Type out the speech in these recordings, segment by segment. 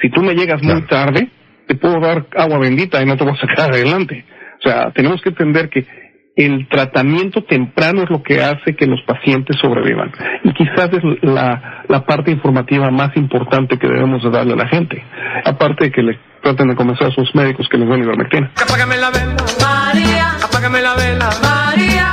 Si tú me llegas muy tarde, te puedo dar agua bendita y no te voy a sacar adelante. O sea, tenemos que entender que el tratamiento temprano es lo que hace que los pacientes sobrevivan. Y quizás es la, la parte informativa más importante que debemos de darle a la gente. Aparte de que le traten de convencer a sus médicos que les den ivermectina. Apágame la vela, María. Apágame la vela, María.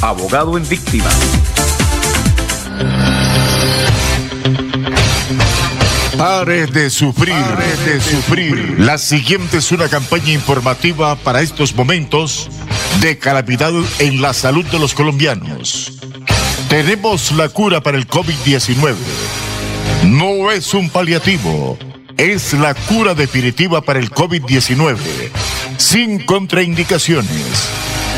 abogado en víctima. Pare de sufrir, pare de sufrir. La siguiente es una campaña informativa para estos momentos de calamidad en la salud de los colombianos. Tenemos la cura para el COVID-19. No es un paliativo, es la cura definitiva para el COVID-19, sin contraindicaciones.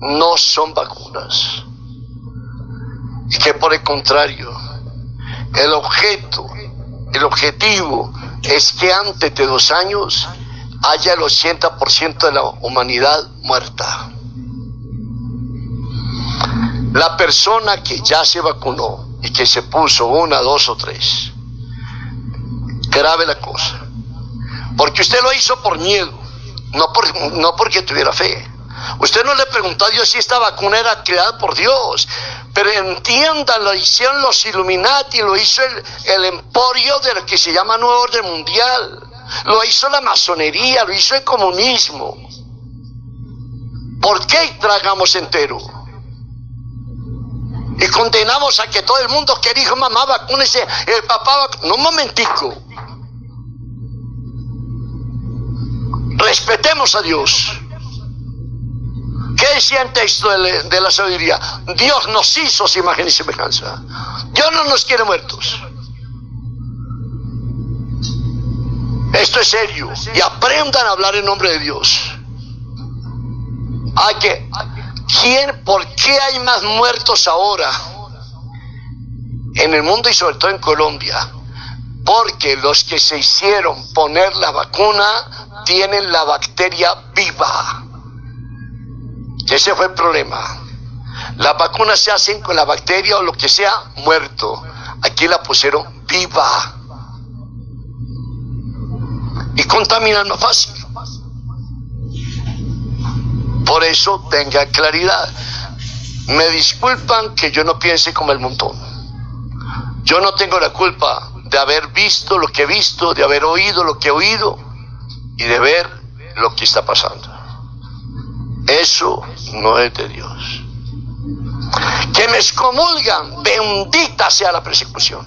no son vacunas. Y que por el contrario, el objeto, el objetivo es que antes de dos años haya el 80% de la humanidad muerta. La persona que ya se vacunó y que se puso una, dos o tres, grave la cosa. Porque usted lo hizo por miedo, no, por, no porque tuviera fe. Usted no le preguntó a Dios si esta vacuna era creada por Dios. Pero entiendan, lo hicieron los Illuminati, lo hizo el, emporio de lo que se llama Nuevo Orden Mundial. Lo hizo la masonería, lo hizo el comunismo. ¿Por qué tragamos entero? Y condenamos a que todo el mundo que dijo mamá vacúnese, el papá No, un momentico. Respetemos a Dios. ¿Qué decía el texto de, la sabiduría? Dios nos hizo su imagen y semejanza. Dios no nos quiere muertos. Esto es serio. Y aprendan a hablar en nombre de Dios. Hay que. ¿Quién, ¿Por qué hay más muertos ahora en el mundo y sobre todo en Colombia? Porque los que se hicieron poner la vacuna tienen la bacteria viva. Ese fue el problema. Las vacunas se hacen con la bacteria o lo que sea muerto. Aquí la pusieron viva. Y contaminan más fácil. Por eso tenga claridad. Me disculpan que yo no piense como el montón. Yo no tengo la culpa de haber visto lo que he visto, de haber oído lo que he oído y de ver lo que está pasando. Eso no es de Dios. Que me excomulgan, bendita sea la persecución.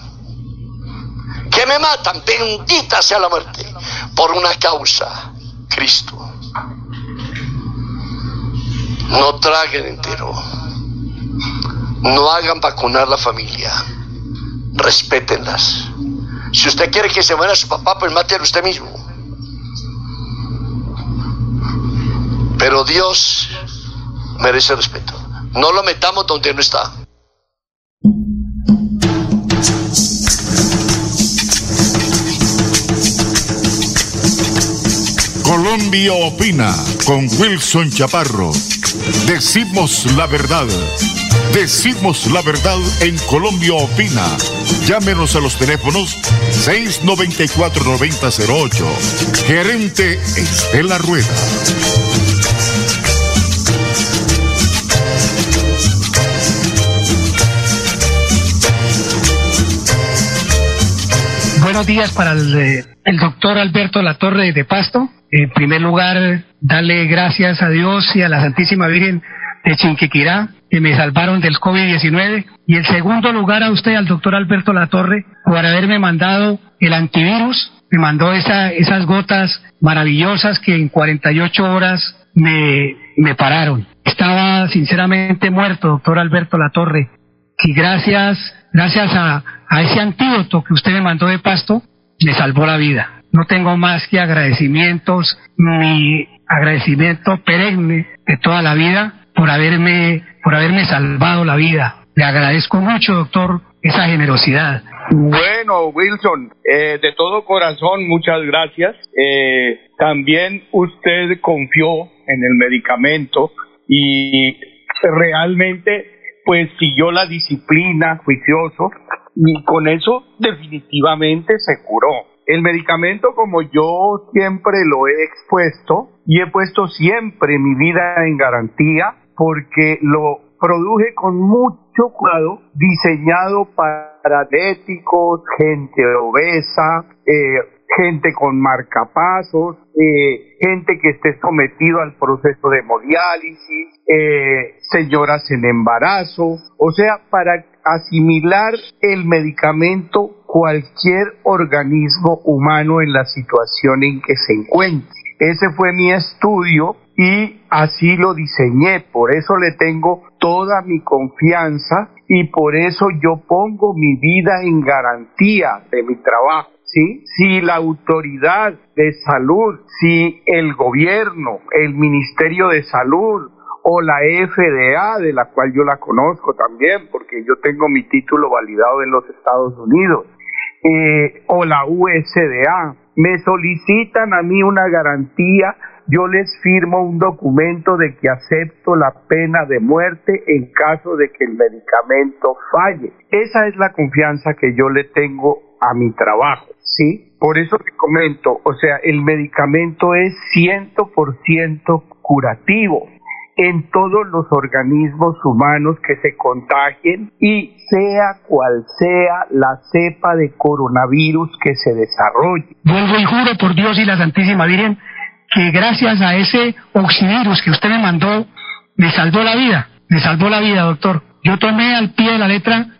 Que me matan, bendita sea la muerte. Por una causa, Cristo. No traguen entero. No hagan vacunar la familia. Respétenlas. Si usted quiere que se muera su papá, pues mátelo usted mismo. Pero Dios merece respeto. No lo metamos donde no está. Colombia opina con Wilson Chaparro. Decimos la verdad. Decimos la verdad en Colombia opina. Llámenos a los teléfonos 694-9008. Gerente Estela Rueda. Días para el, doctor Alberto Latorre de Pasto. En primer lugar, darle gracias a Dios y a la Santísima Virgen de Chinquiquirá que me salvaron del COVID-19. Y en segundo lugar a usted, al doctor Alberto Latorre, por haberme mandado el antivirus. Me mandó esa, esas gotas maravillosas que en 48 horas me, me pararon. Estaba sinceramente muerto, doctor Alberto Latorre. y gracias, gracias a, a ese antídoto que usted me mandó de pasto, me salvó la vida. No tengo más que agradecimientos, mi agradecimiento perenne de toda la vida por haberme, por haberme salvado la vida. Le agradezco mucho, doctor, esa generosidad. Bueno, Wilson, eh, de todo corazón, muchas gracias. Eh, también usted confió en el medicamento y realmente pues siguió la disciplina juicioso y con eso definitivamente se curó. El medicamento, como yo siempre lo he expuesto y he puesto siempre mi vida en garantía porque lo produje con mucho cuidado, diseñado para diabéticos, gente obesa, eh, gente con marcapasos, eh, gente que esté sometido al proceso de hemodiálisis, eh, señoras en embarazo, o sea, para asimilar el medicamento cualquier organismo humano en la situación en que se encuentre. Ese fue mi estudio y así lo diseñé, por eso le tengo toda mi confianza y por eso yo pongo mi vida en garantía de mi trabajo. ¿Sí? Si la autoridad de salud, si el gobierno, el Ministerio de Salud o la FDA, de la cual yo la conozco también, porque yo tengo mi título validado en los Estados Unidos, eh, o la USDA, me solicitan a mí una garantía yo les firmo un documento de que acepto la pena de muerte en caso de que el medicamento falle. Esa es la confianza que yo le tengo a mi trabajo, ¿sí? Por eso te comento, o sea, el medicamento es 100% curativo en todos los organismos humanos que se contagien y sea cual sea la cepa de coronavirus que se desarrolle. Vuelvo y juro por Dios y la Santísima Virgen que gracias a ese oxivirus que usted me mandó, me salvó la vida, me salvó la vida, doctor. Yo tomé al pie de la letra,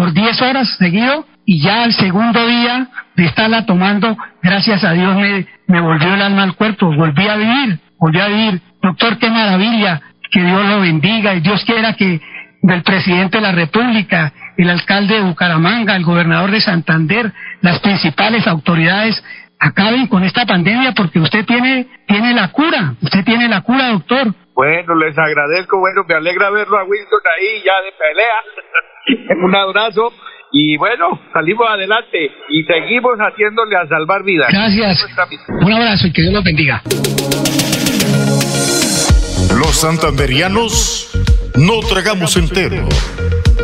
por 10 horas seguido y ya al segundo día de estarla tomando, gracias a Dios me, me volvió el alma al cuerpo, volví a vivir, volví a vivir. Doctor, qué maravilla, que Dios lo bendiga y Dios quiera que del presidente de la República, el alcalde de Bucaramanga, el gobernador de Santander, las principales autoridades acaben con esta pandemia porque usted tiene, tiene la cura, usted tiene la cura, doctor. Bueno, les agradezco, bueno, me alegra verlo a Wilson ahí ya de pelea. Un abrazo y bueno, salimos adelante y seguimos haciéndole a salvar vidas. Gracias. Un abrazo y que Dios los bendiga. Los santanderianos no tragamos entero.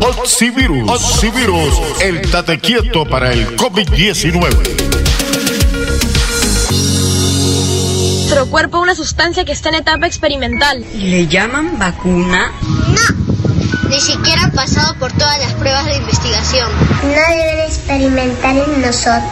Oxivirus. Oxivirus, el tate quieto para el COVID-19. Nuestro cuerpo una sustancia que está en etapa experimental. ¿Le llaman vacuna? No, ni siquiera ha pasado por todas las pruebas de investigación. No deben experimentar en nosotros.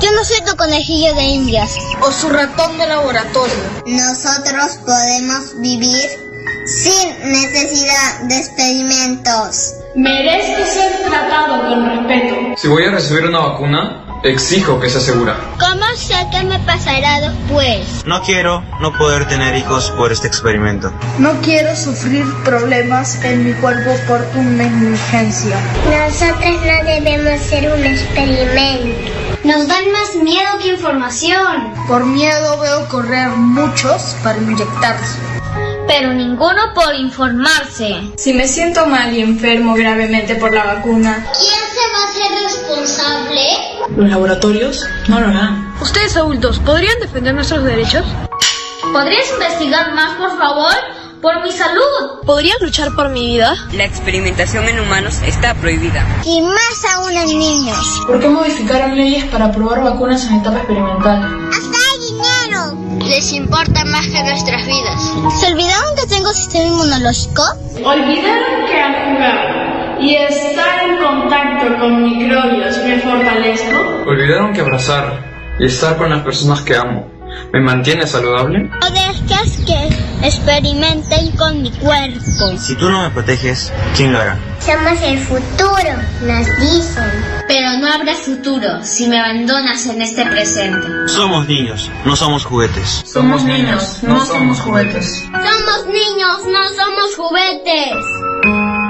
Yo no soy tu conejillo de indias. O su ratón de laboratorio. Nosotros podemos vivir sin necesidad de experimentos. Merezco ser tratado con respeto. Si voy a recibir una vacuna, exijo que sea segura. ¿Cómo sé qué me pasará después? No quiero no poder tener hijos por este experimento. No quiero sufrir problemas en mi cuerpo por una negligencia. Nosotros no debemos ser un experimento. Nos dan más miedo que información. Por miedo veo correr muchos para inyectarse pero ninguno por informarse. Si me siento mal y enfermo gravemente por la vacuna, ¿quién se va a hacer responsable? los laboratorios no lo harán. Ustedes adultos, ¿podrían defender nuestros derechos? ¿Podrías investigar más, por favor? Por mi salud. ¿Podrías luchar por mi vida? La experimentación en humanos está prohibida. Y más aún en niños. ¿Por qué modificaron leyes para probar vacunas en etapa experimental? ¡Hasta Les importa más que nuestras vidas. ¿Se olvidaron que tengo sistema inmunológico? Olvidaron que al jugar y estar en contacto con microbios me fortalezco. Olvidaron que abrazar y estar con las personas que amo me mantiene saludable. No dejes que experimenten con mi cuerpo. Si tú no me proteges, ¿quién lo hará? Somos el futuro, nos dicen. Pero no habrá futuro si me abandonas en este presente. Somos niños, no somos juguetes. Somos niños, no somos juguetes. Somos niños, no somos juguetes.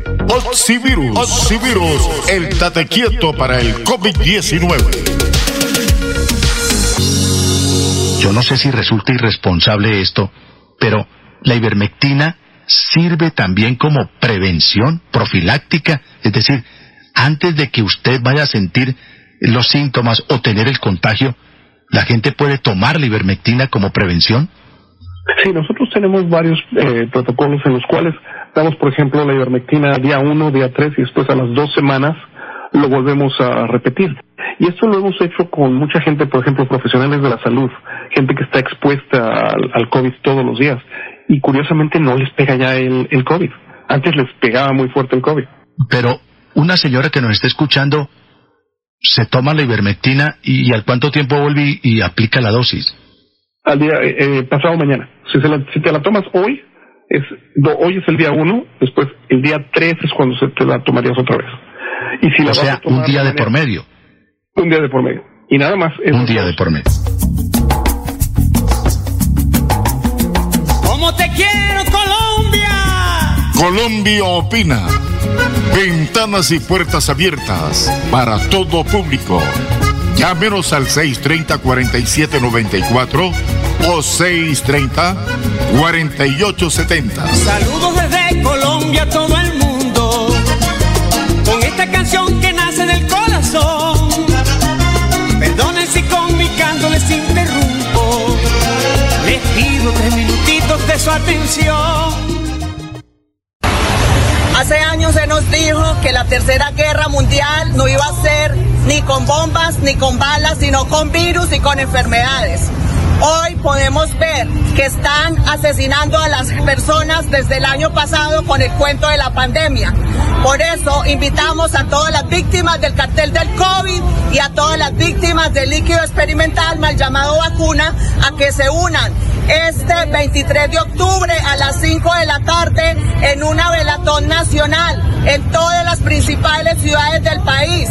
Oxivirus. Oxivirus. El tate quieto para el COVID-19. Yo no sé si resulta irresponsable esto, pero la ivermectina sirve también como prevención profiláctica, es decir, antes de que usted vaya a sentir los síntomas o tener el contagio, la gente puede tomar la ivermectina como prevención. Sí, nosotros tenemos varios eh, protocolos en los cuales damos, por ejemplo, la ivermectina día 1, día 3 y después a las dos semanas lo volvemos a repetir. Y esto lo hemos hecho con mucha gente, por ejemplo, profesionales de la salud, gente que está expuesta al, COVID todos los días. Y curiosamente no les pega ya el, el COVID. Antes les pegaba muy fuerte el COVID. Pero una señora que nos está escuchando se toma la ivermectina y, al cuánto tiempo vuelve y aplica la dosis. Al día eh, eh, pasado mañana. Si, se la, si te la tomas hoy, es do, hoy es el día 1, después el día 3 es cuando se te la tomarías otra vez. Y si la o vas sea, a tomar un día de mañana- por medio. Un día de por medio. Y nada más. Un día de por medio. Como te quiero, Colombia. Colombia opina. Ventanas y puertas abiertas para todo público. Llámenos al 630-4794 o 630-4870. Saludos desde Colombia a todo el mundo. Con esta canción que nace del corazón. Perdonen si con mi canto les interrumpo. Les pido tres minutitos de su atención. Hace años se nos dijo que la tercera guerra mundial no iba a ser ni con bombas ni con balas, sino con virus y con enfermedades. Hoy podemos ver que están asesinando a las personas desde el año pasado con el cuento de la pandemia. Por eso invitamos a todas las víctimas del cartel del COVID y a todas las víctimas del líquido experimental mal llamado vacuna a que se unan este 23 de octubre a las 5 de la tarde en una velatón nacional en todas las principales ciudades del país.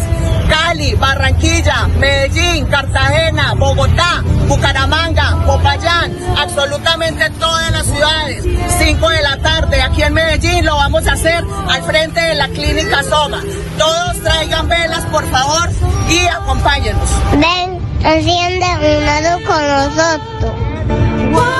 Cali, Barranquilla, Medellín, Cartagena, Bogotá, Bucaramanga, Popayán, absolutamente todas las ciudades. 5 de la tarde aquí en Medellín lo vamos a hacer al frente de la clínica Soga. Todos traigan velas, por favor, y acompáñenos. Ven, enciende una luz con nosotros.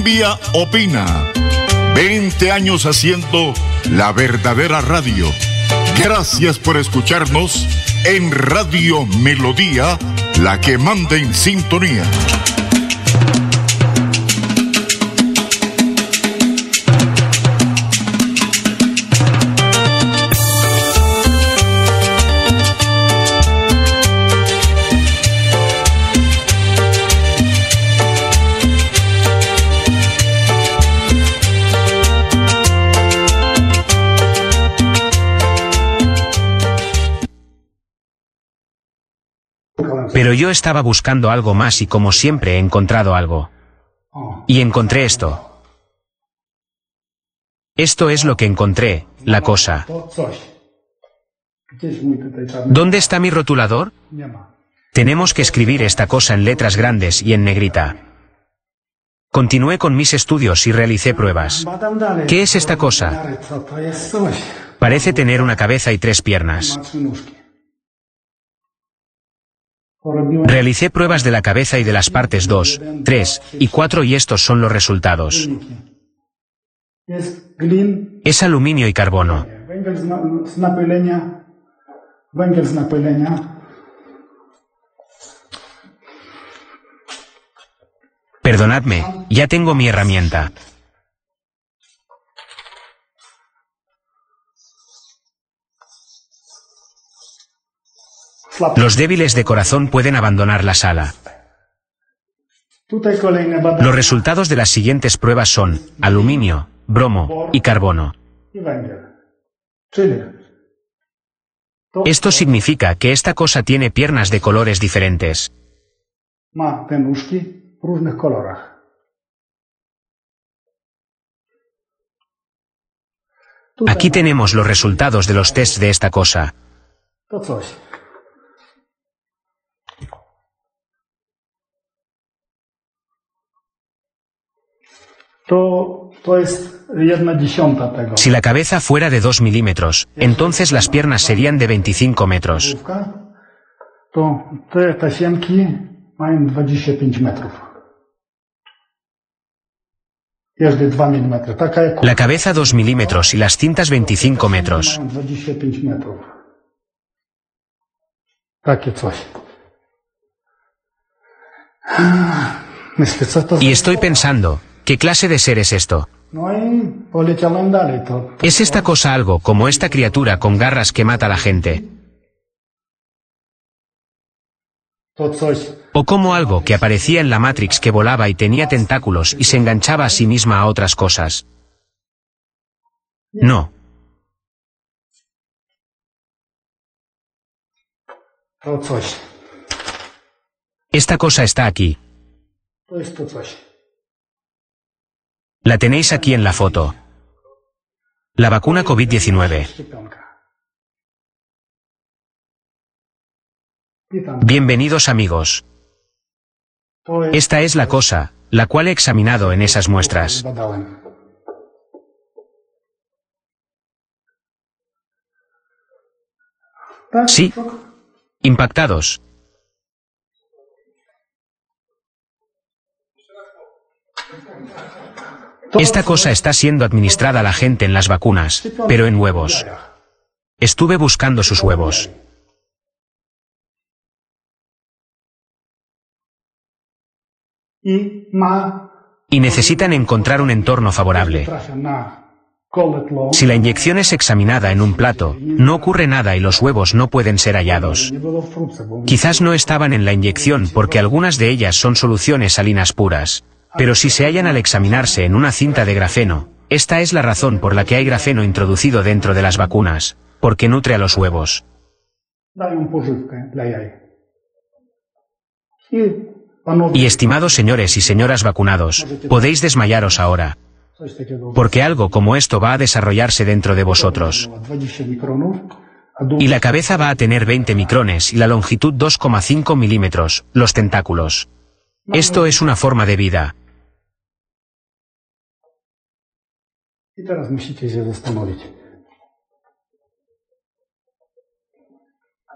Colombia opina. 20 años haciendo la verdadera radio. Gracias por escucharnos en Radio Melodía, la que manda en sintonía. Pero yo estaba buscando algo más y como siempre he encontrado algo. Y encontré esto. Esto es lo que encontré, la cosa. ¿Dónde está mi rotulador? Tenemos que escribir esta cosa en letras grandes y en negrita. Continué con mis estudios y realicé pruebas. ¿Qué es esta cosa? Parece tener una cabeza y tres piernas. Realicé pruebas de la cabeza y de las partes 2, 3 y 4 y estos son los resultados. Es aluminio y carbono. Perdonadme, ya tengo mi herramienta. Los débiles de corazón pueden abandonar la sala. Los resultados de las siguientes pruebas son aluminio, bromo y carbono. Esto significa que esta cosa tiene piernas de colores diferentes. Aquí tenemos los resultados de los tests de esta cosa. Si la cabeza fuera de 2 milímetros, entonces las piernas serían de 25 metros. La cabeza 2 milímetros y las cintas 25 metros. Y estoy pensando, ¿qué clase de ser es esto? ¿Es esta cosa algo como esta criatura con garras que mata a la gente? ¿O como algo que aparecía en la Matrix que volaba y tenía tentáculos y se enganchaba a sí misma a otras cosas? No. Esta cosa está aquí. La tenéis aquí en la foto. La vacuna COVID-19. Bienvenidos amigos. Esta es la cosa, la cual he examinado en esas muestras. Sí. Impactados. Esta cosa está siendo administrada a la gente en las vacunas, pero en huevos. Estuve buscando sus huevos. Y necesitan encontrar un entorno favorable. Si la inyección es examinada en un plato, no ocurre nada y los huevos no pueden ser hallados. Quizás no estaban en la inyección porque algunas de ellas son soluciones salinas puras. Pero si se hallan al examinarse en una cinta de grafeno, esta es la razón por la que hay grafeno introducido dentro de las vacunas, porque nutre a los huevos. Y estimados señores y señoras vacunados, podéis desmayaros ahora. Porque algo como esto va a desarrollarse dentro de vosotros. Y la cabeza va a tener 20 micrones y la longitud 2,5 milímetros, los tentáculos. Esto es una forma de vida.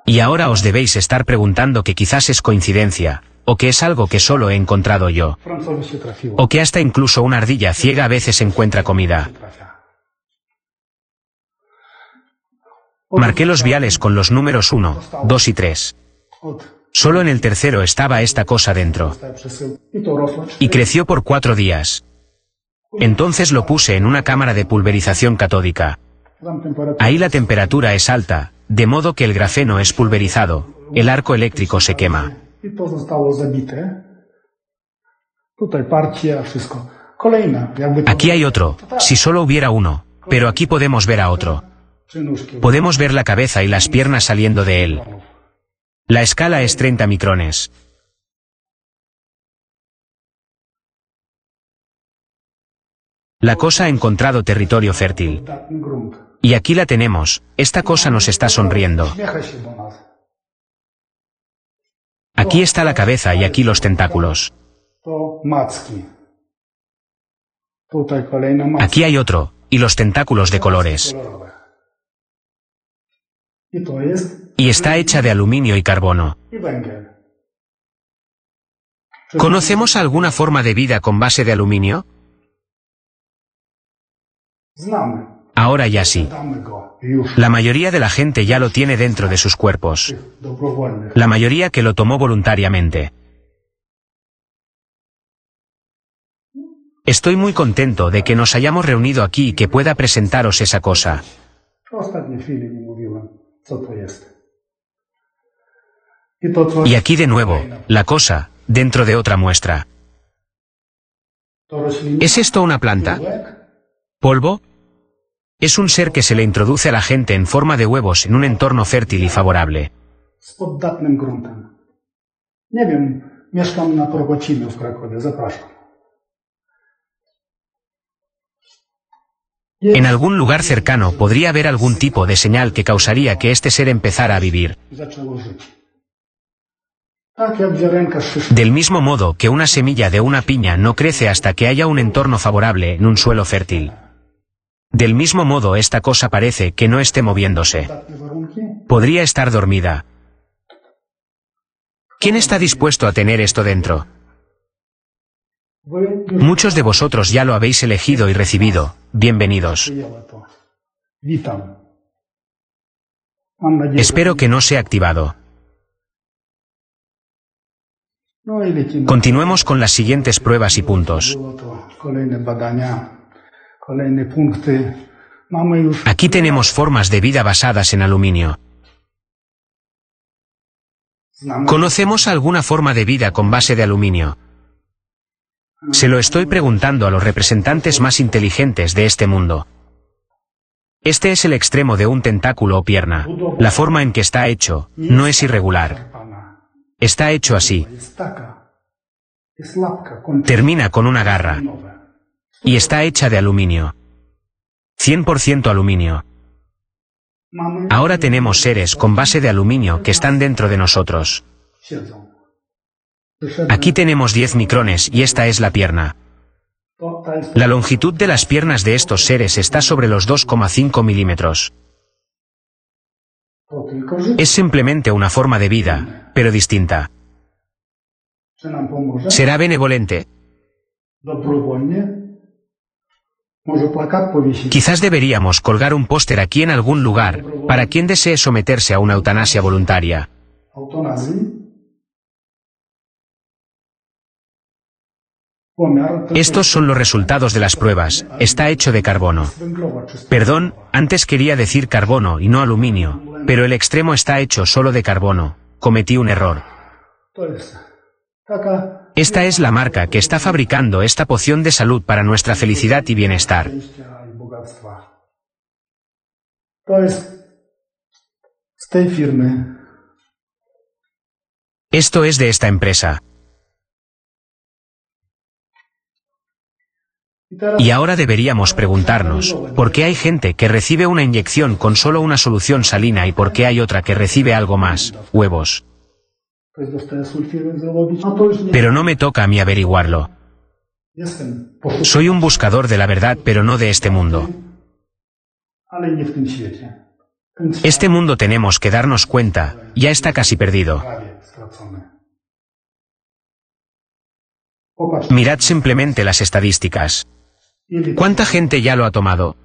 Y ahora os debéis estar preguntando que quizás es coincidencia, o que es algo que solo he encontrado yo, o que hasta incluso una ardilla ciega a veces encuentra comida. Marqué los viales con los números 1, 2 y 3. Solo en el tercero estaba esta cosa dentro. Y creció por cuatro días. Entonces lo puse en una cámara de pulverización catódica. Ahí la temperatura es alta, de modo que el grafeno es pulverizado, el arco eléctrico se quema. Aquí hay otro, si solo hubiera uno, pero aquí podemos ver a otro. Podemos ver la cabeza y las piernas saliendo de él. La escala es 30 micrones. La cosa ha encontrado territorio fértil. Y aquí la tenemos, esta cosa nos está sonriendo. Aquí está la cabeza y aquí los tentáculos. Aquí hay otro, y los tentáculos de colores. Y está hecha de aluminio y carbono. ¿Conocemos alguna forma de vida con base de aluminio? Ahora ya sí. La mayoría de la gente ya lo tiene dentro de sus cuerpos. La mayoría que lo tomó voluntariamente. Estoy muy contento de que nos hayamos reunido aquí y que pueda presentaros esa cosa. Y aquí de nuevo, la cosa, dentro de otra muestra. ¿Es esto una planta? ¿Polvo? Es un ser que se le introduce a la gente en forma de huevos en un entorno fértil y favorable. En algún lugar cercano podría haber algún tipo de señal que causaría que este ser empezara a vivir. Del mismo modo que una semilla de una piña no crece hasta que haya un entorno favorable en un suelo fértil. Del mismo modo esta cosa parece que no esté moviéndose. Podría estar dormida. ¿Quién está dispuesto a tener esto dentro? Muchos de vosotros ya lo habéis elegido y recibido. Bienvenidos. Espero que no sea activado. Continuemos con las siguientes pruebas y puntos. Aquí tenemos formas de vida basadas en aluminio. ¿Conocemos alguna forma de vida con base de aluminio? Se lo estoy preguntando a los representantes más inteligentes de este mundo. Este es el extremo de un tentáculo o pierna. La forma en que está hecho no es irregular. Está hecho así. Termina con una garra. Y está hecha de aluminio. 100% aluminio. Ahora tenemos seres con base de aluminio que están dentro de nosotros. Aquí tenemos 10 micrones y esta es la pierna. La longitud de las piernas de estos seres está sobre los 2,5 milímetros. Es simplemente una forma de vida, pero distinta. ¿Será benevolente? Quizás deberíamos colgar un póster aquí en algún lugar, para quien desee someterse a una eutanasia voluntaria. Estos son los resultados de las pruebas. Está hecho de carbono. Perdón, antes quería decir carbono y no aluminio, pero el extremo está hecho solo de carbono. Cometí un error. Esta es la marca que está fabricando esta poción de salud para nuestra felicidad y bienestar. Esto es de esta empresa. Y ahora deberíamos preguntarnos, ¿por qué hay gente que recibe una inyección con solo una solución salina y por qué hay otra que recibe algo más, huevos? Pero no me toca a mí averiguarlo. Soy un buscador de la verdad, pero no de este mundo. Este mundo tenemos que darnos cuenta, ya está casi perdido. Mirad simplemente las estadísticas. ¿Cuánta gente ya lo ha tomado?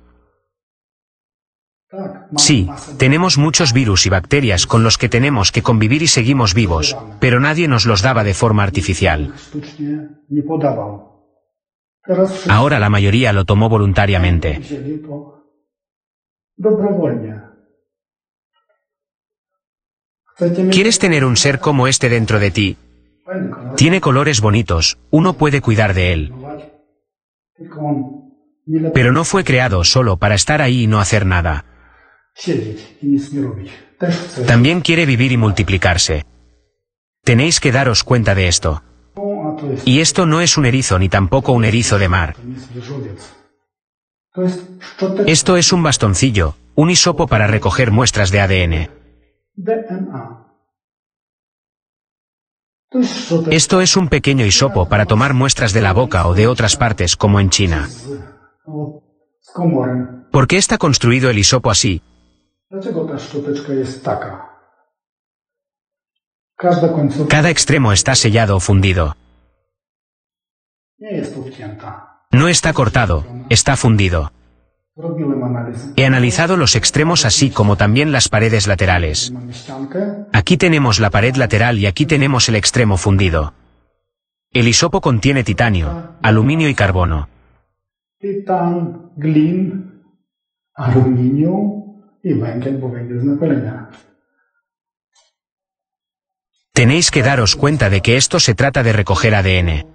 Sí, tenemos muchos virus y bacterias con los que tenemos que convivir y seguimos vivos, pero nadie nos los daba de forma artificial. Ahora la mayoría lo tomó voluntariamente. ¿Quieres tener un ser como este dentro de ti? Tiene colores bonitos, uno puede cuidar de él. Pero no fue creado solo para estar ahí y no hacer nada. También quiere vivir y multiplicarse. Tenéis que daros cuenta de esto. Y esto no es un erizo ni tampoco un erizo de mar. Esto es un bastoncillo, un hisopo para recoger muestras de ADN. Esto es un pequeño hisopo para tomar muestras de la boca o de otras partes como en China. ¿Por qué está construido el hisopo así? Cada extremo está sellado o fundido. No está cortado, está fundido. He analizado los extremos así como también las paredes laterales. Aquí tenemos la pared lateral y aquí tenemos el extremo fundido. El hisopo contiene titanio, aluminio y carbono. Tenéis que daros cuenta de que esto se trata de recoger ADN.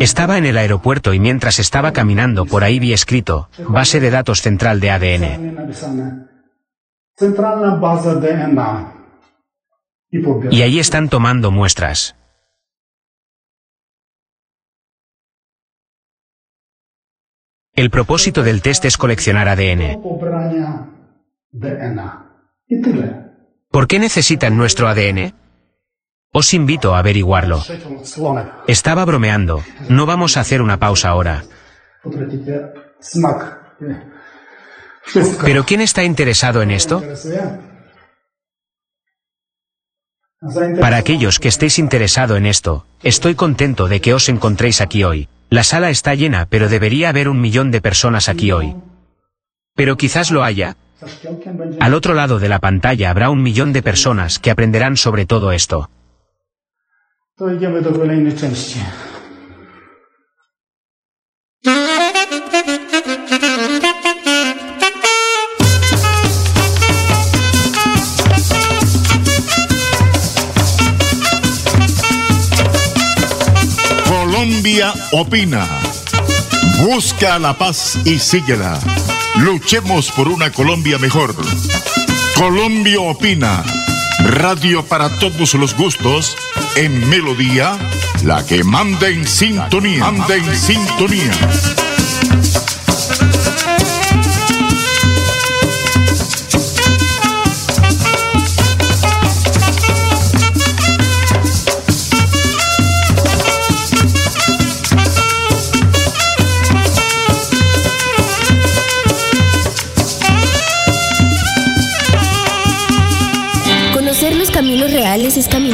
Estaba en el aeropuerto y mientras estaba caminando por ahí vi escrito, base de datos central de ADN. Y ahí están tomando muestras. El propósito del test es coleccionar ADN. ¿Por qué necesitan nuestro ADN? Os invito a averiguarlo. Estaba bromeando. No vamos a hacer una pausa ahora. ¿Pero quién está interesado en esto? Para aquellos que estéis interesado en esto, estoy contento de que os encontréis aquí hoy. La sala está llena, pero debería haber un millón de personas aquí hoy. Pero quizás lo haya. Al otro lado de la pantalla habrá un millón de personas que aprenderán sobre todo esto. Colombia opina. Busca la paz y síguela. Luchemos por una Colombia mejor. Colombia opina. Radio para todos los gustos en melodía, la que manda en sintonía. Manda en sintonía.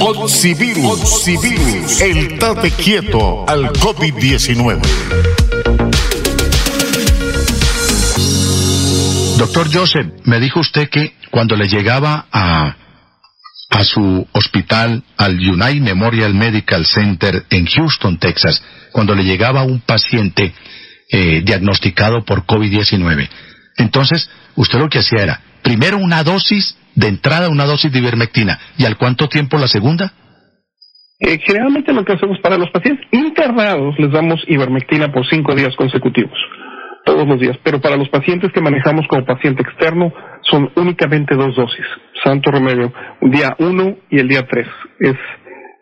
Oxivirus, el tate quieto al COVID-19. Doctor Joseph, me dijo usted que cuando le llegaba a, a su hospital, al United Memorial Medical Center en Houston, Texas, cuando le llegaba un paciente eh, diagnosticado por COVID-19, entonces usted lo que hacía era, primero una dosis de entrada, una dosis de ivermectina, ¿y al cuánto tiempo la segunda? Eh, generalmente lo que hacemos para los pacientes internados les damos ivermectina por cinco días consecutivos, todos los días, pero para los pacientes que manejamos como paciente externo son únicamente dos dosis, santo remedio, día uno y el día tres, es,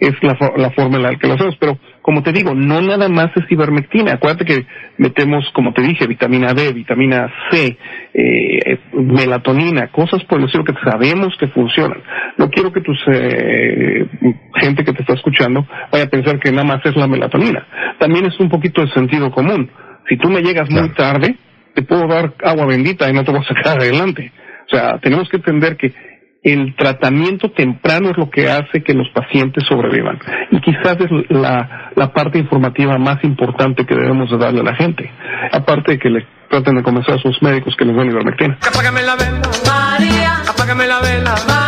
es la, la forma en la que lo hacemos, pero como te digo, no nada más es ivermectina, acuérdate que metemos, como te dije, vitamina D, vitamina C, eh, melatonina, cosas por el estilo que sabemos que funcionan. No quiero que tus eh, gente que te está escuchando vaya a pensar que nada más es la melatonina. También es un poquito de sentido común. Si tú me llegas muy tarde, te puedo dar agua bendita y no te voy a sacar adelante. O sea, tenemos que entender que el tratamiento temprano es lo que hace que los pacientes sobrevivan. Y quizás es la, la parte informativa más importante que debemos de darle a la gente. Aparte de que le traten de convencer a sus médicos que les den ivermectina. Apágame la vela, María. Apágame la vela, María.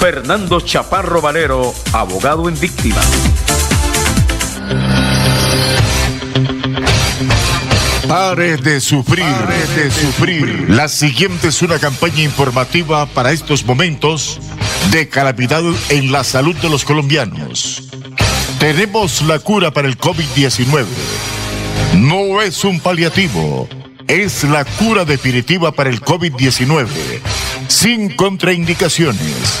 Fernando Chaparro Valero, abogado en víctima. Pare de sufrir, pare de sufrir. La siguiente es una campaña informativa para estos momentos de calamidad en la salud de los colombianos. Tenemos la cura para el COVID-19. No es un paliativo, es la cura definitiva para el COVID-19, sin contraindicaciones.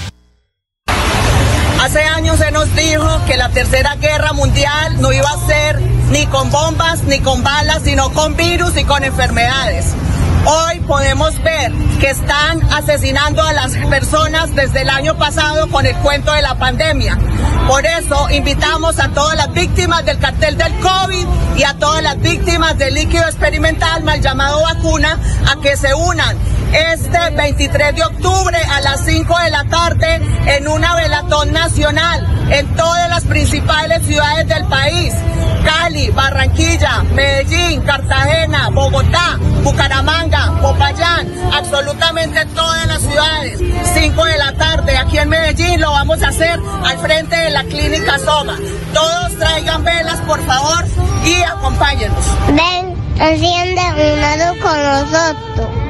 Hace años se nos dijo que la tercera guerra mundial no iba a ser ni con bombas ni con balas, sino con virus y con enfermedades. Hoy podemos ver que están asesinando a las personas desde el año pasado con el cuento de la pandemia. Por eso invitamos a todas las víctimas del cartel del COVID y a todas las víctimas del líquido experimental mal llamado vacuna a que se unan este 23 de octubre a las 5 de la tarde en una velatón nacional en todas las principales ciudades del país. Cali, Barranquilla, Medellín, Cartagena, Bogotá, Bucaramanga, Popayán, absolutamente todas las ciudades. 5 de la tarde aquí en Medellín lo vamos a hacer al frente de la clínica Soma. Todos traigan velas, por favor, y acompáñenos. Ven, enciende un lado con nosotros.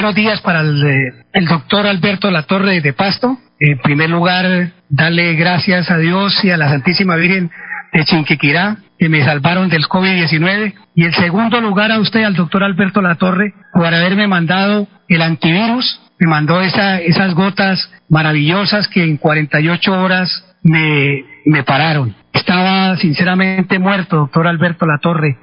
Buenos días para el, eh, doctor Alberto Latorre de Pasto. En primer lugar, darle gracias a Dios y a la Santísima Virgen de Chinquiquirá que me salvaron del COVID-19. Y en segundo lugar a usted, al doctor Alberto Latorre, por haberme mandado el antivirus. Me mandó esa, esas gotas maravillosas que en 48 horas me, me pararon. Estaba sinceramente muerto, doctor Alberto Latorre.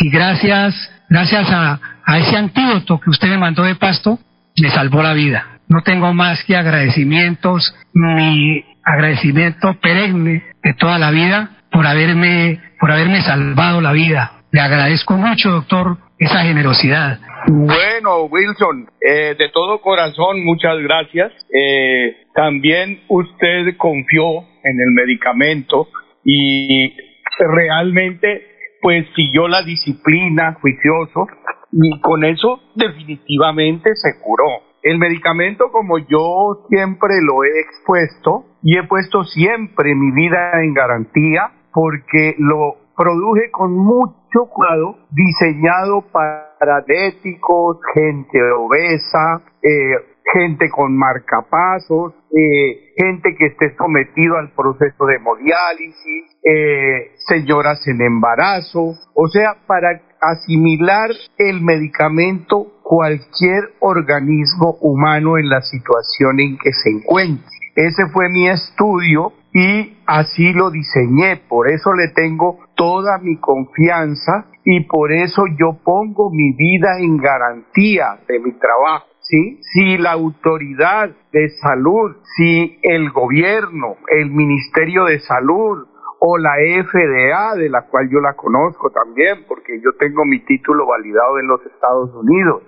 Y gracias, gracias a, ese antídoto que usted me mandó de pasto, me salvó la vida. No tengo más que agradecimientos, mi agradecimiento perenne de toda la vida por haberme, por haberme salvado la vida. Le agradezco mucho, doctor, esa generosidad. Bueno, Wilson, eh, de todo corazón, muchas gracias. Eh, también usted confió en el medicamento y realmente pues siguió la disciplina juicioso y con eso definitivamente se curó. El medicamento, como yo siempre lo he expuesto y he puesto siempre mi vida en garantía porque lo produje con mucho cuidado, diseñado para diabéticos, gente obesa, eh, gente con marcapasos, eh, gente que esté sometido al proceso de hemodiálisis, eh, señoras en embarazo, o sea, para asimilar el medicamento cualquier organismo humano en la situación en que se encuentre. Ese fue mi estudio y así lo diseñé, por eso le tengo toda mi confianza y por eso yo pongo mi vida en garantía de mi trabajo. ¿Sí? Si la autoridad de salud, si el gobierno, el Ministerio de Salud o la FDA, de la cual yo la conozco también, porque yo tengo mi título validado en los Estados Unidos,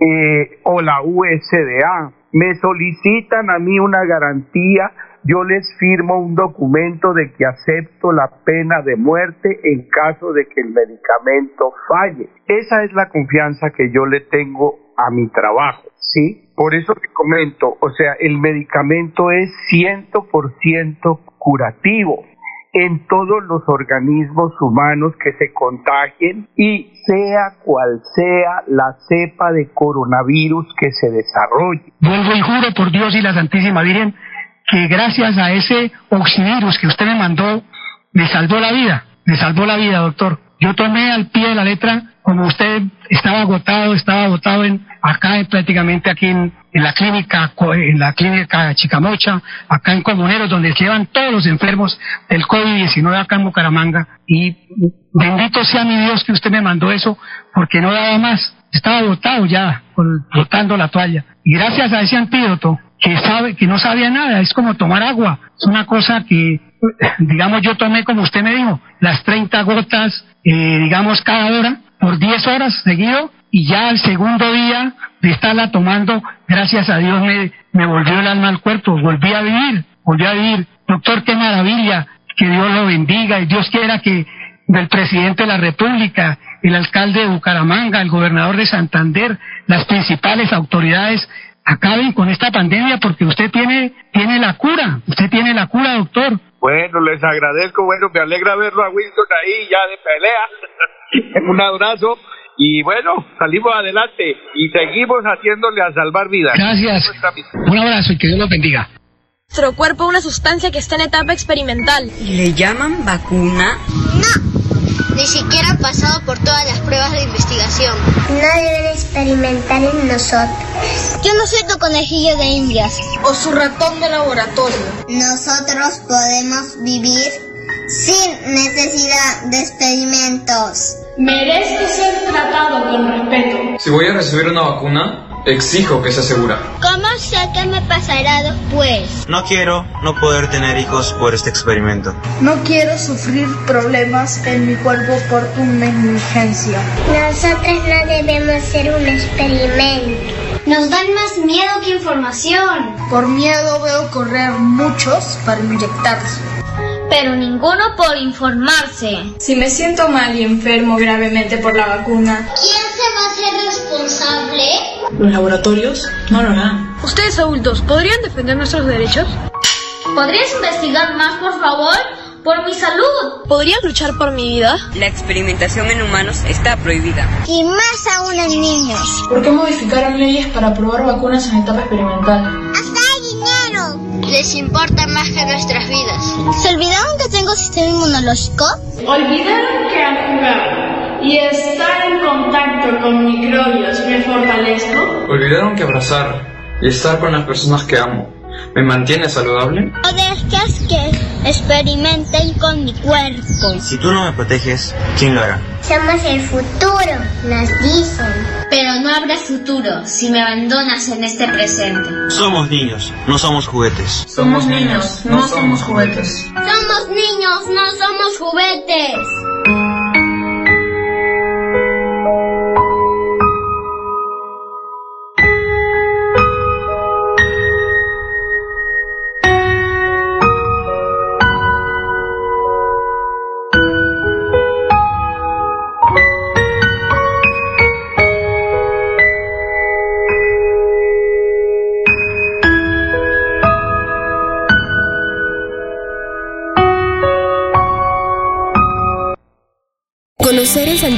eh, o la USDA, me solicitan a mí una garantía, yo les firmo un documento de que acepto la pena de muerte en caso de que el medicamento falle. Esa es la confianza que yo le tengo a mi trabajo. ¿sí? Por eso te comento, o sea, el medicamento es 100% curativo en todos los organismos humanos que se contagien y sea cual sea la cepa de coronavirus que se desarrolle. Vuelvo y juro por Dios y la Santísima Virgen que gracias a ese oxivirus que usted me mandó, me salvó la vida, me salvó la vida, doctor. Yo tomé al pie de la letra, como usted estaba agotado, estaba agotado en, acá en- prácticamente aquí en, la clínica, en la clínica Chicamocha, acá en Comuneros, donde llevan todos los enfermos del COVID-19 acá en Bucaramanga. Y bendito sea mi Dios que usted me mandó eso, porque no daba más. Estaba agotado ya, botando la toalla. Y gracias a ese antídoto, que sabe, que no sabía nada, es como tomar agua. Es una cosa que, digamos, yo tomé como usted me dijo, las 30 gotas, eh, digamos, cada hora, por 10 horas seguido, y ya al segundo día de estarla tomando, gracias a Dios me, me volvió el alma al cuerpo, volví a vivir, volví a vivir. Doctor, qué maravilla, que Dios lo bendiga y Dios quiera que del presidente de la República el alcalde de Bucaramanga, el gobernador de Santander, las principales autoridades acaben con esta pandemia porque usted tiene, tiene la cura, usted tiene la cura, doctor. Bueno, les agradezco, bueno, me alegra verlo a Wilson ahí ya de pelea. Un abrazo y bueno, salimos adelante y seguimos haciéndole a salvar vidas. Gracias. Un abrazo y que Dios los bendiga. Nuestro cuerpo una sustancia que está en etapa experimental. ¿Y le llaman vacuna? No. Ni siquiera ha pasado por todas las pruebas de investigación. No deben experimentar en nosotros. Yo no soy tu conejillo de indias. O su ratón de laboratorio. Nosotros podemos vivir sin necesidad de experimentos. Merezco ser tratado con respeto. Si voy a recibir una vacuna, exijo que sea segura. ¿Cómo sé qué me pasará después? No quiero no poder tener hijos por este experimento. No quiero sufrir problemas en mi cuerpo por una negligencia. Nosotros no debemos ser un experimento. Nos dan más miedo que información. Por miedo veo correr muchos para inyectarse. Pero ninguno por informarse. Si me siento mal y enfermo gravemente por la vacuna, ¿Quién se va a hacer responsable? los laboratorios no lo harán. Ustedes adultos, ¿podrían defender nuestros derechos? ¿Podrías investigar más, por favor? Por mi salud. ¿Podrían luchar por mi vida? La experimentación en humanos está prohibida. Y más aún en niños. ¿Por qué modificaron leyes para probar vacunas en etapa experimental? Hasta. Les importa más que nuestras vidas. ¿Se olvidaron que tengo sistema inmunológico? Olvidaron que al jugar y estar en contacto con microbios me fortalezco. ¿Olvidaron que abrazar y estar con las personas que amo me mantiene saludable? O dejas que experimenten con mi cuerpo. Si tú no me proteges, ¿quién lo hará? Somos el futuro, nos dicen. Pero no habrá futuro si me abandonas en este presente. Somos niños, no somos juguetes. Somos niños, no somos juguetes. Somos niños, no somos juguetes.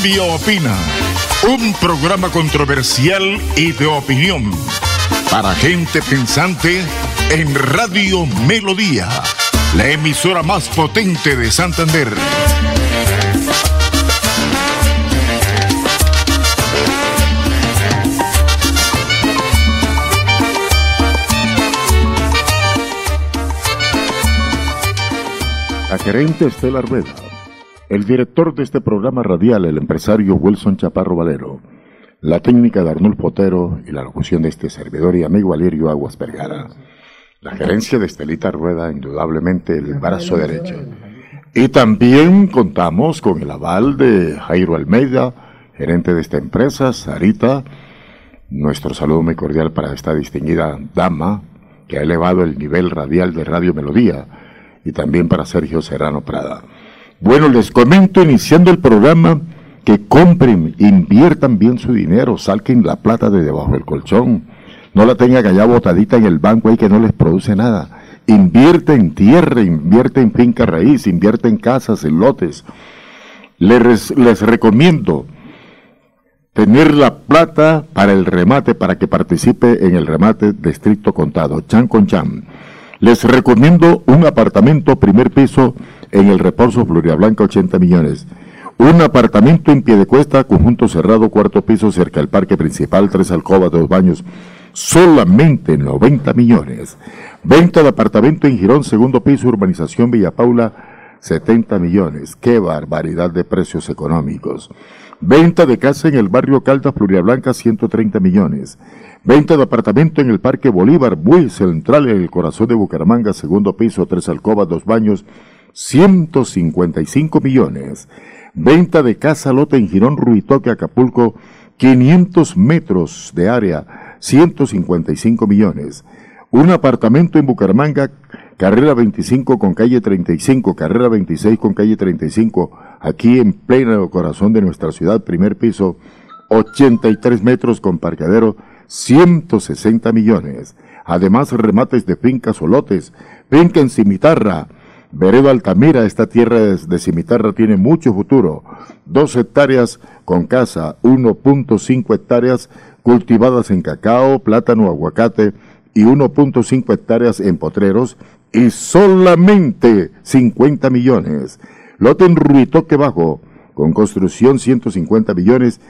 Colombia Opina, un programa controversial y de opinión para gente pensante en Radio Melodía, la emisora más potente de Santander. La gerente Estela Rueda, el director de este programa radial, el empresario Wilson Chaparro Valero, la técnica de Arnulfo Otero y la locución de este servidor y amigo Valerio Aguas Vergara. La gerencia de Estelita Rueda, indudablemente el brazo derecho. Y también contamos con el aval de Jairo Almeida, gerente de esta empresa, Sarita. Nuestro saludo muy cordial para esta distinguida dama que ha elevado el nivel radial de Radio Melodía y también para Sergio Serrano Prada. Bueno, les comento iniciando el programa que compren, inviertan bien su dinero, salquen la plata de debajo del colchón, no la tengan allá botadita en el banco ahí que no les produce nada. Invierte en tierra, invierte en finca raíz, invierte en casas, en lotes. Les, les recomiendo tener la plata para el remate, para que participe en el remate de estricto contado, chan con chan. Les recomiendo un apartamento primer piso en el Reposo Florida Blanca, 80 millones. Un apartamento en pie de cuesta, conjunto cerrado, cuarto piso cerca del parque principal, tres alcobas, dos baños, solamente 90 millones. Venta de apartamento en Girón, segundo piso, urbanización Villa Paula, 70 millones. Qué barbaridad de precios económicos. Venta de casa en el barrio Caldas, Blanca, 130 millones. Venta de apartamento en el Parque Bolívar, muy central en el corazón de Bucaramanga, segundo piso, tres alcobas, dos baños, 155 millones. Venta de casa lote en Girón, Ruitoque, Acapulco, 500 metros de área, 155 millones. Un apartamento en Bucaramanga, carrera 25 con calle 35, carrera 26 con calle 35, aquí en pleno corazón de nuestra ciudad, primer piso, 83 metros con parqueadero, 160 millones. Además, remates de fincas o lotes, finca en Cimitarra, Vereda Altamira, esta tierra de Cimitarra tiene mucho futuro. Dos hectáreas con casa, 1.5 hectáreas cultivadas en cacao, plátano, aguacate y 1.5 hectáreas en potreros y solamente 50 millones. Lote en Ruitoque Bajo, con construcción 150 millones.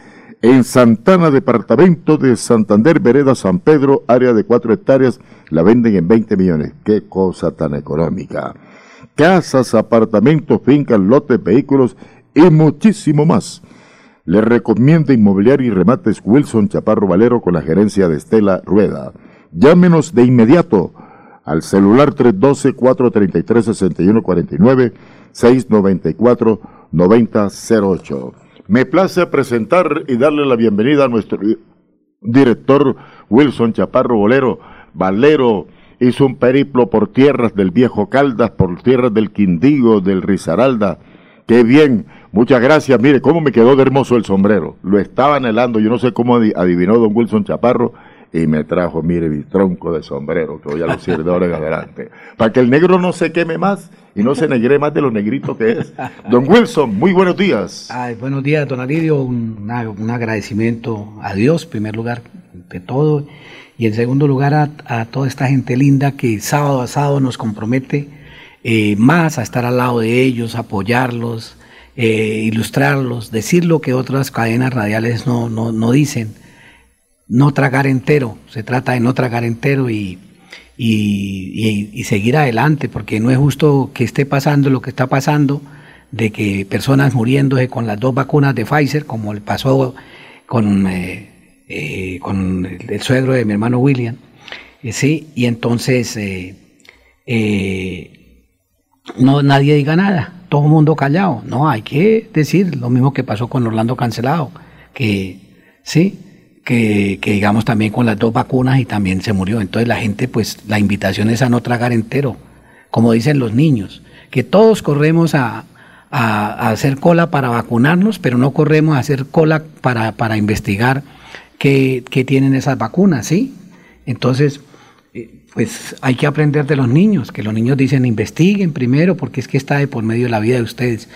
En Santana, departamento de Santander, Vereda San Pedro, área de 4 hectáreas, la venden en 20 millones. Qué cosa tan económica. Casas, apartamentos, fincas, lotes, vehículos y muchísimo más. Le recomienda Inmobiliario y Remates Wilson Chaparro Valero con la gerencia de Estela Rueda. Llámenos de inmediato al celular 312-433-6149, 694-9008. Me place presentar y darle la bienvenida a nuestro director Wilson Chaparro Valero. Valero hizo un periplo por tierras del Viejo Caldas, por tierras del Quindío, del Risaralda. Qué bien Muchas gracias. Mire, cómo me quedó de hermoso el sombrero. Lo estaba anhelando. Yo no sé cómo adivinó don Wilson Chaparro y me trajo, mire, mi tronco de sombrero, que voy a lucir de ahora en adelante. Para que el negro no se queme más y no se negre más de lo negrito que es. Don Wilson, muy buenos días. Ay, buenos días, don Alidio. Un, agradecimiento a Dios, en primer lugar, de todo. Y en segundo lugar, a, toda esta gente linda que sábado a sábado nos compromete eh, más a estar al lado de ellos, apoyarlos eh, ilustrarlos, decir lo que otras cadenas radiales no, no, no, dicen, no tragar entero, se trata de no tragar entero y, y, seguir adelante, porque no es justo que esté pasando lo que está pasando, de que personas muriéndose con las dos vacunas de Pfizer, como le pasó con, eh, eh, con el, suegro de mi hermano William, sí, y entonces no nadie diga nada todo el mundo callado. No, hay que decir lo mismo que pasó con Orlando Cancelado, que sí, que, digamos también con las dos vacunas y también se murió. Entonces la gente, pues la invitación es a no tragar entero, como dicen los niños, que todos corremos a, hacer cola para vacunarnos, pero no corremos a hacer cola para, para investigar qué, qué tienen esas vacunas, ¿sí? Entonces, pues hay que aprender de los niños, que los niños dicen investiguen primero porque es que está de por medio de la vida de ustedes.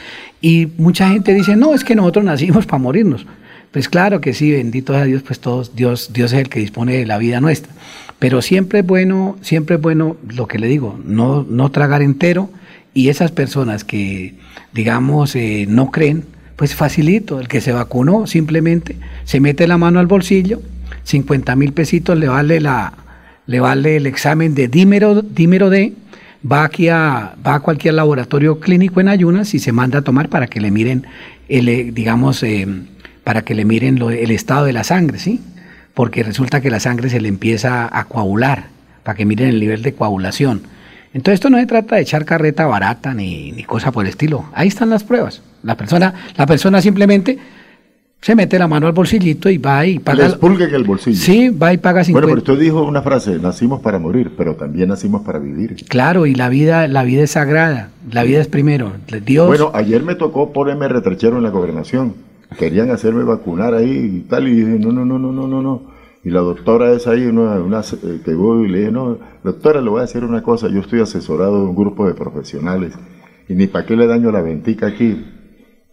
Y mucha gente dice, no, es que nosotros nacimos para morirnos. Pues claro que sí, bendito sea Dios, pues todos, Dios, Dios es el que dispone de la vida nuestra. Pero siempre es bueno, siempre es bueno lo que le digo, no, no tragar entero y esas personas que, digamos, eh, no creen, pues facilito, el que se vacunó simplemente se mete la mano al bolsillo, 50 mil pesitos le vale la, le vale el examen de dímero, dímero D, va aquí a, va a cualquier laboratorio clínico en ayunas y se manda a tomar para que le miren, el, eh, digamos, eh, para que le miren el estado de la sangre, ¿sí? Porque resulta que la sangre se le empieza a coagular, para que miren el nivel de coagulación. Entonces esto no se trata de echar carreta barata ni, ni cosa por el estilo. Ahí están las pruebas. La persona, la persona simplemente se mete la mano al bolsillito y va y paga. Les que el bolsillo. Sí, va y paga 50. Bueno, pero usted dijo una frase, nacimos para morir, pero también nacimos para vivir. Claro, y la vida, la vida es sagrada, la vida es primero. Dios. Bueno, ayer me tocó ponerme retrechero en la gobernación. Querían hacerme vacunar ahí y tal, y dije, no, no, no, no, no, no, no. Y la doctora es ahí, una, una eh, que voy y le dije, no, doctora, le voy a decir una cosa, yo estoy asesorado de un grupo de profesionales, y ni para qué le daño la ventica aquí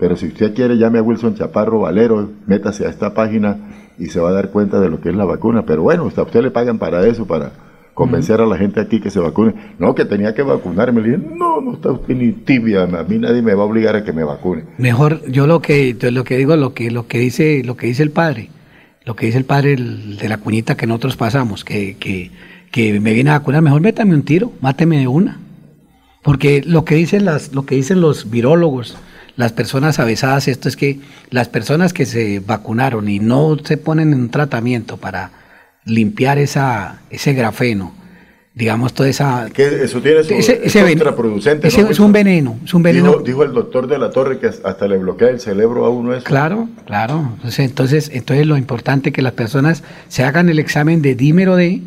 pero si usted quiere, llame a Wilson Chaparro Valero, métase a esta página y se va a dar cuenta de lo que es la vacuna. Pero bueno, a usted le pagan para eso, para, convencer a la gente aquí que se vacune. No, que tenía que vacunarme. Le dije, no, no está usted ni tibia, a mí nadie me va a obligar a que me vacune. Mejor, yo lo que, lo que digo, lo que, lo que dice, lo que dice el padre, lo que dice el padre el- de la cuñita que nosotros pasamos, que, que, que me viene a vacunar, mejor métame un tiro, máteme de una. Porque lo que dicen las, lo que dicen los virólogos, las personas avesadas, esto es que las personas que se vacunaron y no se ponen en un tratamiento para limpiar esa, ese grafeno, digamos toda esa Que eso tiene su, Ese- es ese contraproducente. ese ¿no? es un veneno, es un veneno. Dijo, dijo el doctor de la torre que hasta le bloquea el cerebro a uno eso. Claro, claro. Entonces, entonces, entonces lo importante es que las personas se hagan el examen de dímero D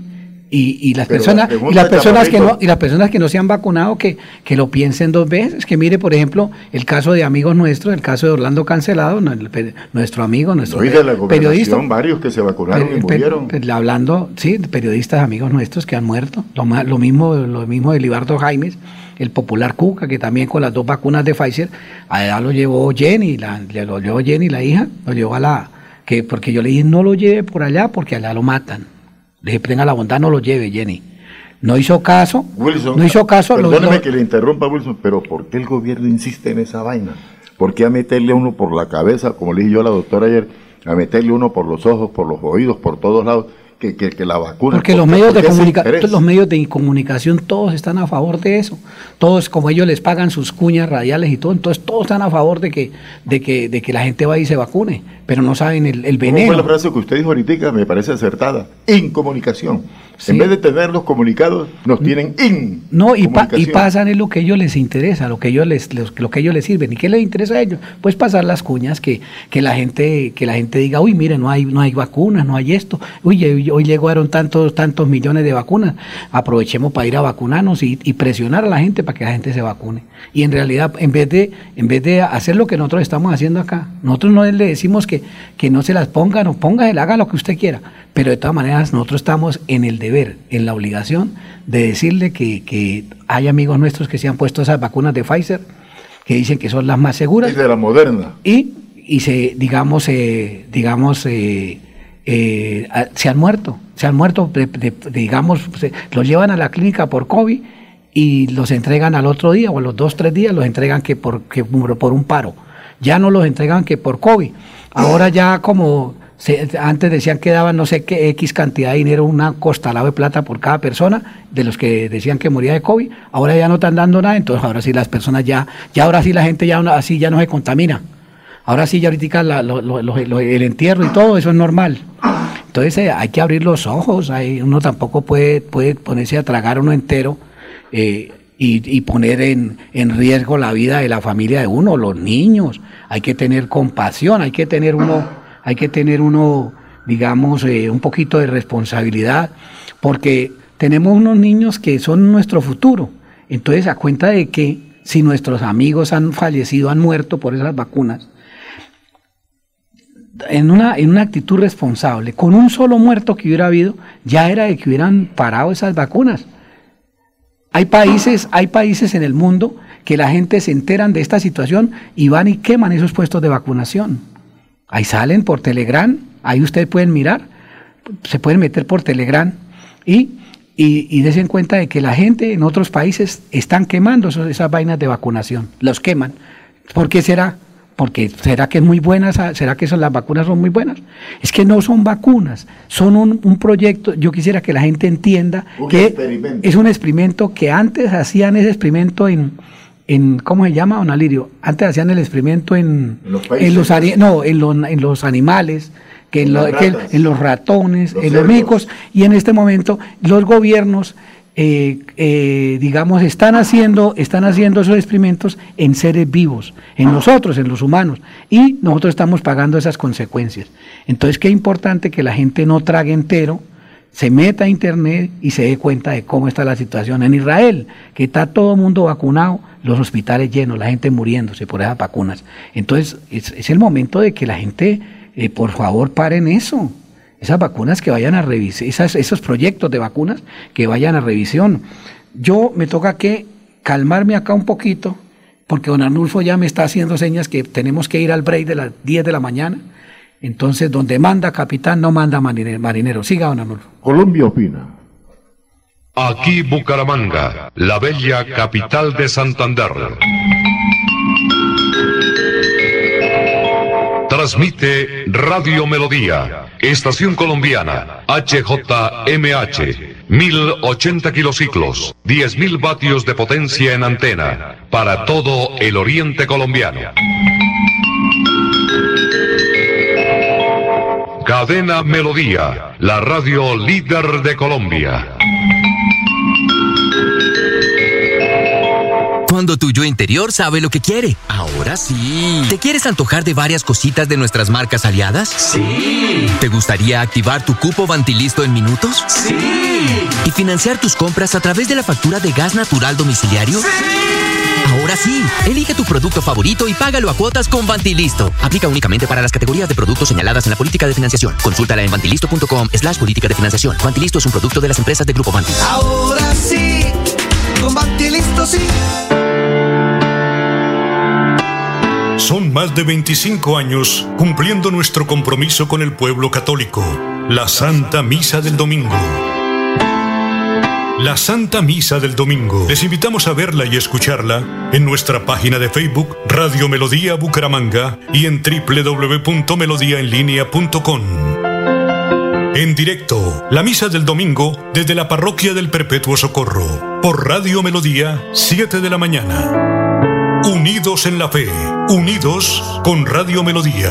y, y las Pero personas la y las personas que no y las personas que no se han vacunado que, que lo piensen dos veces. Que mire, por ejemplo, el caso de amigos nuestros, el caso de Orlando Cancelado, nuestro amigo, nuestro No, y de la periodista. varios que se vacunaron y murieron. hablando, sí, de periodistas amigos nuestros que han muerto. Lo, lo mismo, lo mismo de Libardo Jaimes, el popular Cuca, que también con las dos vacunas de Pfizer, allá lo llevó Jenny, la, lo llevó Jenny, la hija, lo llevó a la, que porque yo le dije no lo lleve por allá porque allá lo matan. Le dije, tenga la bondad, no lo lleve, Jenny. No hizo caso, Wilson, no hizo caso. Perdóneme lo- que le interrumpa, Wilson, pero ¿por qué el gobierno insiste en esa vaina? ¿Por qué a meterle a uno por la cabeza, como le dije yo a la doctora ayer, a meterle uno por los ojos, por los oídos, por todos lados, que, que, que la vacuna? Porque ¿Por los medios por de los medios de comunicación, todos están a favor de eso. Todos, como ellos les pagan sus cuñas radiales y todo, entonces todos están a favor de que, de que, de que la gente vaya y se vacune, pero no saben el, el ¿Cómo fue veneno. la frase que usted dijo ahorita? Me parece acertada. Incomunicación. Sí. En vez de tenerlos comunicados, nos tienen in. No, y, pa- y comunicación. pasan en lo que a ellos les interesa, lo que ellos les, los- lo que ellos les sirven. ¿Y qué les interesa a ellos? Pues pasar las cuñas, que, que la gente, que la gente diga, uy, mire, no hay, no hay vacunas, no hay esto, uy, hoy, hoy llegaron tantos, tantos millones de vacunas, aprovechemos para ir a vacunarnos y, y presionar a la gente para que la gente se vacune. Y en realidad, en vez de, en vez de hacer lo que nosotros estamos haciendo acá, nosotros no le decimos que, que no se las pongan o póngase, haga lo que usted quiera, pero de todas maneras nosotros estamos en el deber, en la obligación de decirle que, que hay amigos nuestros que se han puesto esas vacunas de Pfizer, que dicen que son las más seguras. Es de la moderna. Y, y se, digamos, eh, digamos, eh, eh, se han muerto, se han muerto, de- de- de- digamos, se- los llevan a la clínica por COVID y los entregan al otro día o a los dos, tres días los entregan que por, que por un paro. Ya no los entregan que por COVID. Ahora ya como antes decían que daban no sé qué X cantidad de dinero, una costalado de plata por cada persona, de los que decían que moría de COVID, ahora ya no están dando nada, entonces ahora sí las personas ya, ya ahora sí la gente ya así ya no se contamina. Ahora sí ya ahorita el entierro y todo eso es normal. Entonces eh, hay que abrir los ojos, hay- uno tampoco puede, puede ponerse a tragar uno entero eh, y, y poner en, en riesgo la vida de la familia de uno, los niños. Hay que tener compasión, hay que tener uno, hay que tener uno, digamos, eh, un poquito de responsabilidad, porque tenemos unos niños que son nuestro futuro. Entonces, a cuenta de que si nuestros amigos han fallecido, han muerto por esas vacunas, en una, en una actitud responsable, con un solo muerto que hubiera habido, ya era de que hubieran parado esas vacunas. Hay países, hay países en el mundo que la gente se enteran de esta situación y van y queman esos puestos de vacunación. Ahí salen por Telegram, ahí ustedes pueden mirar, se pueden meter por Telegram y, y, y dense cuenta de que la gente en otros países están quemando esos- esas vainas de vacunación, los queman. ¿Por qué será? Porque será que es muy buena, esa- será que esas, las vacunas son muy buenas. Es que no son vacunas, son un, un proyecto. Yo quisiera que la gente entienda Un que es un experimento que antes hacían ese experimento en, en ¿cómo se llama, don Alirio? Antes hacían el experimento en, En los países. en los, ani- no, en, los- en los animales, que en, lo- que los ratones, Los en los micos, y en este momento los gobiernos, eh, eh, digamos, están haciendo, están haciendo esos experimentos en seres vivos, en nosotros, en los humanos, y nosotros estamos pagando esas consecuencias. Entonces, qué importante que la gente no trague entero, se meta a internet y se dé cuenta de cómo está la situación en Israel, que está todo el mundo vacunado, los hospitales llenos, la gente muriéndose por esas vacunas. Entonces, es, el momento de que la gente, eh, por favor, paren eso. Esas vacunas que vayan a revisar, esos proyectos de vacunas que vayan a revisión. Yo me toca que calmarme acá un poquito, porque don Arnulfo ya me está haciendo señas que tenemos que ir al break de las 10 de la mañana. Entonces, donde manda capitán, no manda marinero. marinero. Siga, don Arnulfo. Colombia opina. Aquí Bucaramanga, la bella capital de Santander. Transmite Radio Melodía, Estación Colombiana, HJMH, 1080 kilociclos, 10.000 vatios de potencia en antena, para todo el oriente colombiano. Cadena Melodía, la radio líder de Colombia. Cuando tu yo interior sabe lo que quiere. Ahora sí. ¿Te quieres antojar de varias cositas de nuestras marcas aliadas? Sí. ¿Te gustaría activar tu cupo Vantilisto en minutos? Sí. ¿Y financiar tus compras a través de la factura de gas natural domiciliario? Sí. Ahora sí, elige tu producto favorito y págalo a cuotas con Vantilisto. Aplica únicamente para las categorías de productos señaladas en la política de financiación. Consúltala en vantilisto.com slash política de financiación. Vantilisto es un producto de las empresas de Grupo Vanti. Ahora sí, con Vantilisto sí. Son más de 25 años cumpliendo nuestro compromiso con el pueblo católico, la Santa Misa del Domingo. La Santa Misa del Domingo. Les invitamos a verla y escucharla en nuestra página de Facebook Radio Melodía Bucaramanga y en www.melodiaenlinea.com. En directo, la Misa del Domingo desde la Parroquia del Perpetuo Socorro, por Radio Melodía, 7 de la mañana. Unidos en la fe, unidos con Radio Melodía.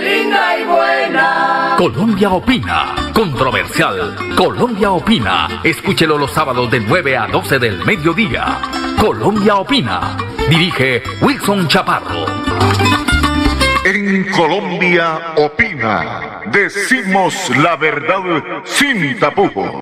Colombia Opina, controversial. Colombia Opina, escúchelo los sábados de 9 a 12 del mediodía. Colombia Opina, dirige Wilson Chaparro. En Colombia opina. Decimos la verdad sin tapujos.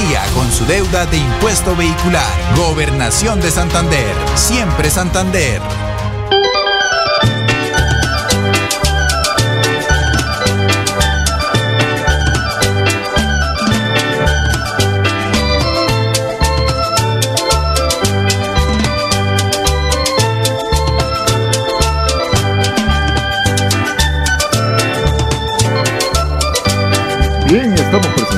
con su deuda de impuesto vehicular. Gobernación de Santander. Siempre Santander.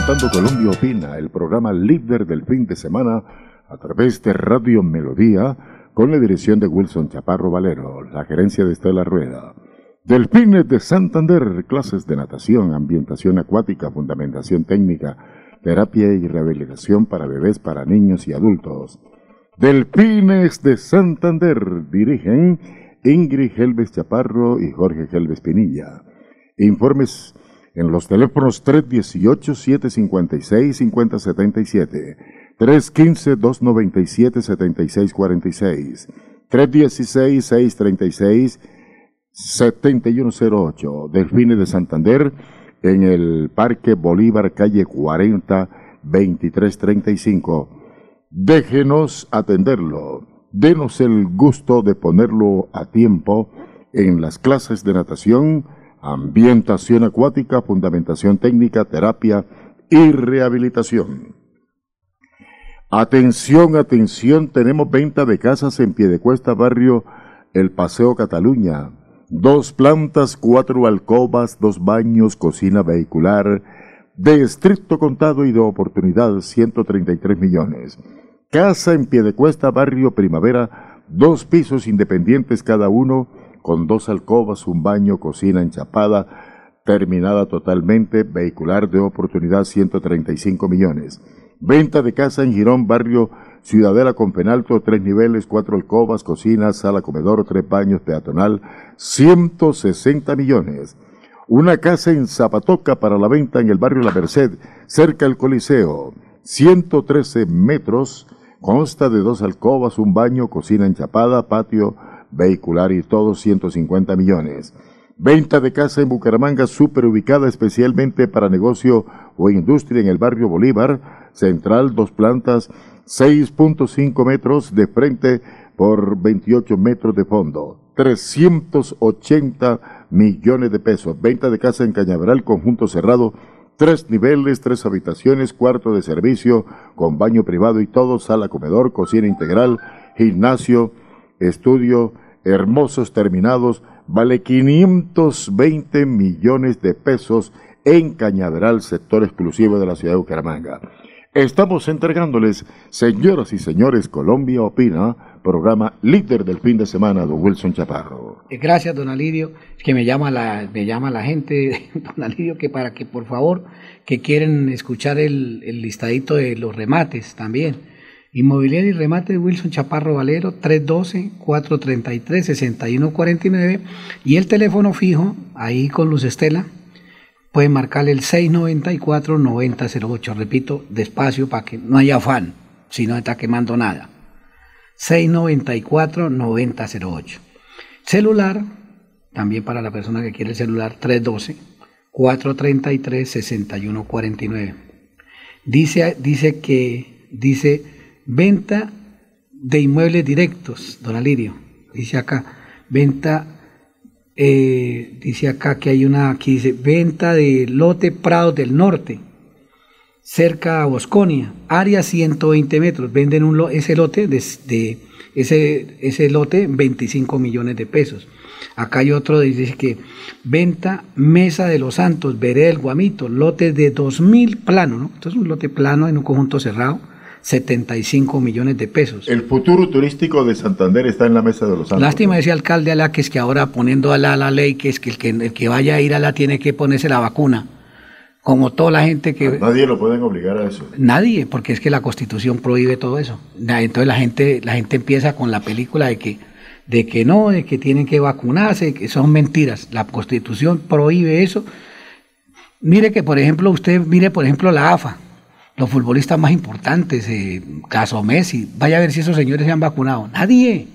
Colombia Opina, el programa líder del fin de semana a través de Radio Melodía, con la dirección de Wilson Chaparro Valero, la gerencia de Estela Rueda. Delfines de Santander, clases de natación, ambientación acuática, fundamentación técnica, terapia y rehabilitación para bebés, para niños y adultos. Delfines de Santander dirigen Ingrid Helves Chaparro y Jorge Helves Pinilla. Informes en los teléfonos 318-756-5077, 315-297-7646, 316-636-7108, Delfines de Santander, en el Parque Bolívar, calle 40, 2335. Déjenos atenderlo. Denos el gusto de ponerlo a tiempo en las clases de natación, ambientación acuática, fundamentación técnica, terapia y rehabilitación. Atención, atención, tenemos venta de casas en Piedecuesta, barrio El Paseo Cataluña. Dos plantas, cuatro alcobas, dos baños, cocina vehicular, de estricto contado y de oportunidad, 133 millones. Casa en Piedecuesta, barrio Primavera, dos pisos independientes cada uno, con dos alcobas, un baño, cocina enchapada, terminada totalmente, vehicular de oportunidad, 135 millones. Venta de casa en Girón, barrio Ciudadela con penalto, tres niveles, cuatro alcobas, cocina, sala, comedor, tres baños, peatonal, 160 millones. Una casa en Zapatoca para la venta en el barrio La Merced, cerca del Coliseo, 113 metros, consta de dos alcobas, un baño, cocina enchapada, patio vehicular y todo 150 millones. Venta de casa en Bucaramanga, super ubicada especialmente para negocio o industria en el barrio Bolívar, central, dos plantas, 6.5 metros de frente por 28 metros de fondo. 380 millones de pesos. Venta de casa en Cañaveral, conjunto cerrado, tres niveles, tres habitaciones, cuarto de servicio, con baño privado y todo, sala, comedor, cocina integral, gimnasio, estudio, hermosos terminados, vale 520 millones de pesos en Cañaveral, sector exclusivo de la ciudad de Bucaramanga. Estamos entregándoles, señoras y señores, Colombia Opina, programa líder del fin de semana, don Wilson Chaparro. Eh, gracias, don Alidio. que me llama la, me llama la gente, don Alidio, que para que por favor, que quieren escuchar el, listadito de los remates también. Inmobiliario y remate Wilson Chaparro Valero, 312-433-6149. Y el teléfono fijo, ahí con Luz Estela, pueden marcarle el 694-9008. Repito, despacio para que no haya afán, si no está quemando nada. 694-9008. Celular, también para la persona que quiere el celular, 312-433-6149. Dice, dice que, dice, venta de inmuebles directos, don Alirio. Dice acá, venta eh, dice acá que hay una, aquí dice, venta de lote Prado del Norte, cerca a Bosconia, área 120 metros, venden un ese lote de, ese, ese lote 25 millones de pesos. Acá hay otro, dice que venta Mesa de los Santos, Veré el Guamito, lote de 2000 plano, ¿no? Esto es un lote plano en un conjunto cerrado 75 millones de pesos. El futuro turístico de Santander está en la mesa de los santos. Lástima ese alcalde Alá que es que ahora poniendo a la, la ley que es que el, que el que vaya a ir a la tiene que ponerse la vacuna. Como toda la gente que... nadie lo pueden obligar a eso. Nadie, porque es que la constitución prohíbe todo eso. Entonces la gente, la gente empieza con la película de que, de que no, de que tienen que vacunarse, que son mentiras. La constitución prohíbe eso. Mire que, por ejemplo, usted mire, por ejemplo, la AFA los futbolistas más importantes, eh, caso Messi, vaya a ver si esos señores se han vacunado. Nadie.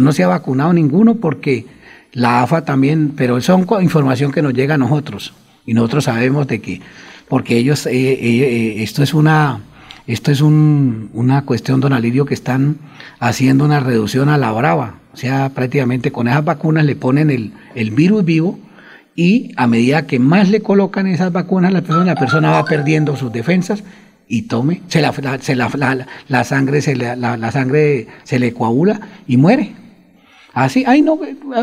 No se ha vacunado ninguno porque la AFA también, pero son información que nos llega a nosotros y nosotros sabemos de que, porque ellos, eh, eh, esto es una, esto es un, una cuestión, don Alirio, que están haciendo una reducción a la brava. O sea, prácticamente con esas vacunas le ponen el, el virus vivo y a medida que más le colocan esas vacunas a la persona, la persona va perdiendo sus defensas y tome, se la, se la, la, sangre se le, la, sangre se le coagula y muere. Así, ay no,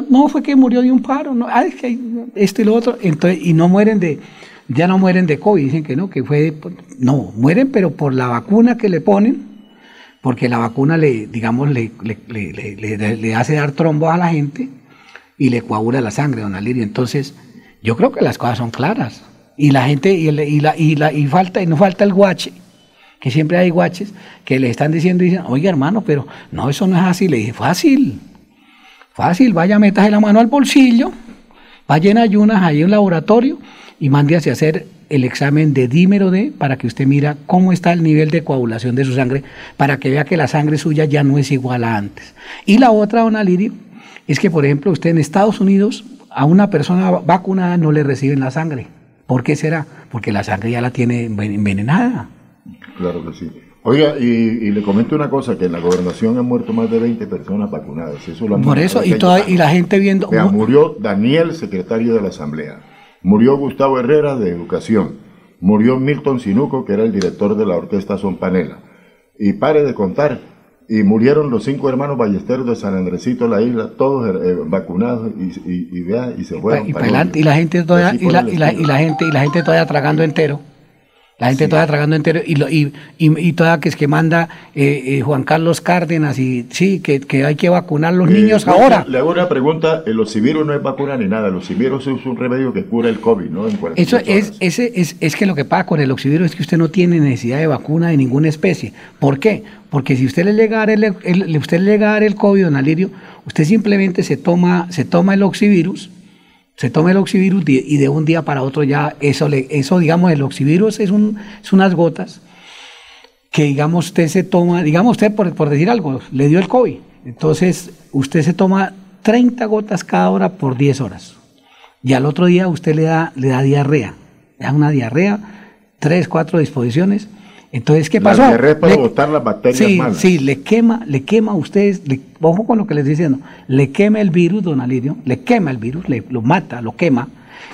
no fue que murió de un paro, no, ay, que esto y lo otro, entonces, y no mueren de, ya no mueren de COVID, dicen que no, que fue, no, mueren pero por la vacuna que le ponen, porque la vacuna le, digamos, le, le, le hace dar trombo a la gente y le coagula la sangre, don Alirio. Entonces, yo creo que las cosas son claras. Y la gente, y, la, y, la, y falta, y no falta el guache, que siempre hay guaches que le están diciendo, dicen, oye hermano, pero no, eso no es así. Le dije, fácil, fácil, vaya, métase la mano al bolsillo, vaya en ayunas ahí en un laboratorio y mándese a hacer el examen de dímero D para que usted mira cómo está el nivel de coagulación de su sangre, para que vea que la sangre suya ya no es igual a antes. Y la otra, don Alirio, es que, por ejemplo, usted en Estados Unidos a una persona vacunada no le reciben la sangre. ¿Por qué será? Porque la sangre ya la tiene envenenada. Claro que sí. Oiga, y, le comento una cosa, que en la gobernación han muerto más de 20 personas vacunadas. Eso Por eso, y, toda, y la gente viendo... murió Daniel, secretario de la Asamblea. Murió Gustavo Herrera, de Educación. Murió Milton Sinuco, que era el director de la orquesta Son Panela. Y pare de contar, y murieron los cinco hermanos ballesteros de San Andresito, la isla, todos eh, vacunados y, y, y, se fueron. Y, y la gente todavía, y la, y la, gente, y la gente todavía tragando entero. La gente toda tragando entero y, lo, y, y, toda que es que manda eh, eh, Juan Carlos Cárdenas y sí, que, que hay que vacunar a los eh, niños ahora. Le hago una pregunta, el ocivirus no es vacuna ni nada, el ocivirus es un remedio que cura el COVID, ¿no? Eso es, ese, es, es que lo que pasa con el ocivirus es que usted no tiene necesidad de vacuna de ninguna especie. ¿Por qué? Porque si usted le llega a el, usted le llega a dar el COVID, don Alirio, usted simplemente se toma, se toma el oxivirus, se toma el oxivirus y de un día para otro ya eso, le, eso digamos, el oxivirus es, un, es unas gotas que, digamos, usted se toma, digamos, usted por, por decir algo, le dio el COVID. Entonces, usted se toma 30 gotas cada hora por 10 horas. Y al otro día usted le da, le da diarrea. Le da una diarrea, 3, 4 disposiciones entonces, ¿qué pasó? La para botar las bacterias sí, Sí, le quema, le quema a ustedes, ojo con lo que les estoy diciendo, le quema el virus, don Alirio, le quema el virus, le, lo mata, lo quema,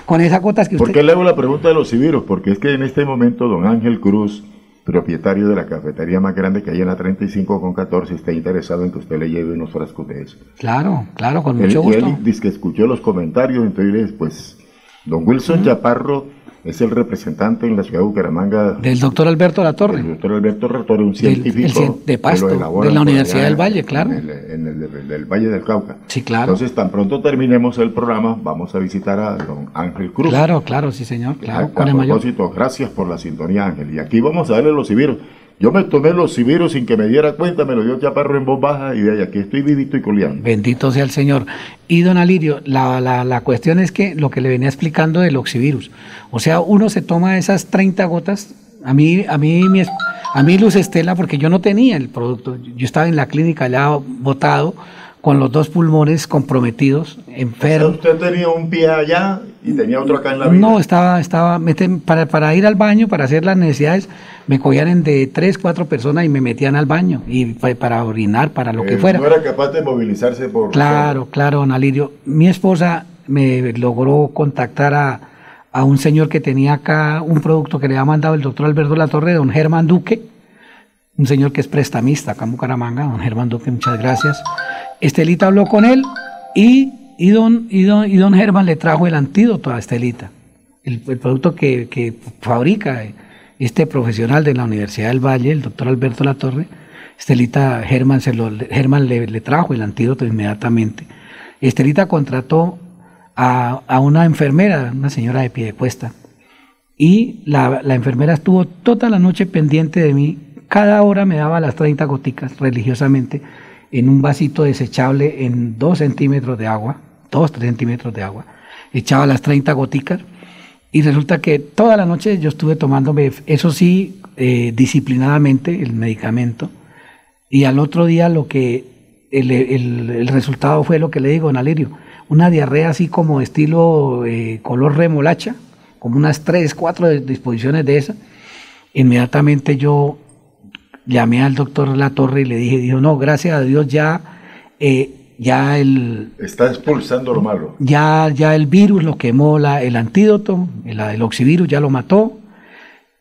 con esas gotas que usted... ¿Por qué le hago la pregunta de los civirus? Porque es que en este momento don Ángel Cruz, propietario de la cafetería más grande que hay en la 35 con 14, está interesado en que usted le lleve unos frascos de eso. Claro, claro, con mucho gusto. Él dice que escuchó los comentarios, entonces, pues, don Wilson Chaparro es el representante en la ciudad de Bucaramanga. Del doctor Alberto Latorre. El doctor Alberto Latorre, un científico. de Pasto, de la Universidad del Valle, claro. En el, del Valle del Cauca. Sí, claro. Entonces, tan pronto terminemos el programa, vamos a visitar a don Ángel Cruz. Claro, claro, sí, señor. Claro, a, propósito, gracias por la sintonía, Ángel. Y aquí vamos a darle los civiros. Yo me tomé los civiros sin que me diera cuenta, me lo dio Chaparro en voz baja y de ahí aquí estoy vivito y coleando. Bendito sea el Señor. Y don Alirio, la, la, la, cuestión es que lo que le venía explicando del oxivirus, o sea, uno se toma esas 30 gotas, a mí, a mí, mi, a mí Luz Estela, porque yo no tenía el producto, yo estaba en la clínica ya botado, con los dos pulmones comprometidos, enfermo. ¿Usted tenía un pie allá y tenía otro acá en la vida? No, estaba, estaba, para, para ir al baño, para hacer las necesidades, me cogían de tres, cuatro personas y me metían al baño, y para orinar, para lo que eh, fuera. ¿No era capaz de movilizarse por...? Claro, claro, don Alirio. Mi esposa me logró contactar a, a un señor que tenía acá un producto que le había mandado el doctor Alberto Latorre, don Germán Duque, un señor que es prestamista acá en Bucaramanga, don Germán Duque, muchas gracias. Estelita habló con él y, y, don, y, don, y don Germán le trajo el antídoto a Estelita, el, producto que, que, fabrica este profesional de la Universidad del Valle, el doctor Alberto Latorre. Estelita Germán, se le, trajo el antídoto inmediatamente. Estelita contrató a, a, una enfermera, una señora de pie de cuesta, y la, la, enfermera estuvo toda la noche pendiente de mí. Cada hora me daba las 30 goticas religiosamente en un vasito desechable en 2 centímetros de agua, 2, 3 centímetros de agua, echaba las 30 goticas y resulta que toda la noche yo estuve tomándome, eso sí, eh, disciplinadamente el medicamento y al otro día lo que el, el, resultado fue lo que le digo, don Alirio, una diarrea así como estilo eh, color remolacha, como unas 3, 4 disposiciones de esa. Inmediatamente yo llamé al doctor Latorre y le dije, dijo, no, gracias a Dios ya, eh, ya el... Está expulsando lo malo. Ya, ya el virus lo quemó, la, el antídoto, el, el oxivirus ya lo mató.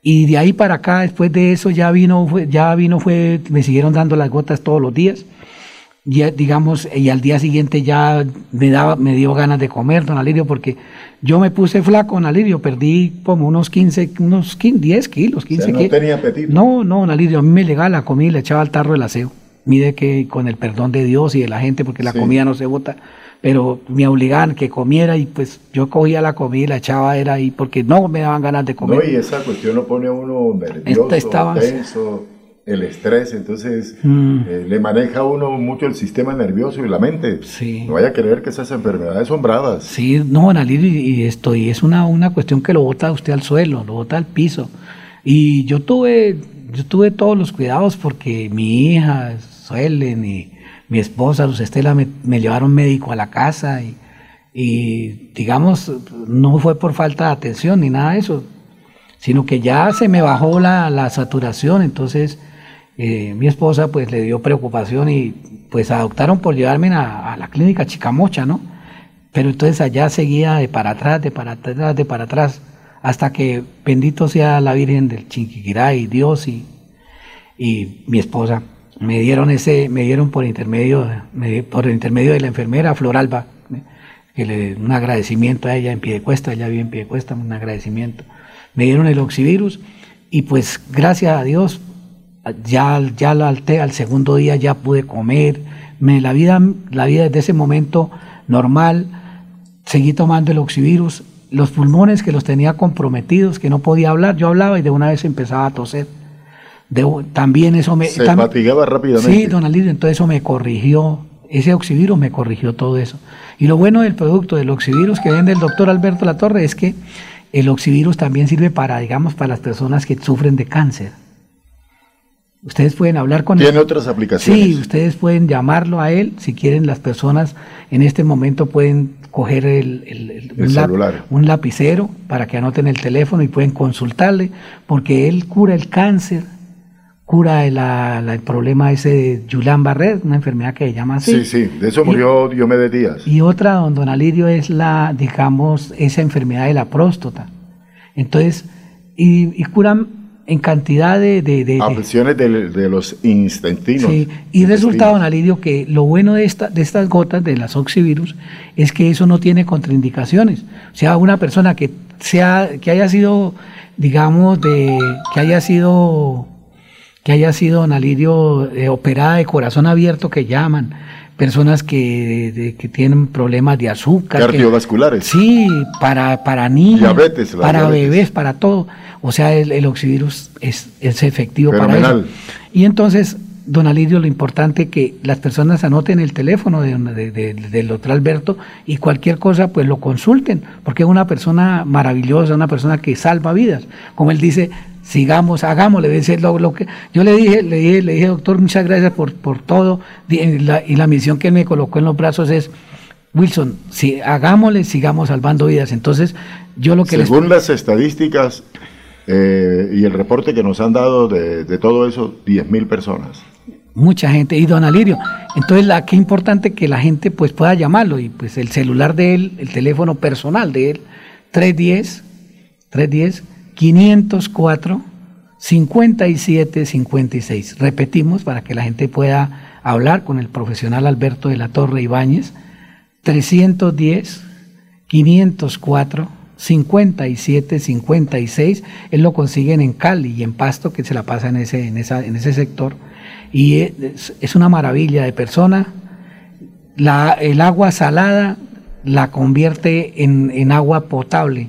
Y de ahí para acá, después de eso, ya vino, ya vino, fue, me siguieron dando las gotas todos los días. Ya, digamos, y al día siguiente ya me daba, me dio ganas de comer, don Alirio, porque yo me puse flaco, don Alirio, perdí como unos 15, unos 15, 10 kilos, 15 no tenía apetito. No, no, don Alirio, a mí me llegaba la comida y le echaba al tarro el aseo. Mide que con el perdón de Dios y de la gente, porque la comida no se bota, pero me obligaban que comiera y pues yo cogía la comida y la echaba era ahí porque no me daban ganas de comer. No, y esa cuestión lo pone a uno nervioso, tenso el estrés, entonces mm. eh, le maneja a uno mucho el sistema nervioso y la mente. Sí. No vaya a creer que esas enfermedades son bravas. Sí, no, Analir, y esto, y es una, una cuestión que lo bota usted al suelo, lo bota al piso. Y yo tuve, yo tuve todos los cuidados porque mi hija, Suelen, y mi esposa, Luz Estela, me, llevaron médico a la casa y, digamos, no fue por falta de atención ni nada de eso, sino que ya se me bajó la, saturación, entonces eh, mi esposa pues le dio preocupación y pues adoptaron por llevarme a, la clínica Chicamocha, ¿no? Pero entonces allá seguía de para atrás, de para atrás, de para atrás, hasta que bendito sea la Virgen del Chinquiquirá y Dios y mi esposa me dieron ese, me dieron por intermedio, por el intermedio de la enfermera Floralba, que le un agradecimiento a ella en pie de cuesta, ella vive en pie de cuesta, un agradecimiento. Me dieron el oxivirus y pues gracias a Dios ya, ya al, al segundo día ya pude comer, me, la, vida, la vida desde ese momento normal, seguí tomando el oxivirus, los pulmones que los tenía comprometidos, que no podía hablar, yo hablaba y de una vez empezaba a toser. También eso me... Se fatigaba rápidamente. Sí, don Alirio, entonces eso me corrigió, ese oxivirus me corrigió todo eso. Y lo bueno del producto del oxivirus que vende el doctor Alberto Latorre es que el oxivirus también sirve para, digamos, para las personas que sufren de cáncer Ustedes pueden hablar con él. ¿Tiene otras aplicaciones? Sí, ustedes pueden llamarlo a él. Si quieren, las personas en este momento pueden coger el, un, celular. un, lapicero para que anoten el teléfono y pueden consultarle, porque él cura el cáncer, cura el problema ese de Julián Barret, una enfermedad que se llama así. Sí, sí, de eso murió Diomedes Díaz. Y otra, don, don Alirio, es la, digamos, esa enfermedad de la próstata. Entonces, y, y curan en cantidad de... de, de, los intestinos. Sí, y resultado, Alirio, que lo bueno de, esta, de estas gotas de las oxivirus es que eso no tiene contraindicaciones. O sea, una persona que, sea, que haya sido, digamos, de, que haya sido, que haya sido, Alirio, eh, operada de corazón abierto, que llaman, personas que, que, tienen problemas de azúcar. Cardiovasculares. sí, para, para niños, diabetes, para bebés, para todo. O sea, el, el oxivirus es, es efectivo para eso. Y entonces, don Alidio, lo importante es que las personas anoten el teléfono de, del doctor Alberto y cualquier cosa, pues lo consulten, porque es una persona maravillosa, una persona que salva vidas. Como él dice, sigamos, hagámosle. Lo, lo que, yo le dije, le dije, le dije, doctor, muchas gracias por, por todo. Y la, y la misión que él me colocó en los brazos es, Wilson, si hagámosle, sigamos salvando vidas. Entonces, yo lo que Según las estadísticas eh, y el reporte que nos han dado de, de todo eso, 10.000 personas. Mucha gente. Y don Alirio, entonces la, qué importante que la gente pues pueda llamarlo. Y pues el celular de él, el teléfono personal de él, 310, 310 504 57 56. Repetimos para que la gente pueda hablar con el profesional Alberto de la Torre Ibáñez. 310 504 57 56. Él lo consiguen en Cali y en Pasto, que se la pasa en ese, en esa, en ese sector. Y es, es una maravilla de persona. La, el agua salada la convierte en, en agua potable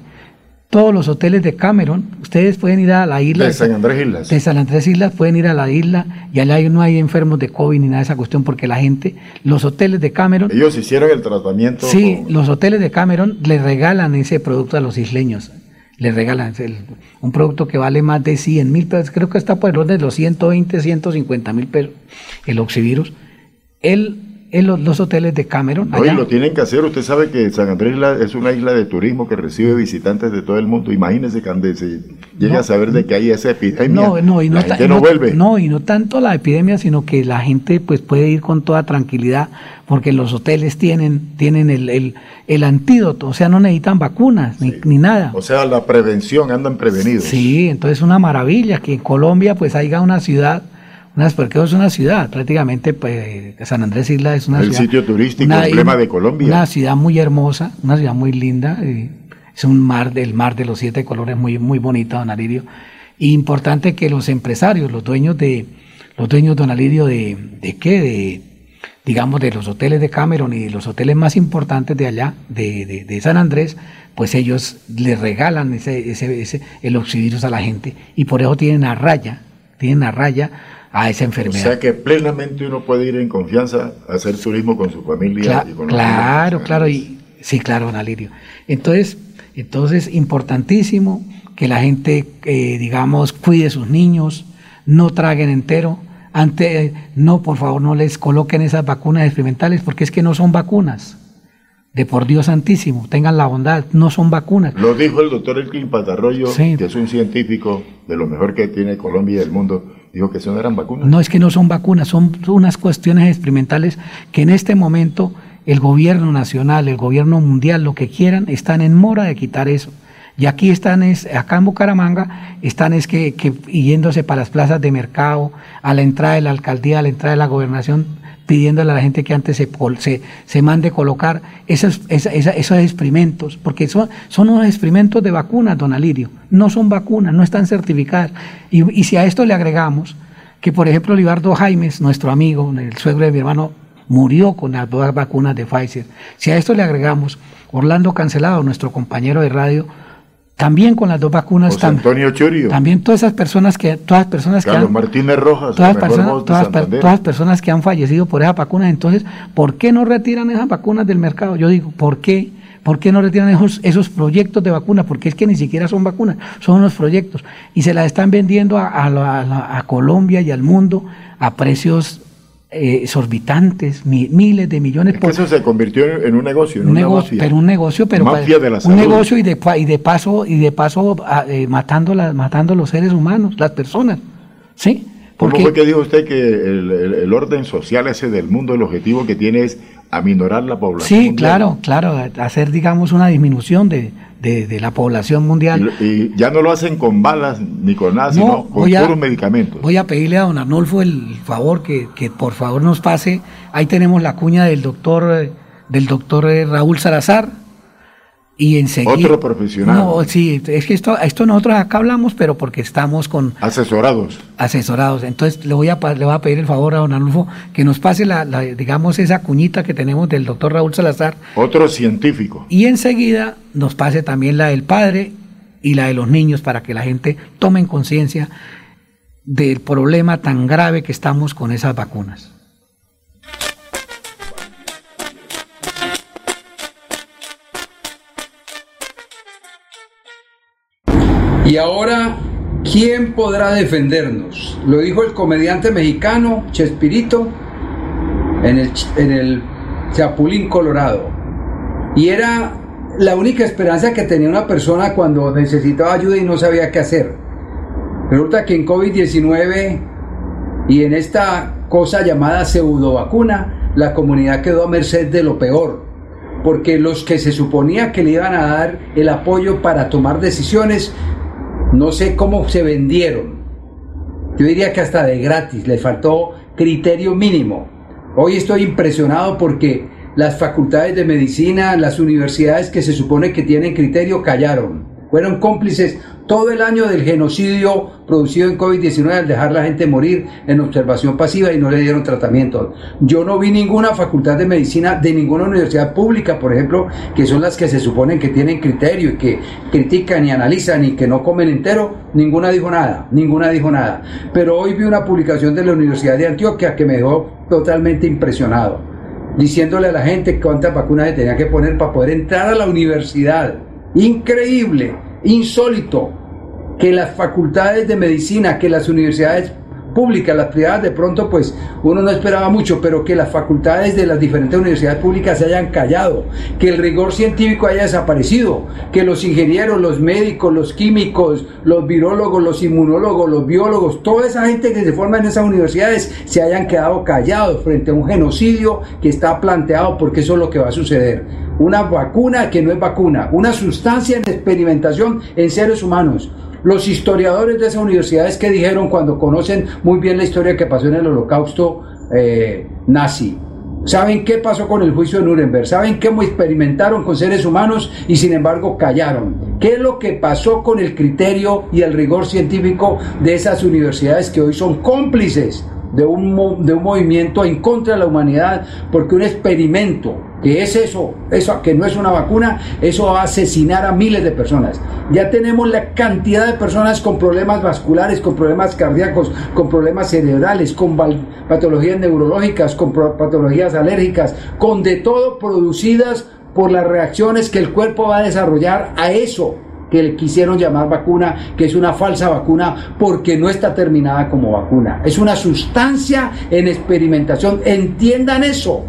todos los hoteles de Cameron, ustedes pueden ir a la isla de San Andrés Islas. De San Andrés Islas pueden ir a la isla y allá no hay enfermos de COVID ni nada de esa cuestión porque la gente, los hoteles de Cameron... Ellos hicieron el tratamiento. Sí, los hoteles de Cameron le regalan ese producto a los isleños. Le regalan un producto que vale más de 100 mil pesos, creo que está por el orden de los 120, 150 mil pesos, el oxivirus. Él en los, hoteles de Cameron. Oye, lo tienen que hacer. Usted sabe que San Andrés es una isla de turismo que recibe visitantes de todo el mundo. Imagínese cuando se llega a saber de que hay esa epidemia. No, no, y no, no, vuelve. No, y no tanto la epidemia, sino que la gente pues puede ir con toda tranquilidad porque los hoteles tienen, tienen el, el, antídoto, o sea, no necesitan vacunas ni, ni, nada. O sea, la prevención, andan prevenidos. Sí, entonces es una maravilla que en Colombia pues haya una ciudad porque es una ciudad, prácticamente pues, San Andrés Isla es una el ciudad. sitio turístico, emblema de Colombia. Una ciudad muy hermosa, una ciudad muy linda. es un mar, del mar de los siete colores muy, muy bonito, don Alirio. Y importante que los empresarios, los dueños de, los dueños, don Alirio, de, de qué, de, digamos, de los hoteles de Cameron y de los hoteles más importantes de allá, de, de, San Andrés, pues ellos le regalan ese, ese, ese, el oxivirus a la gente y por eso tienen a raya, tienen a raya a esa enfermedad. O sea que plenamente uno puede ir en confianza a hacer turismo con su familia. y con claro, claro, y sí, claro, don Alirio. Entonces, entonces importantísimo que la gente, eh, digamos, cuide sus niños, no traguen entero. Ante, no, por favor, no les coloquen esas vacunas experimentales porque es que no son vacunas. De por Dios santísimo, tengan la bondad, no son vacunas. Lo dijo el doctor Elkin Patarroyo, que es un científico de lo mejor que tiene Colombia y el mundo, Dijo que eso no eran vacunas. No es que no son vacunas, son unas cuestiones experimentales que en este momento el gobierno nacional, el gobierno mundial, lo que quieran, están en mora de quitar eso. Y aquí están, es, acá en Bucaramanga, están es que, que yéndose para las plazas de mercado, a la entrada de la alcaldía, a la entrada de la gobernación, pidiéndole a la gente que antes se, se, se mande colocar esos, esos, experimentos, porque son, son unos experimentos de vacunas, don Alirio, no son vacunas, no están certificadas. Y, y si a esto le agregamos que, por ejemplo, Libardo Jaimes, nuestro amigo, el suegro de mi hermano, murió con las dos vacunas de Pfizer. Si a esto le agregamos Orlando Cancelado, nuestro compañero de radio, también con las dos vacunas. José Antonio Churio. También todas esas personas que, todas personas Carlos que han, Martínez Rojas. Todas, personas, todas, todas personas que han fallecido por esas vacunas. Entonces, ¿por qué no retiran esas vacunas del mercado? Yo digo, ¿por qué? ¿Por qué no retiran esos, esos proyectos de vacunas? Porque es que ni siquiera son vacunas, son unos proyectos. Y se las están vendiendo a, a, a Colombia y al mundo a precios eh, exorbitantes, miles de millones. Es que eso se convirtió en un negocio, en un una negocio, mafia. pero un negocio, pero Mafia de la un salud. negocio y de, pa- y de paso y de paso eh, matando las, matando los seres humanos, las personas, sí. ¿Cómo Porque fue que dijo usted que el, el- el orden social ese del mundo, el objetivo que tiene es aminorar la población? sí, mundial? claro, claro, hacer digamos una disminución de, de- de la población mundial. Y, ya no lo hacen con balas ni con nada, No, sino con a- puros medicamentos. Voy a pedirle a don Arnulfo el favor que, que por favor nos pase. Ahí tenemos la cuña del doctor eh, del doctor eh, Raúl Salazar y enseguida Otro profesional. No, sí, es que esto esto nosotros acá hablamos, pero porque estamos con Asesorados. asesorados. Entonces le voy a le voy a pedir el favor a don Arnulfo que nos pase la, la, digamos esa cuñita que tenemos del doctor Raúl Salazar Otro científico. y enseguida nos pase también la del padre y la de los niños para que la gente tome conciencia del problema tan grave que estamos con esas vacunas. Y ahora, ¿quién podrá defendernos? Lo dijo el comediante mexicano Chespirito en el, en Chapulín Colorado. Y era la única esperanza que tenía una persona cuando necesitaba ayuda y no sabía qué hacer. Resulta que en COVID-19 y en esta cosa llamada pseudo vacuna, la comunidad quedó a merced de lo peor, porque los que se suponía que le iban a dar el apoyo para tomar decisiones, no sé cómo se vendieron. Yo diría que hasta de gratis, le faltó criterio mínimo. Hoy estoy impresionado porque las facultades de medicina, las universidades que se supone que tienen criterio, callaron. Fueron cómplices todo el año del genocidio producido en COVID-19 al dejar la gente morir en observación pasiva y no le dieron tratamiento. Yo no vi ninguna facultad de medicina de ninguna universidad pública, por ejemplo, que son las que se suponen que tienen criterio y que critican y analizan y que no comen entero, ninguna dijo nada, ninguna dijo nada. Pero hoy vi una publicación de la Universidad de Antioquia que me dejó totalmente impresionado, diciéndole a la gente cuántas vacunas se tenía que poner para poder entrar a la universidad. Increíble, insólito, que las facultades de medicina, que las universidades públicas, las privadas de pronto pues uno no esperaba mucho, pero que las facultades de las diferentes universidades públicas se hayan callado, que el rigor científico haya desaparecido, que los ingenieros, los médicos, los químicos, los virólogos, los inmunólogos, los biólogos, toda esa gente que se forma en esas universidades se hayan quedado callados frente a un genocidio que está planteado porque eso es lo que va a suceder. Una vacuna que no es vacuna, una sustancia en experimentación en seres humanos. Los historiadores de esas universidades que dijeron cuando conocen muy bien la historia que pasó en el holocausto eh, nazi, ¿Saben qué pasó con el juicio de Nuremberg? ¿Saben cómo experimentaron con seres humanos y sin embargo callaron? ¿Qué es lo que pasó con el criterio y el rigor científico de esas universidades que hoy son cómplices de un, de un movimiento en contra de la humanidad? Porque un experimento, que es eso, eso que no es una vacuna, eso va a asesinar a miles de personas. Ya tenemos la cantidad de personas con problemas vasculares, con problemas cardíacos, con problemas cerebrales, con patologías neurológicas, con patologías alérgicas, con de todo producidas por las reacciones que el cuerpo va a desarrollar a eso que le quisieron llamar vacuna, que es una falsa vacuna porque no está terminada como vacuna. Es una sustancia en experimentación. Entiendan eso.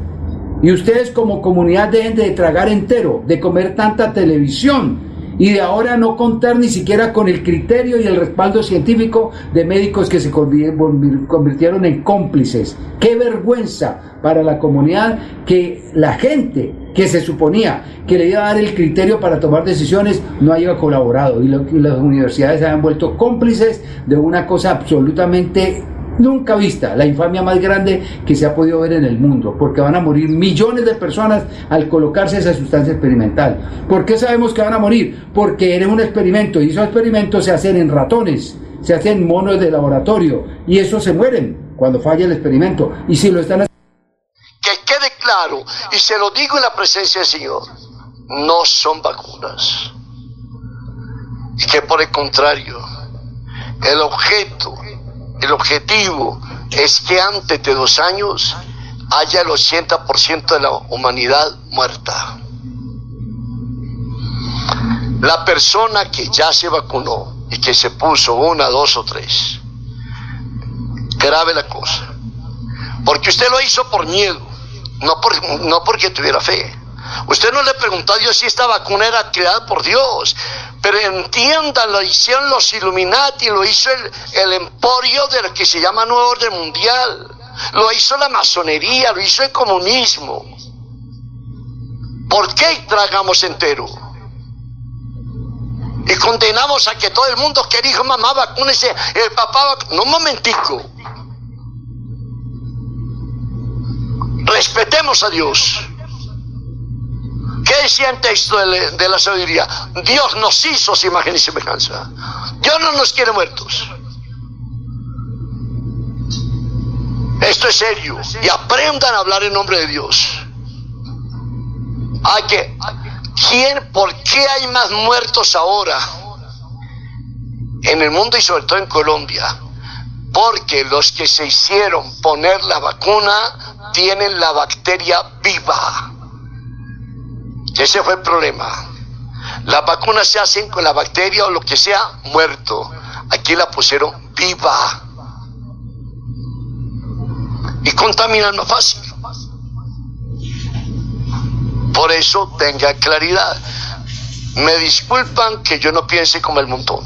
Y ustedes como comunidad dejen de tragar entero, de comer tanta televisión y de ahora no contar ni siquiera con el criterio y el respaldo científico de médicos que se convirtieron en cómplices. Qué vergüenza para la comunidad que la gente que se suponía que le iba a dar el criterio para tomar decisiones no haya colaborado y, y las universidades se han vuelto cómplices de una cosa absolutamente nunca vista, la infamia más grande que se ha podido ver en el mundo, porque van a morir millones de personas al colocarse esa sustancia experimental. ¿Por qué sabemos que van a morir? Porque era un experimento y esos experimentos se hacen en ratones, se hacen en monos de laboratorio y esos se mueren cuando falla el experimento. Y si lo están Que quede claro, y se lo digo en la presencia del Señor, no son vacunas. Y que por el contrario, el objeto el objetivo es que antes de dos años haya el 80% de la humanidad muerta. La persona que ya se vacunó y que se puso una, dos o tres, grave la cosa. Porque usted lo hizo por miedo, no, por, no porque tuviera fe. Usted no le preguntó a Dios si esta vacuna era creada por Dios. Pero entiendan, lo hicieron los Illuminati, lo hizo el, el emporio de lo que se llama Nuevo Orden Mundial. Lo hizo la masonería, lo hizo el comunismo. ¿Por qué tragamos entero? Y condenamos a que todo el mundo que dijo mamá vacúnese, el papá No, un momentico. Respetemos a Dios. ¿Qué decía el texto de, la sabiduría? Dios nos hizo su imagen y semejanza. Dios no nos quiere muertos. Esto es serio. Y aprendan a hablar en nombre de Dios. Hay que. ¿Quién, ¿Por qué hay más muertos ahora en el mundo y sobre todo en Colombia? Porque los que se hicieron poner la vacuna tienen la bacteria viva. Ese fue el problema. Las vacunas se hacen con la bacteria o lo que sea muerto. Aquí la pusieron viva. Y contaminan más fácil. Por eso tenga claridad. Me disculpan que yo no piense como el montón.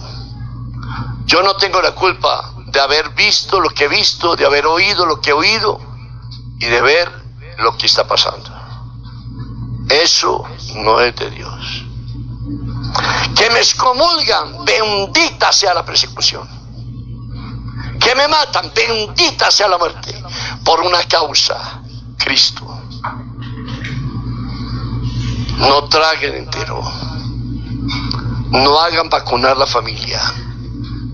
Yo no tengo la culpa de haber visto lo que he visto, de haber oído lo que he oído y de ver lo que está pasando. Eso no es de Dios. Que me excomulgan, bendita sea la persecución. Que me matan, bendita sea la muerte. Por una causa, Cristo. No traguen entero. No hagan vacunar la familia.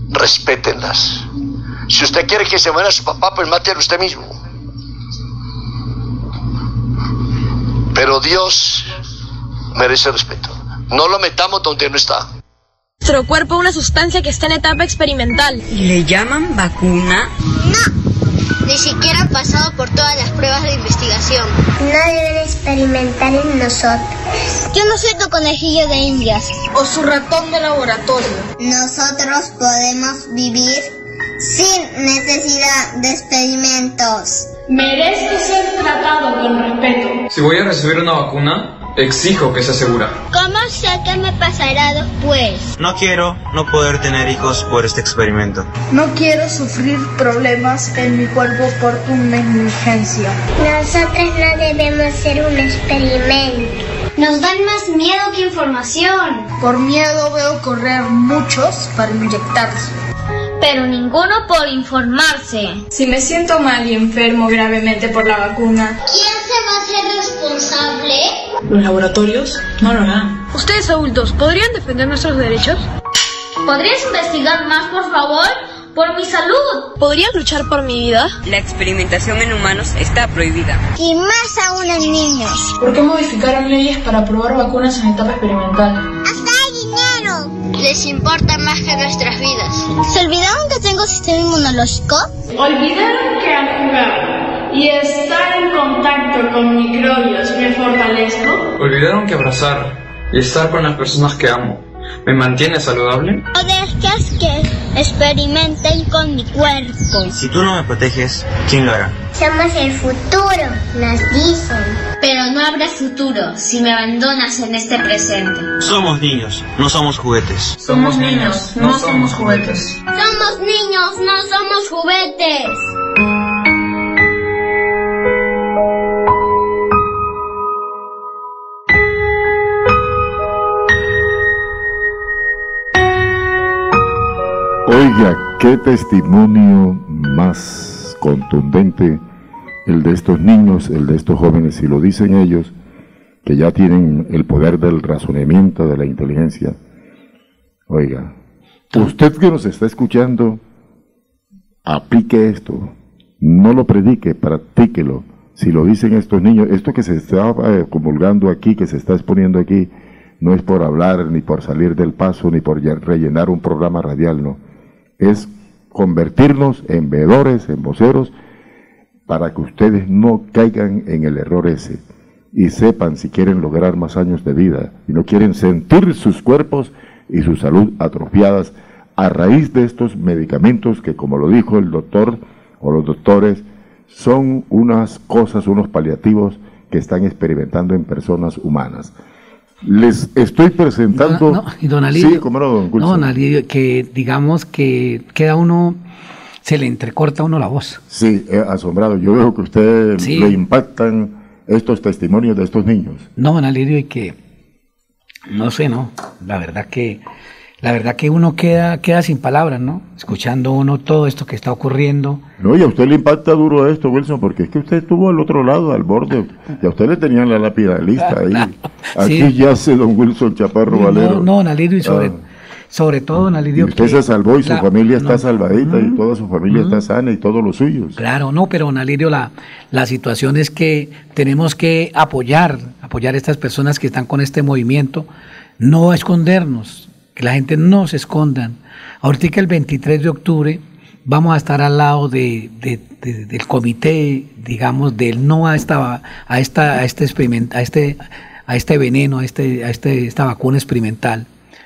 Respétenlas. Si usted quiere que se muera su papá, pues mátelo usted mismo. Pero Dios merece respeto. No lo metamos donde no está. Nuestro cuerpo es una sustancia que está en etapa experimental. ¿Y le llaman vacuna? No, ni siquiera ha pasado por todas las pruebas de investigación. No deben experimentar en nosotros. Yo no soy tu conejillo de indias. O su ratón de laboratorio. Nosotros podemos vivir sin necesidad de experimentos. Merezco ser tratado con respeto. Si voy a recibir una vacuna, Exijo que se asegura. ¿Cómo sé qué me pasará después? No quiero no poder tener hijos por este experimento. No quiero sufrir problemas en mi cuerpo por una negligencia. Nosotros no debemos ser un experimento. Nos dan más miedo que información. Por miedo veo correr muchos para inyectarse pero ninguno por informarse. Si me siento mal y enfermo gravemente por la vacuna, ¿quién se va a hacer responsable? Los laboratorios no lo harán. Ustedes adultos, ¿podrían defender nuestros derechos? ¿Podrías investigar más, por favor? Por mi salud. ¿Podrías luchar por mi vida? La experimentación en humanos está prohibida. Y más aún en niños. ¿Por qué modificaron leyes para probar vacunas en etapa experimental? ¡Hasta hay dinero! Les importa más que nuestras vidas. ¿Se olvidaron que tengo sistema inmunológico? ¿Olvidaron que al jugar y estar en contacto con microbios me fortalezco? ¿Olvidaron que abrazar y estar con las personas que amo ¿Me mantiene saludable? No dejes que experimenten con mi cuerpo. Si tú no me proteges, ¿quién lo hará? Somos el futuro, nos dicen. Pero no habrá futuro si me abandonas en este presente. Somos niños, no somos juguetes. Somos niños, no somos juguetes. Somos niños, no somos juguetes. Oiga, qué testimonio más contundente el de estos niños, el de estos jóvenes, y lo dicen ellos, que ya tienen el poder del razonamiento, de la inteligencia. Oiga, usted que nos está escuchando, aplique esto, no lo predique, practíquelo. Si lo dicen estos niños, esto que se está eh, comulgando aquí, que se está exponiendo aquí, no es por hablar, ni por salir del paso, ni por rellenar un programa radial, no es convertirnos en veedores, en voceros, para que ustedes no caigan en el error ese y sepan si quieren lograr más años de vida y no quieren sentir sus cuerpos y su salud atrofiadas a raíz de estos medicamentos que, como lo dijo el doctor o los doctores, son unas cosas, unos paliativos que están experimentando en personas humanas. Les estoy presentando. No, don sí, ¿cómo no, don No, don Alidio, que digamos que queda uno, se le entrecorta a uno la voz. Sí, asombrado. Yo veo que usted le impactan estos testimonios de estos niños. No, don Alidio, y que, no sé, no, la verdad que la verdad que uno queda, queda sin palabras, ¿no? Escuchando uno todo esto que está ocurriendo. No, y a usted le impacta duro esto, Wilson, porque es que usted estuvo al otro lado, al borde, y a usted le tenían la lápida lista ahí. Aquí yace don Wilson Chaparro Valero. No, no, Nalidio, y sobre, ah. sobre todo, Nalidio. Y usted se salvó y su familia está salvadita y toda su familia está sana y todos los suyos. Claro, no, pero Nalidio, la, la situación es que tenemos que apoyar, apoyar a estas personas que están con este movimiento, no escondernos que la gente no se escondan. Ahorita el 23 de octubre vamos a estar al lado de, del comité, digamos, del no a esta, a esta, a este a este, a este veneno, a este, a este, esta vacuna experimental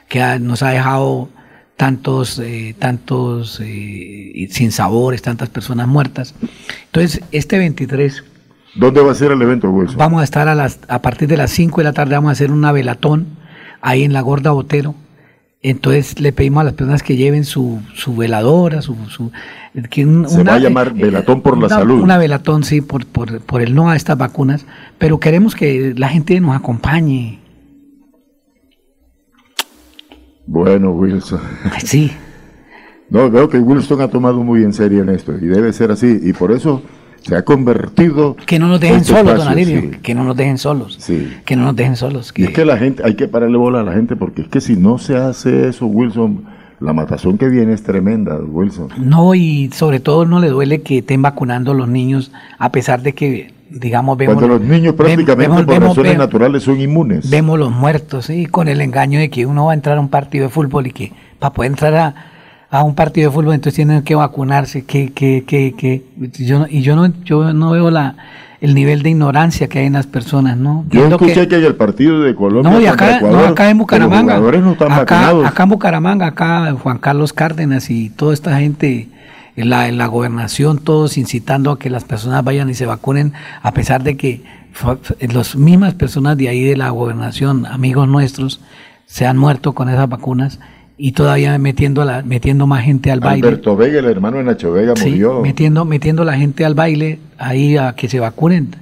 que nos ha dejado tantos, eh, tantos eh, sin sabores, tantas personas muertas. Entonces, este 23 ¿Dónde va a ser el evento, Wilson? Vamos a estar a, las, a partir de las 5 de la tarde, vamos a hacer una velatón ahí en la Gorda Botero, entonces le pedimos a las personas que lleven su, su veladora, su... su que Se va a llamar velatón por la salud. Una velatón, sí, por, por, por el no a estas vacunas, pero queremos que la gente nos acompañe. Bueno, Wilson. Sí. No, veo que Wilson ha tomado muy en serio en esto y debe ser así. Y por eso se ha convertido. Que no nos dejen solos, don Alirio, que no nos dejen solos. Sí. Que no nos dejen solos. Y es que la gente, hay que pararle bola a la gente, porque es que si no se hace eso, Wilson, la matazón que viene es tremenda, Wilson. No, y sobre todo no le duele que estén vacunando a los niños, a pesar de que, digamos, vemos. Cuando los niños prácticamente por razones naturales son inmunes. Vemos los muertos, y con el engaño de que uno va a entrar a un partido de fútbol y que para poder entrar a a un partido de fútbol, entonces tienen que vacunarse, que, que, que, que yo, y yo no, yo no veo la, el nivel de ignorancia que hay en las personas, ¿no? Yo escuché que, hay el partido de Colombia. No, y acá, no, acá en Bucaramanga. acá, acá en Bucaramanga, acá Juan Carlos Cárdenas y toda esta gente en la, en la gobernación, todos incitando a que las personas vayan y se vacunen, a pesar de que las mismas personas de ahí de la gobernación, amigos nuestros, se han muerto con esas vacunas y todavía metiendo la, metiendo más gente al baile. Alberto Vega, el hermano de Nacho Vega, murió. Metiendo, metiendo la gente al baile, ahí a que se vacunen.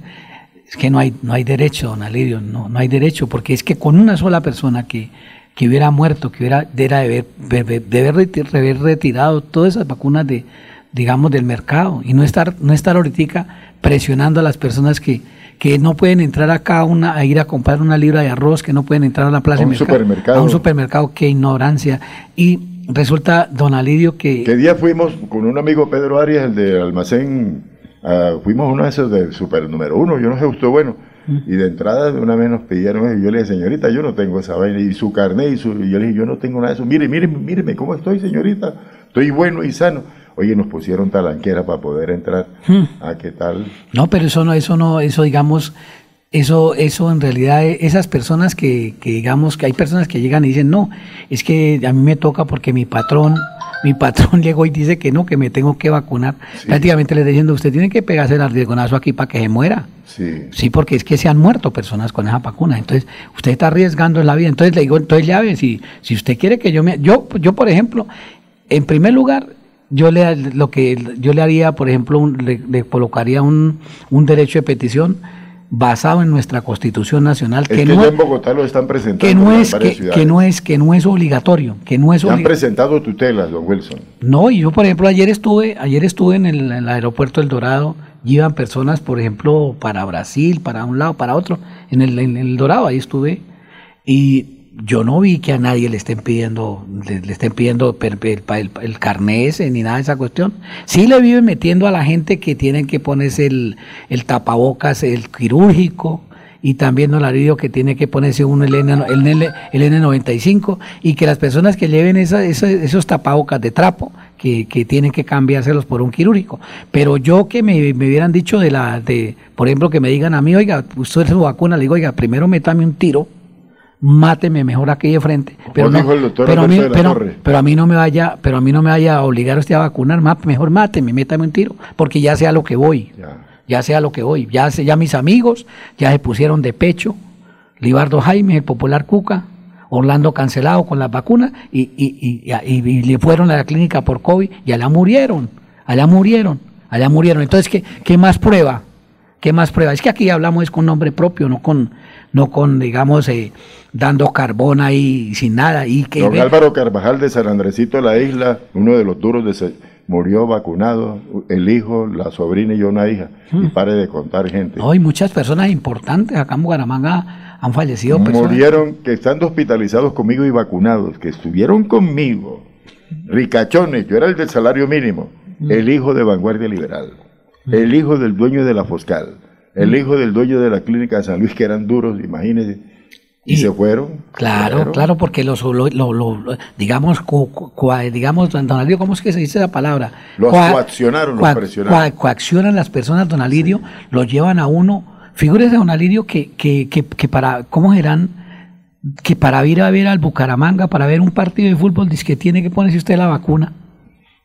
Es que no hay, no hay derecho, don Alirio, no, no hay derecho, porque es que con una sola persona que, que hubiera muerto, que hubiera de haber, de haber retirado todas esas vacunas de, digamos, del mercado y no estar, no estar ahorita presionando a las personas que, que no pueden entrar acá una, a ir a comprar una libra de arroz, que no pueden entrar a la plaza a un supermercado. A un supermercado, qué ignorancia. Y resulta, don Alidio, que... ¿Qué día fuimos con un amigo Pedro Arias, el de almacén? Uh, fuimos uno de esos de super número uno, yo no sé, usted bueno. Y de entrada de una vez nos pidieron, y yo le dije, señorita, yo no tengo esa vaina, y su carnet, y, su, y yo le dije, yo no tengo nada de eso. Mire, mire, míreme, ¿cómo estoy, señorita? Estoy bueno y sano oye, nos pusieron talanquera para poder entrar. Hmm. ¿A qué tal? No, pero eso no, eso no, eso digamos, eso, eso en realidad, esas personas que, que digamos, que hay personas que llegan y dicen, no, es que a mí me toca porque mi patrón mi patrón llegó y dice que no, que me tengo que vacunar. Prácticamente le diciendo, usted tiene que pegarse el arriesgonazo aquí para que se muera. Sí. Sí, porque es que se han muerto personas con esa vacuna. Entonces, usted está arriesgando la vida. Entonces le digo, entonces ya ve, si, si usted quiere que yo me... Yo, yo, por ejemplo, en primer lugar, yo le, lo que yo le haría, por ejemplo, un- le, le colocaría un, un derecho de petición basado en nuestra Constitución Nacional, Es que que no, en Bogotá lo están presentando que no es que, que no es que no es obligatorio, que no es han presentado tutelas, don Wilson. No, y yo por ejemplo ayer estuve, ayer estuve en el, en el aeropuerto El Dorado, iban personas, por ejemplo, para Brasil, para un lado, para otro, en el, en el Dorado, ahí estuve, y yo no vi que a nadie le estén pidiendo, le, estén pidiendo el, el, ese, ni nada de esa cuestión. Sí le viven metiendo a la gente que tienen que ponerse el, el tapabocas, el quirúrgico, y también no alivio que tiene que ponerse uno el, N, el, N, el N95 y que las personas que lleven esa- esa- esos tapabocas de trapo que, que tienen que cambiárselos por un quirúrgico. Pero yo que me, me hubieran dicho de la, de, por ejemplo, que me digan a mí, oiga, usted su vacuna, le digo, oiga, primero métame un tiro, máteme mejor aquí de frente. Pero, no- pero, a mí, pero, pero a mí no me vaya, pero a mí no me vaya a obligar usted a vacunar, mejor máteme, métame un tiro, porque ya sea lo que voy ya sea lo que voy, ya, ya mis amigos ya se pusieron de pecho, Libardo Jaime, el popular Cuca, Orlando cancelado con las vacunas y, y, y, y- y le fueron a la clínica por COVID y allá murieron, allá murieron, allá murieron. Entonces, ¿qué, qué más prueba? ¿Qué más prueba? Es que aquí hablamos es con nombre propio, no con, no con digamos, eh, dando carbón ahí sin nada. Y que Don ve- Álvaro Carvajal de San Andresito de la Isla, uno de los duros de se- murió vacunado, el hijo, la sobrina y yo una hija. Y pare de contar gente. no, y muchas personas importantes acá en Bucaramanga han fallecido. personas. Murieron que estando hospitalizados conmigo y vacunados, que estuvieron conmigo, ricachones, yo era el del salario mínimo, el hijo de Vanguardia Liberal, el hijo del dueño de la Foscal, el hijo del dueño de la clínica de San Luis, que eran duros, imagínense, y, se fueron. Claro, fueron. claro, porque los, lo, lo- lo- digamos, cu- cu- cua- digamos, don Alirio, ¿cómo es que se dice esa palabra? Los coaccionaron, los presionaron. coaccionan las personas, don Alirio, lo llevan a uno. Figúrese, don Alirio, que, que, que, que para, ¿cómo serán? Que para ir a ver al Bucaramanga, para ver un partido de fútbol, dice que tiene que ponerse usted la vacuna.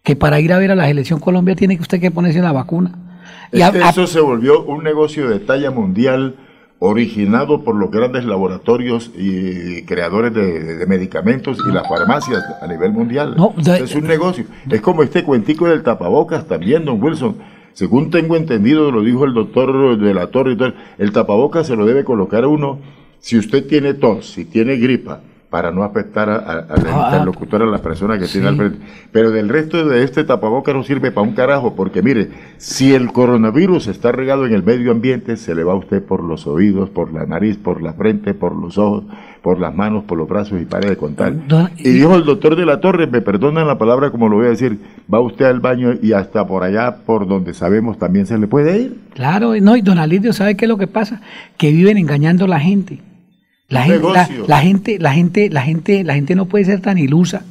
Que para ir a ver a la selección Colombia tiene que usted que ponerse la vacuna. Y Es a- que a- eso se volvió un negocio de talla mundial originado por los grandes laboratorios y creadores de, de medicamentos y las farmacias a nivel mundial. No, de- es un negocio. Es como este cuentico del tapabocas también, don Wilson. Según tengo entendido, lo dijo el doctor de la Torre, el tapabocas se lo debe colocar a uno si usted tiene tos, si tiene gripa, para no afectar a- a- al Ah, interlocutor, a la persona que tiene sí. al frente. Pero del resto de este tapabocas no sirve para un carajo, porque mire, si el coronavirus está regado en el medio ambiente, se le va a usted por los oídos, por la nariz, por la frente, por los ojos, por las manos, por los brazos y pare de contar. Y dijo el doctor de la Torre, me perdonan la palabra como lo voy a decir, va usted al baño y hasta por allá, por donde sabemos, también se le puede ir. Claro, no, y don Alirio, ¿sabe qué es lo que pasa? Que viven engañando a la gente. La gente, la, gente, la gente, la gente, la gente no puede ser tan ilusa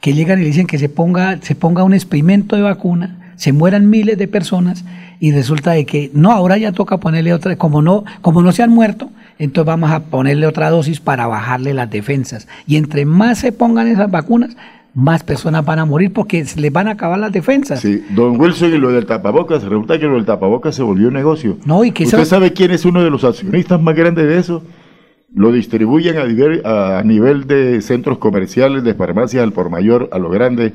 que llegan y le dicen que se ponga, se ponga un experimento de vacuna, se mueran miles de personas y resulta de que no, ahora ya toca ponerle otra, como no, como no se han muerto, entonces vamos a ponerle otra dosis para bajarle las defensas. Y entre más se pongan esas vacunas, más personas van a morir porque se les van a acabar las defensas. Sí, don Wilson y lo del tapabocas, resulta que lo del tapabocas se volvió un negocio. No, y que ¿Usted sabe quién es uno de los accionistas más grandes de eso? Lo distribuyen a nivel, a nivel de centros comerciales, de farmacias al por mayor, a lo grande.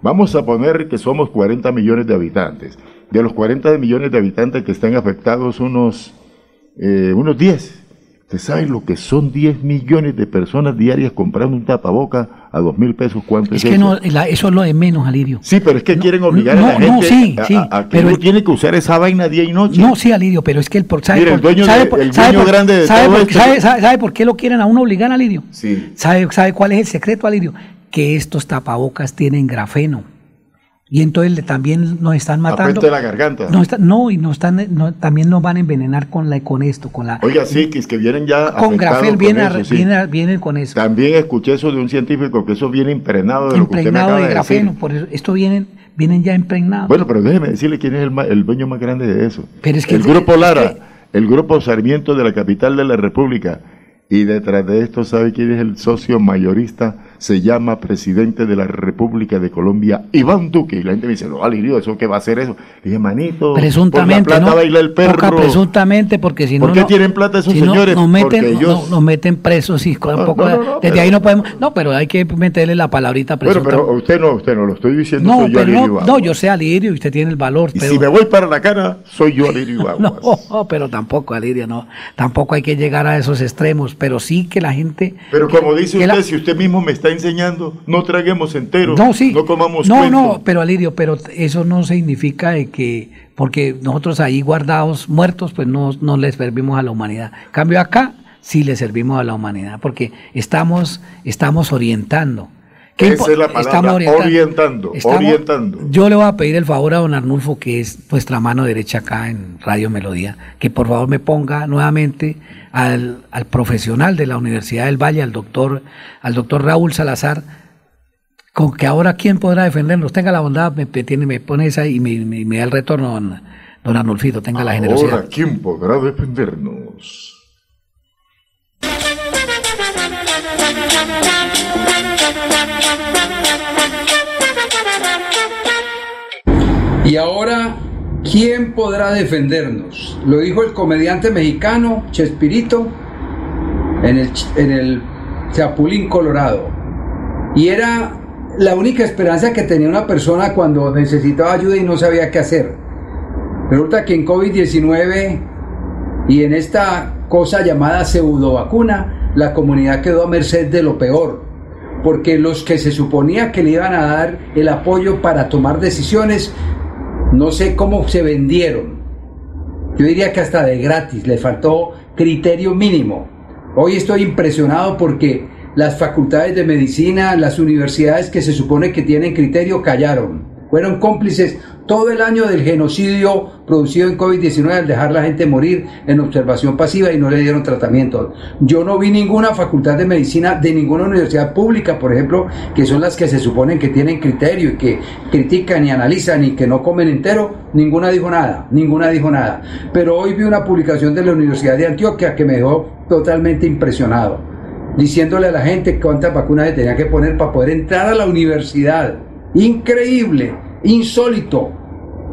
Vamos a poner que somos 40 millones de habitantes. De los 40 millones de habitantes que están afectados, unos, eh, unos 10. ¿Usted sabe lo que son 10 millones de personas diarias comprando un tapaboca a 2 mil pesos? ¿Cuánto es, Es que eso? no, la- eso es lo de menos, Alirio. Sí, pero es que quieren obligar no, a la no, gente sí, a, sí, a- a que pero uno el- tiene que usar esa vaina día y noche. No, sí, Alirio, pero es que el por, ¿sabe el dueño sabe de- por- el sabe dueño por- grande de sabe todo por- esto- sabe- sabe- sabe por qué lo quieren a uno obligar, Alirio? Sí. ¿Sabe, ¿Sabe cuál es el secreto, Alirio? Que estos tapabocas tienen grafeno. Y entonces le- también nos están matando. Apeste la garganta. No, está- no, y nos están, no, también nos van a envenenar con, la, con esto, con la... Oiga, sí, que es que vienen ya con con viene, eso, sí. viene, viene con eso. También escuché eso de un científico que eso viene impregnado de lo que usted me impregnado acaba de grafeno, decir. por eso, esto vienen, vienen ya impregnados. Bueno, pero déjeme decirle quién es el, el dueño más grande de eso. Pero es que- el grupo es Lara, que- el grupo Sarmiento de la capital de la República. Y detrás de esto, ¿sabe quién es el socio mayorista se llama presidente de la República de Colombia, Iván Duque. Y la gente me dice, no, Alirio, ¿eso qué va a hacer eso? Le dije, manito, presuntamente, por la plata ¿no? baila el perro. Toca presuntamente, porque si no. ¿Por qué no- tienen plata esos si no, señores? Nos meten, no- ellos- no- nos meten presos y con poco de- Desde pero- ahí no podemos. No, pero hay que meterle la palabrita Bueno, presuntamente. pero usted no, usted no lo estoy diciendo, no, soy yo Alirio no, Ibaguas. no, yo sé Alirio y usted tiene el valor. Y pero, si me voy para la cara, soy yo Alirio Ibaguas. No, pero tampoco, Alirio, no. Tampoco hay que llegar a esos extremos, pero sí que la gente. Pero como dice usted, la- si usted mismo me está enseñando, no traguemos entero, No, sí. no comamos No, cuento. no, pero Alirio, pero eso no significa de que, porque nosotros ahí guardados, muertos, pues no, no les servimos a la humanidad. Cambio acá sí le servimos a la humanidad, porque estamos, estamos orientando. ¿Qué Esa es la palabra, estamos orientando, Estamos- orientando. Yo le voy a pedir el favor a don Arnulfo, que es nuestra mano derecha acá en Radio Melodía, que por favor me ponga nuevamente al, al profesional de la Universidad del Valle, al doctor, al doctor Raúl Salazar, con que ahora quién podrá defendernos. Tenga la bondad, me, me tiene, me pone esa y me, me- me da el retorno, don, don Arnulfito, tenga la generosidad. Ahora, ¿quién podrá defendernos? Y ahora, ¿quién podrá defendernos? Lo dijo el comediante mexicano Chespirito en el, en Chapulín Colorado. Y era la única esperanza que tenía una persona cuando necesitaba ayuda y no sabía qué hacer. Resulta que en COVID-19 y en esta cosa llamada pseudo vacuna, la comunidad quedó a merced de lo peor, porque los que se suponía que le iban a dar el apoyo para tomar decisiones, no sé cómo se vendieron. Yo diría que hasta de gratis, le faltó criterio mínimo. Hoy estoy impresionado porque las facultades de medicina, las universidades que se supone que tienen criterio, callaron. Fueron cómplices todo el año del genocidio producido en COVID-19 al dejar la gente morir en observación pasiva y no le dieron tratamiento. Yo no vi ninguna facultad de medicina de ninguna universidad pública, por ejemplo, que son las que se suponen que tienen criterio y que critican y analizan y que no comen entero, ninguna dijo nada, ninguna dijo nada. Pero hoy vi una publicación de la Universidad de Antioquia que me dejó totalmente impresionado, diciéndole a la gente cuántas vacunas se tenía que poner para poder entrar a la universidad. Increíble, insólito,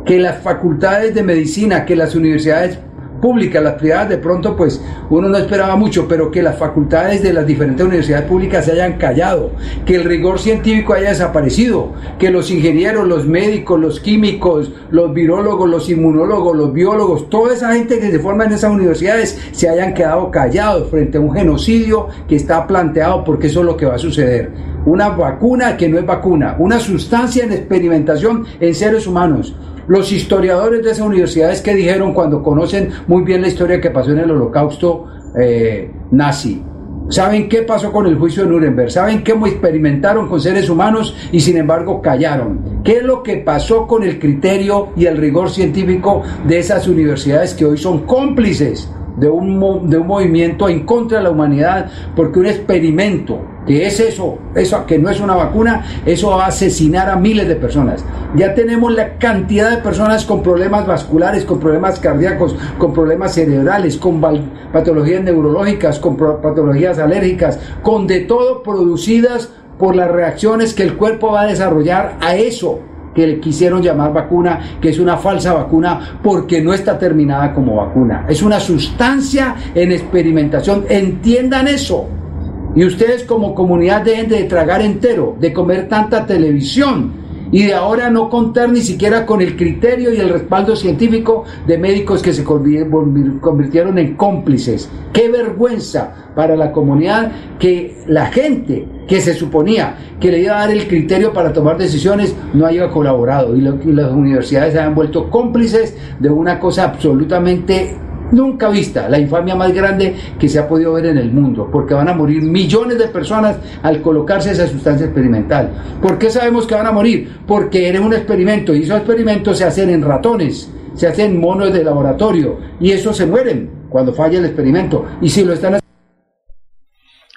que las facultades de medicina, que las universidades públicas, las privadas de pronto pues uno no esperaba mucho, pero que las facultades de las diferentes universidades públicas se hayan callado, que el rigor científico haya desaparecido, que los ingenieros, los médicos, los químicos, los virólogos, los inmunólogos, los biólogos, toda esa gente que se forma en esas universidades se hayan quedado callados frente a un genocidio que está planteado porque eso es lo que va a suceder. Una vacuna que no es vacuna, una sustancia en experimentación en seres humanos. Los historiadores de esas universidades que dijeron cuando conocen muy bien la historia que pasó en el holocausto eh, nazi. ¿Saben qué pasó con el juicio de Nuremberg? ¿Saben cómo experimentaron con seres humanos y sin embargo callaron? ¿Qué es lo que pasó con el criterio y el rigor científico de esas universidades que hoy son cómplices de un, de un movimiento en contra de la humanidad? Porque un experimento, que es eso, eso que no es una vacuna, eso va a asesinar a miles de personas. Ya tenemos la cantidad de personas con problemas vasculares, con problemas cardíacos, con problemas cerebrales, con patologías neurológicas, con patologías alérgicas, con de todo producidas por las reacciones que el cuerpo va a desarrollar a eso que le quisieron llamar vacuna, que es una falsa vacuna porque no está terminada como vacuna. Es una sustancia en experimentación. Entiendan eso. Y ustedes como comunidad deben de tragar entero, de comer tanta televisión y de ahora no contar ni siquiera con el criterio y el respaldo científico de médicos que se convirtieron en cómplices. Qué vergüenza para la comunidad que la gente que se suponía que le iba a dar el criterio para tomar decisiones no haya colaborado y las universidades se han vuelto cómplices de una cosa absolutamente nunca vista, la infamia más grande que se ha podido ver en el mundo, porque van a morir millones de personas al colocarse esa sustancia experimental. ¿Por qué sabemos que van a morir? Porque eres un experimento y esos experimentos se hacen en ratones, se hacen en monos de laboratorio y esos se mueren cuando falla el experimento. Y si lo están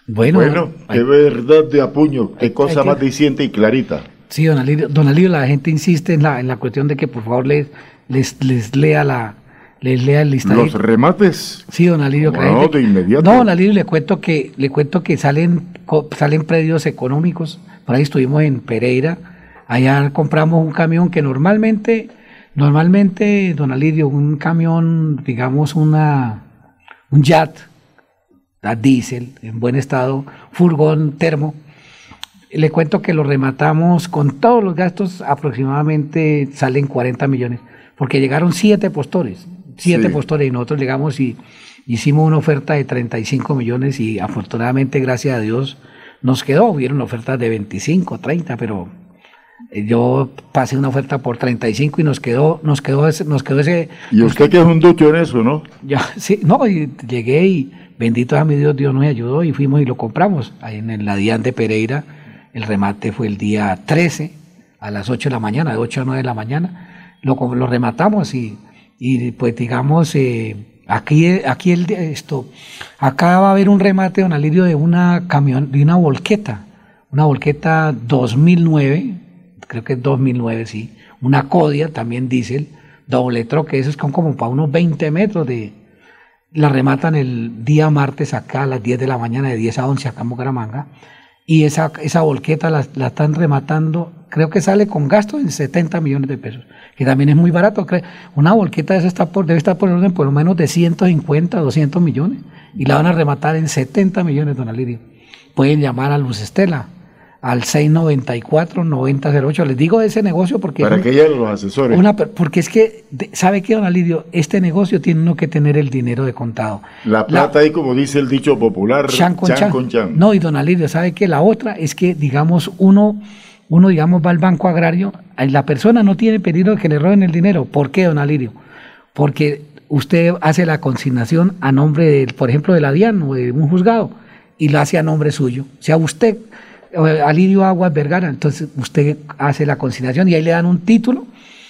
Bueno, Bueno, qué verdad de apuño, qué cosa hay que- más diciente y clarita. Sí, don Alirio, don Alirio, la gente insiste en la, en la cuestión de que por favor les, les, les lea la, les lea el listado. Los remates. Sí, don Alirio. No, de inmediato. No, don Alirio, le cuento que, le cuento que salen, salen predios económicos. Por ahí estuvimos en Pereira. Allá compramos un camión que normalmente, normalmente, don Alirio, un camión, digamos, una, un jet, a diésel, en buen estado, furgón termo. Le cuento que lo rematamos con todos los gastos, aproximadamente salen 40 millones, porque llegaron siete postores siete postores y nosotros llegamos y hicimos una oferta de 35 millones y afortunadamente, gracias a Dios, nos quedó. Hubieron ofertas de 25, 30, pero eh, yo pasé una oferta por 35 y nos quedó, nos quedó ese, nos quedó ese. Y usted que es un ducho en eso, ¿no? Ya, sí, no, y llegué y bendito a mi Dios, Dios nos ayudó y fuimos y lo compramos. Ahí en la Dian de Pereira, el remate fue el día 13 a las 8 de la mañana, de 8 a 9 de la mañana. Lo, lo rematamos y y pues digamos, eh, aquí, aquí el, esto, acá va a haber un remate, don Alirio, de una camión, de una volqueta, una volqueta 2009, creo que es 2009, sí, una Codia, también diésel, doble troque, eso es como para unos 20 metros de, la rematan el día martes acá a las 10 de la mañana, de 10 a 11 acá en Bucaramanga, y esa, esa volqueta la, la están rematando, creo que sale con gasto en 70 millones de pesos que también es muy barato. Una volqueta de está por, debe estar por el orden por lo menos de 150, 200 millones y la van a rematar en 70 millones, don Alirio. Pueden llamar a Luz Estela al 694-9008. Les digo ese negocio porque... Para que ella los asesores. Una, porque es que, ¿sabe qué, don Alirio? Este negocio tiene uno que tener el dinero de contado. La plata ahí, como dice el dicho popular, chan con chan. No, y don Alirio, ¿sabe qué? La otra es que, digamos, uno uno, digamos, va al banco agrario, la persona no tiene peligro de que le roben el dinero. ¿Por qué, don Alirio? Porque usted hace la consignación a nombre, del, por ejemplo, de la DIAN o de un juzgado y lo hace a nombre suyo. O sea, usted, Alirio Aguas Vergara, entonces usted hace la consignación y ahí le dan un título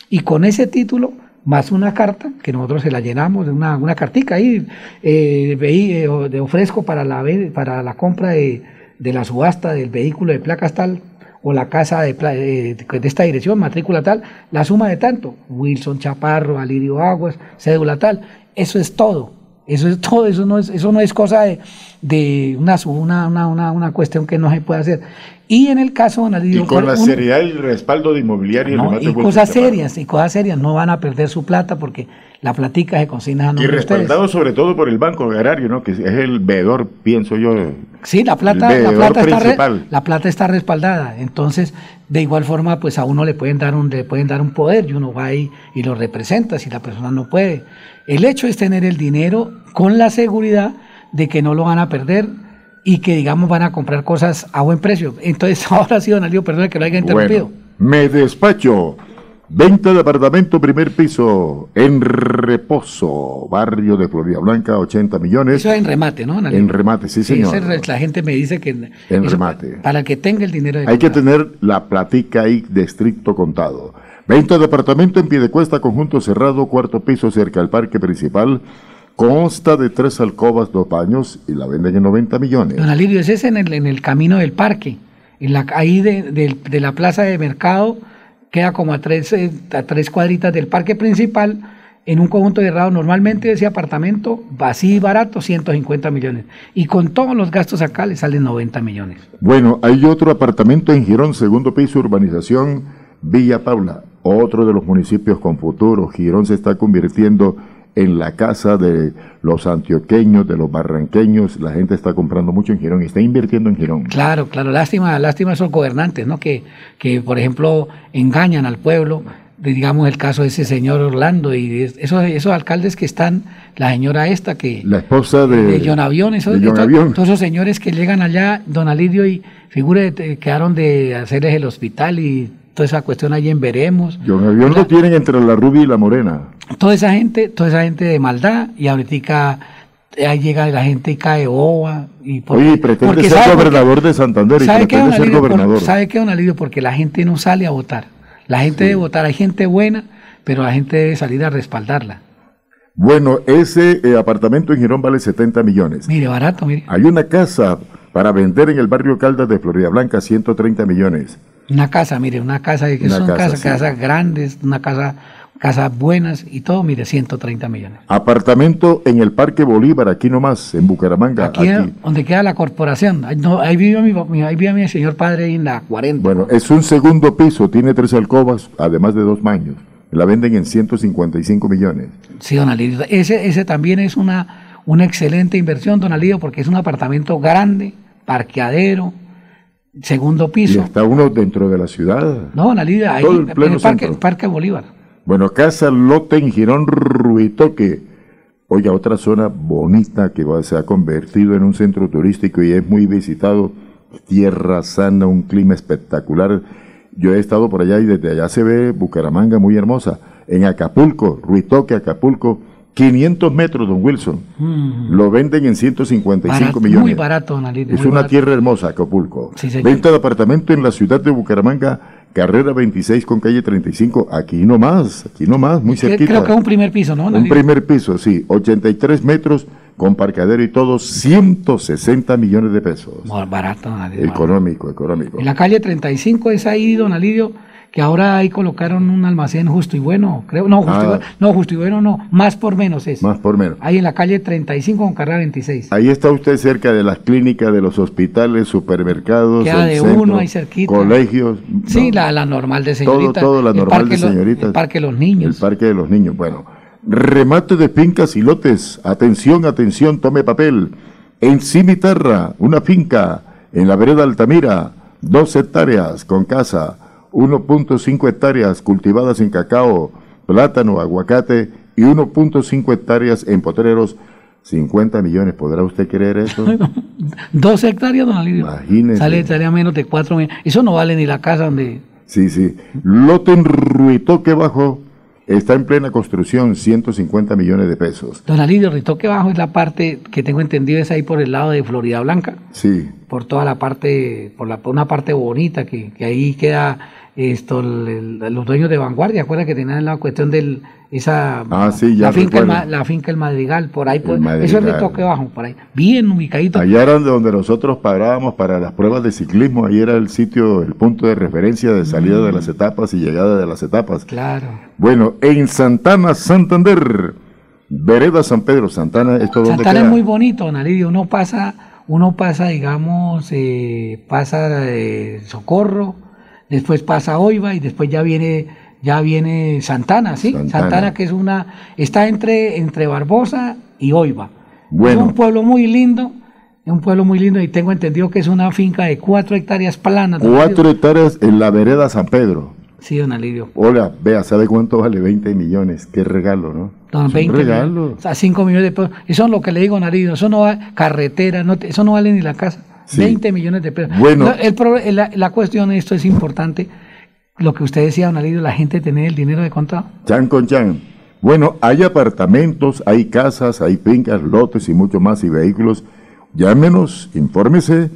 y con ese título más una carta que nosotros se la llenamos, una, una cartica ahí, eh, de, de ofrezco para la, para la compra de, de la subasta del vehículo de placas tal, o la casa de, de, esta dirección, matrícula tal, la suma de tanto, Wilson Chaparro, Alirio Aguas, cédula tal, eso es todo, eso es todo, eso no es, eso no es cosa de, de una, una, una, una, cuestión que no se puede hacer. Y en el caso de Y con la seriedad y el respaldo de inmobiliario. y cosas serias, y cosas serias, no van a perder su plata porque la platica se consigna a Y respaldado sobre todo por el Banco Agrario, ¿no? que es el veedor, pienso yo. Sí, la plata, la plata, está la plata está respaldada. Entonces, de igual forma, pues a uno le pueden dar un, le pueden dar un poder y uno va ahí y lo representa si la persona no puede. El hecho es tener el dinero con la seguridad de que no lo van a perder y que digamos van a comprar cosas a buen precio. Entonces, ahora sí, don Alío, perdón que lo haya interrumpido. me despacho. Venta de apartamento primer piso en Reposo, barrio de Florida Blanca, 80 millones. Eso es en remate, ¿no? En remate, sí, señor. la gente me dice que... En remate. Para, que tenga el dinero de Hay que tener la platica ahí de estricto contado. Venta de apartamento en pie de cuesta, conjunto cerrado, cuarto piso cerca al parque principal, Consta de tres alcobas, dos baños y la venden en 90 millones. Don Alirio, ese es en el, en el camino del parque. En la, ahí de, la plaza de mercado queda como a tres, eh, a tres cuadritas del parque principal en un conjunto cerrado. Normalmente ese apartamento vacío y barato, 150 millones. Y con todos los gastos acá le salen 90 millones. Bueno, hay otro apartamento en Girón, segundo piso, urbanización Villa Paula. Otro de los municipios con futuro. Girón se está convirtiendo en la casa de los antioqueños, de los barranqueños, la gente está comprando mucho en Girón y está invirtiendo en Girón. Claro, claro, lástima, lástima esos gobernantes, ¿no? Que, que por ejemplo, engañan al pueblo, digamos el caso de ese señor Orlando y esos, esos alcaldes que están, la señora esta que... La esposa de... De John Avión, esos, todos esos señores que llegan allá, don Alidio, y figure, quedaron de hacerles el hospital y toda esa cuestión allí en Veremos. John Avión lo tienen entre la rubia y la morena toda esa gente, toda esa gente de maldad, y ahorita ahí llega la gente y cae boba. Y Oye, pretende ser gobernador de Santander y ¿sabe pretende ser gobernador. ¿Sabe qué, don Alivio? Porque la gente no sale a votar. La gente debe votar, hay gente buena, pero la gente debe salir a respaldarla. Bueno, ese eh, apartamento en Girón vale 70 millones. Mire, barato, mire. Hay una casa para vender en el barrio Caldas de Florida Blanca, 130 millones. Una casa, mire, una casa, que son casas, casas grandes, una casa casas buenas y todo, mire, 130 millones. Apartamento en el Parque Bolívar, aquí nomás, en Bucaramanga. Aquí, aquí. donde queda la corporación. Ahí, no, ahí, vive mi, ahí vive mi señor padre ahí en la 40. Bueno, es un segundo piso, tiene tres alcobas, además de dos baños. La venden en 155 millones. Sí, don Alidio. Ese, ese también es una, una excelente inversión, don Alidio, porque es un apartamento grande, parqueadero, segundo piso. Y está uno dentro de la ciudad. No, don Alidio, ahí en el parque, el parque Bolívar. Bueno, Casa Lote en Girón Ruitoque. Oiga, otra zona bonita que se ha convertido en un centro turístico y es muy visitado. Tierra sana, un clima espectacular. Yo he estado por allá y desde allá se ve Bucaramanga muy hermosa. En Acapulco, Ruitoque, Acapulco, 500 metros, don Wilson. Mm. Lo venden en 155 barato, millones. Muy barato, don Alito, Es una barato. tierra hermosa, Acapulco. Sí. Venta de apartamento en la ciudad de Bucaramanga, carrera 26 con calle 35. Aquí nomás, aquí nomás, muy cerquita. Creo que es un primer piso, ¿no? Un primer piso, sí. 83 83 metros con parcadero y todo, 160 millones de pesos. Barato, don Alidio, Económico, económico. En la calle 35 es ahí, don Alidio, que ahora ahí colocaron un almacén justo y bueno, creo, no, justo, Ah. y, bueno, no, justo y bueno, no, más por menos es. Más por menos. Ahí en la calle 35 con carrera 26. Ahí está usted cerca de las clínicas, de los hospitales, supermercados, Queda de centro, uno ahí cerquita. colegios. Sí, la, la normal de todo, señoritas. todo la normal parque de señoritas. El parque de los niños. El parque de los niños. Bueno, remate de fincas y lotes. Atención, atención, tome papel. En Cimitarra, una finca en la vereda Altamira, dos hectáreas con casa, 1.5 hectáreas cultivadas en cacao, plátano, aguacate y 1.5 hectáreas en potreros. 50 millones, ¿podrá usted creer eso? Dos hectáreas, don Alidio. Imagínese. Sale estaría menos de cuatro millones. Eso no vale ni la casa donde. Sí, sí. Lote en Ruitoque Bajo está en plena construcción, 150 millones de pesos. Don Alidio, Ritoque Bajo es la parte que tengo entendido es ahí por el lado de Florida Blanca. Sí. por toda la parte, por, la, por una parte bonita, que, que ahí queda esto, el- los dueños de vanguardia, acuerda que tenían la cuestión del, esa, Ah, sí, ya la, finca el, recuerdo. Ma- la finca El Madrigal, por ahí, El eso es de toque bajo, por ahí, bien ubicadito. Allá era donde nosotros parábamos para las pruebas de ciclismo, ahí era el sitio, el punto de referencia de salida de las etapas y llegada de las etapas. Claro. Bueno, en Santana, Santander, Vereda San Pedro, Santana, ¿esto Santana queda? es muy bonito, don Alidio, uno pasa, uno pasa, digamos, eh, pasa de Socorro, después pasa Oiva y después ya viene, ya viene Santana, ¿sí? Santana. Santana, que es una, está entre, entre Barbosa y Oiva. Bueno. Es un pueblo muy lindo, es un pueblo muy lindo y tengo entendido que es una finca de cuatro hectáreas planas. don Cuatro hectáreas en la Vereda San Pedro. Sí, don Alidio. Hola, vea, ¿sabe cuánto vale 20 millones? Qué regalo, ¿no? Don, Es un 20 regalo. millones, a 5 millones de pesos. Eso es lo que le digo, Narido. Eso no va carretera, no eso no vale ni la casa. Sí. 20 millones de pesos. Bueno. No, el la, la cuestión esto es importante. Lo que usted decía, don Narido, la gente tener el dinero de contado. Chan con chan. Bueno, hay apartamentos, hay casas, hay fincas, lotes y mucho más y vehículos. Llámenos, infórmese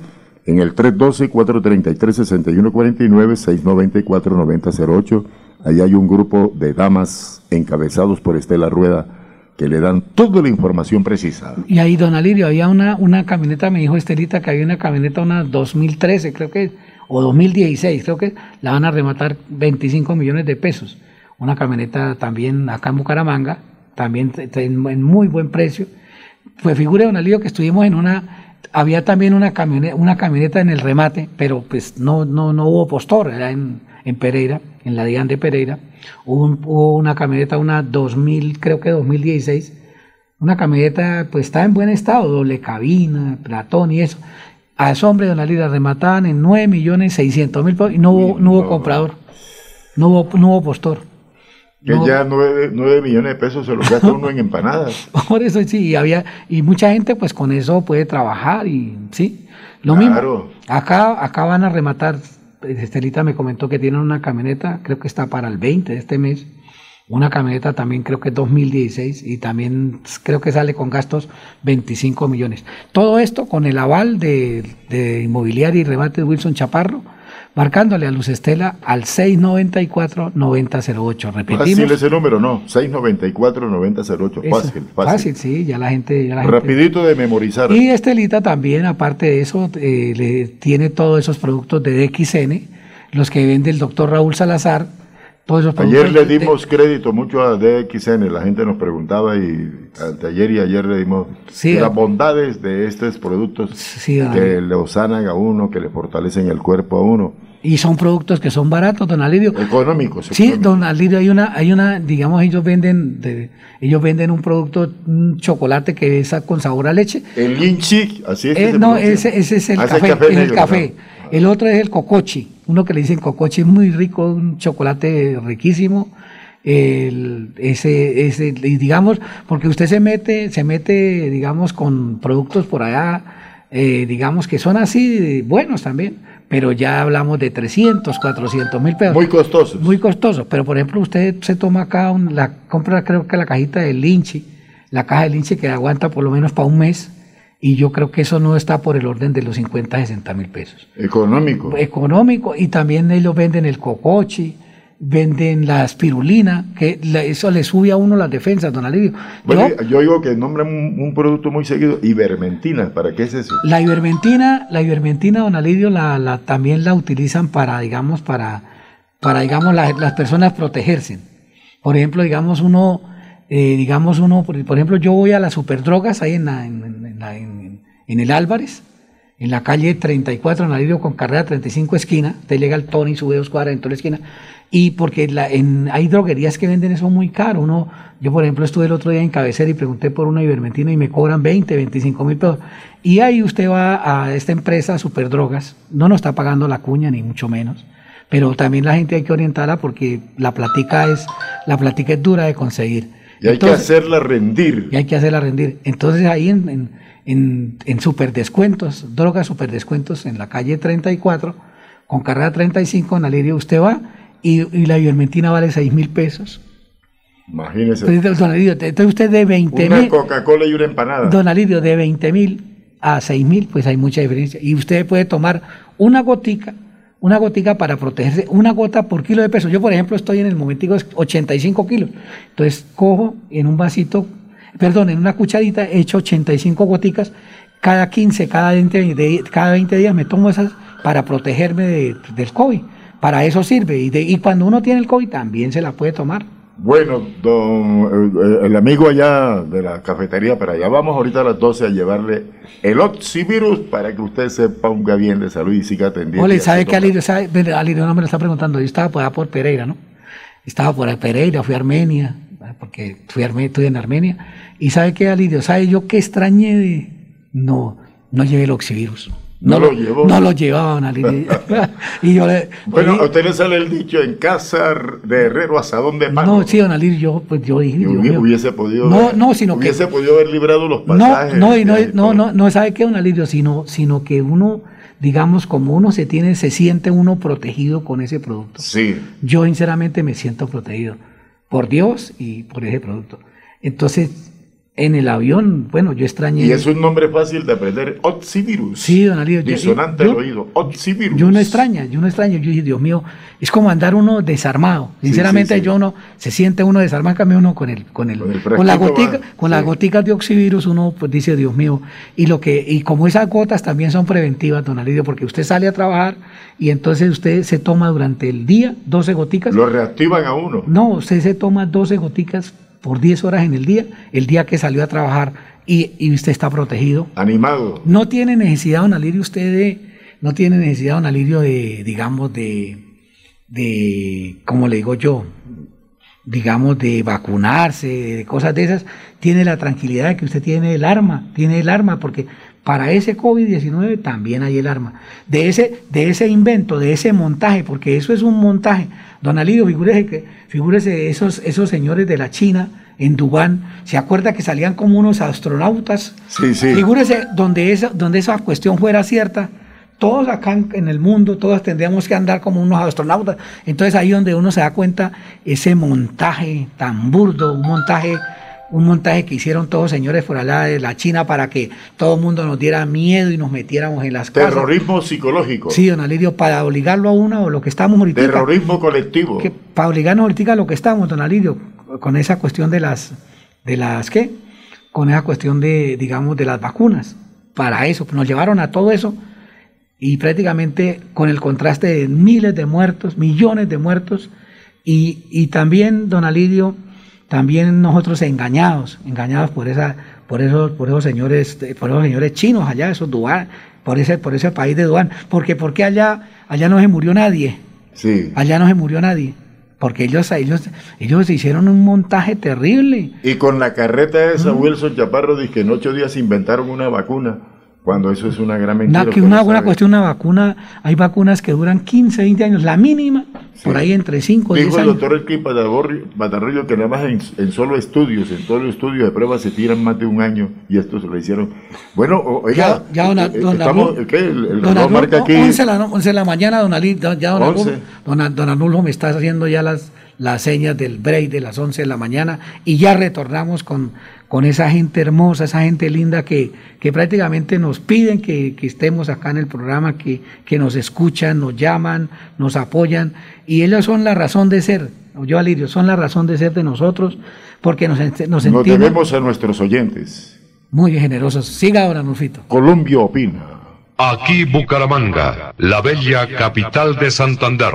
en el 312-433-6149, 694-9008. Ahí hay un grupo de damas encabezados por Estela Rueda que le dan toda la información precisa. Y ahí, don Alirio, había una, una camioneta, me dijo Estelita, que había una camioneta, una 2013, creo que, o 2016, creo que la van a rematar 25 millones de pesos. Una camioneta también acá en Bucaramanga, también en muy buen precio. Pues figure, don Alirio, que estuvimos en una, había también una camioneta, una camioneta en el remate, pero pues no, no, no hubo postor, era en, en Pereira, en la DIAN de Pereira. Hubo, un- hubo una camioneta, una 2000, creo que 2016, una camioneta, pues está en buen estado, doble cabina, platón y eso. A ese hombre, don Ali, la remataban en 9 millones 600 mil pesos y no hubo, no hubo comprador, no hubo, no hubo postor. Que No. ya nueve, nueve millones de pesos se lo gasta uno en empanadas. Por eso sí, y había, y mucha gente pues con eso puede trabajar y sí. Lo Claro. mismo, acá, acá van a rematar, Estelita me comentó que tienen una camioneta, creo que está para el 20 de este mes, una camioneta también creo que es 2016 y también creo que sale con gastos 25 millones. Todo esto con el aval de, de Inmobiliaria y Remate Wilson Chaparro, marcándole a Luz Estela al 694-9008. Repetimos. Fácil ese número, ¿no? 694-9008. Eso, Fácil, fácil. Fácil, sí, ya la gente... Ya la gente- Rapidito de memorizar. Y Estelita también, aparte de eso, eh, le tiene todos esos productos de DXN, los que vende el doctor Raúl Salazar, Ayer le dimos crédito mucho a DXN, la gente nos preguntaba y ayer y ayer le dimos las bondades de estos productos que le sanan a uno, que le fortalecen el cuerpo a uno. Y son productos que son baratos, don Alirio. Económicos. Sí, don Alirio, hay una, hay una, digamos, ellos venden, de, ellos venden un producto, un chocolate que es con sabor a leche. El linchi, así es. Eh, no, ese, ese, es el ah, café. el café. El otro es el cocochi, uno que le dicen cocochi, muy rico, un chocolate riquísimo. El, ese, ese, digamos, porque usted se mete, se mete, digamos, con productos por allá, eh, digamos, que son así buenos también, pero ya hablamos de 300, 400 mil pesos. Muy costosos. Muy costosos, pero por ejemplo, usted se toma acá, la compra creo que la cajita de Linchi, la caja de Linchi que aguanta por lo menos para un mes, y yo creo que eso no está por el orden de los 50, 60 mil pesos. Económico. Económico, y también ellos venden el cocochi, venden la espirulina, que eso le sube a uno las defensas, don Alirio. Bueno, yo, digo que nombran un, producto muy seguido, ivermentina, ¿para qué es eso? La ivermentina, la ivermentina, don Alirio, la, también la utilizan para, digamos, para, para digamos, las personas protegerse. Por ejemplo, digamos, uno eh, digamos uno, por, ejemplo, yo voy a las superdrogas ahí en, en, el Álvarez, en la calle 34, en Alirio con carrera 35 esquina, te llega el Tony, sube dos cuadras en toda la esquina, y porque la, en, hay droguerías que venden eso muy caro, uno, yo por ejemplo estuve el otro día en Cabecera y pregunté por una ivermentina y me cobran 20, 25 mil pesos, y ahí usted va a esta empresa Superdrogas, no nos está pagando la cuña ni mucho menos, pero también la gente hay que orientarla porque la platica es, la platica es dura de conseguir. Y hay que hacerla rendir. Y hay que hacerla rendir. Entonces ahí en, en, en, superdescuentos, drogas superdescuentos en la calle 34, con carrera 35 en Alirio usted va y, la ivermentina vale 6 mil pesos. Imagínese. Entonces usted de 20 mil. Una Coca-Cola y una empanada. Don Alirio, de 20 mil a 6 mil, pues hay mucha diferencia. Y usted puede tomar una gotica una gotica para protegerse, una gota por kilo de peso. Yo, por ejemplo, estoy en el momentico 85 kilos. Entonces, cojo en un vasito, perdón, en una cucharita, he hecho 85 goticas. Cada 15, cada 20, cada 20 días me tomo esas para protegerme del COVID. Para eso sirve. Y, y cuando uno tiene el COVID también se la puede tomar. Bueno, don, eh, el amigo allá de la cafetería, para allá vamos ahorita a las 12 a llevarle el oxivirus para que usted se ponga bien de salud y siga atendiendo. Ole, ¿sabe Alirio? Sabe, Alirio no me lo está preguntando, yo estaba por, por Pereira, ¿no? Estaba por Pereira, fui a Armenia, porque fui Armenia, estudié en Armenia, y ¿sabe qué Alirio? ¿Sabe yo qué extrañé de...? No, no llevé el oxivirus. No, lo llevó. No lo llevaban al y yo le, Bueno, a usted le sale el dicho en casa de herrero asadón de pan. No, sí, don Alirio, yo, pues yo dije. hubiese podido. No, no, sino que. Hubiese podido haber librado los pasajes. No, no, y no, no, no, no, sabe qué, don Alirio, sino, sino que uno, digamos, como uno se tiene, se siente uno protegido con ese producto. Sí. Yo, sinceramente, me siento protegido por Dios y por ese producto. Entonces, en el avión, bueno, yo extrañé. Y es un nombre fácil de aprender, Otsivirus. Sí, don Alío. Disonante al oído, Otsivirus. Yo no extraña, yo no extraño. Yo dije, Dios mío, es como andar uno desarmado. Sinceramente, yo no, se siente uno desarmado, cambio uno con el, con el, con, la gotica, con las goticas de oxivirus, uno pues dice, Dios mío, y lo que, y como esas gotas también son preventivas, don Alidio, porque usted sale a trabajar y entonces usted se toma durante el día 12 goticas. Lo reactivan a uno. No, usted se toma 12 goticas por 10 horas en el día, el día que salió a trabajar y, usted está protegido. Animado. No tiene necesidad, don Alirio, usted de, no tiene necesidad, don Alirio, de, digamos, de, de, como le digo yo, digamos, de vacunarse, de cosas de esas, tiene la tranquilidad de que usted tiene el arma, tiene el arma, porque para ese COVID-19 también hay el arma. De ese, de ese invento, de ese montaje, porque eso es un montaje. Don Alirio, figúrese, que, figúrese esos, esos señores de la China en Dubán, ¿se acuerda que salían como unos astronautas? Sí, sí. Figúrese donde esa, donde esa cuestión fuera cierta, todos acá en el mundo, todos tendríamos que andar como unos astronautas. Entonces ahí donde uno se da cuenta ese montaje tan burdo, un montaje un montaje que hicieron todos señores por allá de la China para que todo el mundo nos diera miedo y nos metiéramos en las casas. Terrorismo psicológico. Sí, don Alirio, para obligarlo a uno o lo que estamos ahorita. Terrorismo colectivo. Que, para obligarnos ahorita a lo que estamos, don Alirio, con esa cuestión de las, de las, ¿qué? Con esa cuestión de, digamos, de las vacunas. Para eso, nos llevaron a todo eso y prácticamente con el contraste de miles de muertos, millones de muertos, Y, y también, don Alidio, también nosotros engañados, engañados por esa, por esos, por esos señores, por esos señores chinos allá, esos Duan, por ese, por ese país de Duan, porque porque allá, allá no se murió nadie, Sí. allá no se murió nadie, porque ellos, ellos, ellos hicieron un montaje terrible. Y con la carreta esa, Wilson Chaparro dice que en ocho días inventaron una vacuna, cuando eso es una gran mentira. Una, que una, sabe. cuestión, una vacuna, hay vacunas que duran 15, 20 años, la mínima, por ahí entre 5 y 10 Dijo el años. doctor Elkin Batarrillo- que nada más en, en solo estudios, en todo el estudio de pruebas se tiran más de un año y esto se lo hicieron. Bueno, oiga, Ya, ya, don, eh, don estamos, Arnulfo- ¿qué? El, el Don Arnulfo, marca aquí 11 de la, no- 11 de la mañana, don Ali, don- ya don 11. Arnulfo, don, don Arnulfo me está haciendo ya las, las señas del break de las 11 de la mañana y ya retornamos con, con esa gente hermosa, esa gente linda que, que prácticamente nos piden que, que estemos acá en el programa, que, que nos escuchan, nos llaman, nos apoyan y ellos son la razón de ser, yo Alirio, son la razón de ser de nosotros porque nos, nos Nos debemos a nuestros oyentes. muy generosos. Siga, don Arnulfito. Colombia opina. Aquí Bucaramanga, la bella capital de Santander.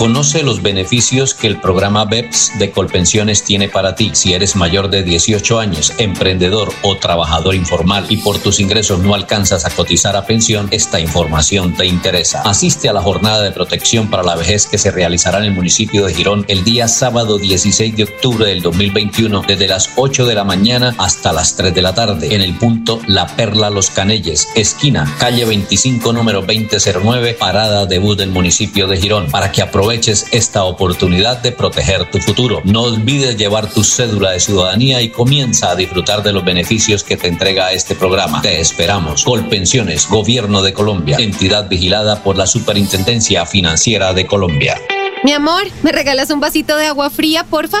Conoce los beneficios que el programa BEPS de Colpensiones tiene para ti si eres mayor de 18 años, emprendedor o trabajador informal y por tus ingresos no alcanzas a cotizar a pensión, esta información te interesa. Asiste a la jornada de protección para la vejez que se realizará en el municipio de Girón el día sábado 16 de octubre del 2021 desde las 8 de la mañana hasta las 3 de la tarde en el punto La Perla Los Canelles, esquina calle 25 número 2009, parada de bus del municipio de Girón, para que aproveches esta oportunidad de proteger tu futuro. No olvides llevar tu cédula de ciudadanía y comienza a disfrutar de los beneficios que te entrega este programa. Te esperamos. Colpensiones, Gobierno de Colombia, entidad vigilada por la Superintendencia Financiera de Colombia. Mi amor, ¿me regalas un vasito de agua fría, porfa?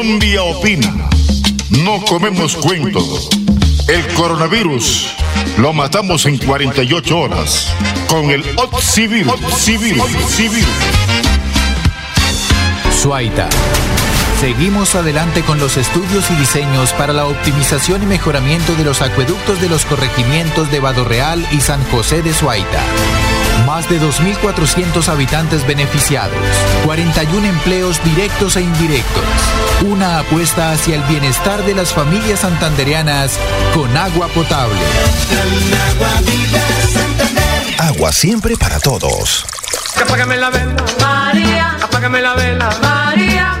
Colombia opina. No comemos cuentos. El coronavirus lo matamos en 48 horas con el Oxivirus. Suaita. Seguimos adelante con los estudios y diseños para la optimización y mejoramiento de los acueductos de los corregimientos de Real y San José de Suaita. Más de 2.400 habitantes beneficiados, 41 empleos directos e indirectos, una apuesta hacia el bienestar de las familias santandereanas con agua potable. Agua siempre para todos. Apágame la vela, María. Apágame la vela, María.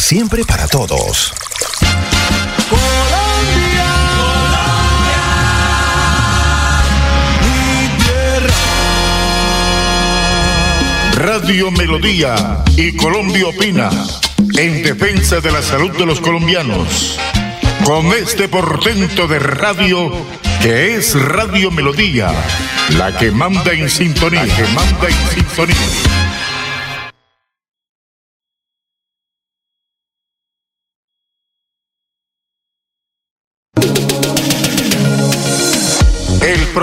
siempre para todos. Radio Melodía y Colombia Opina en defensa de la salud de los colombianos. Con este portento de radio que es Radio Melodía, la que manda en sintonía, la que manda en sintonía.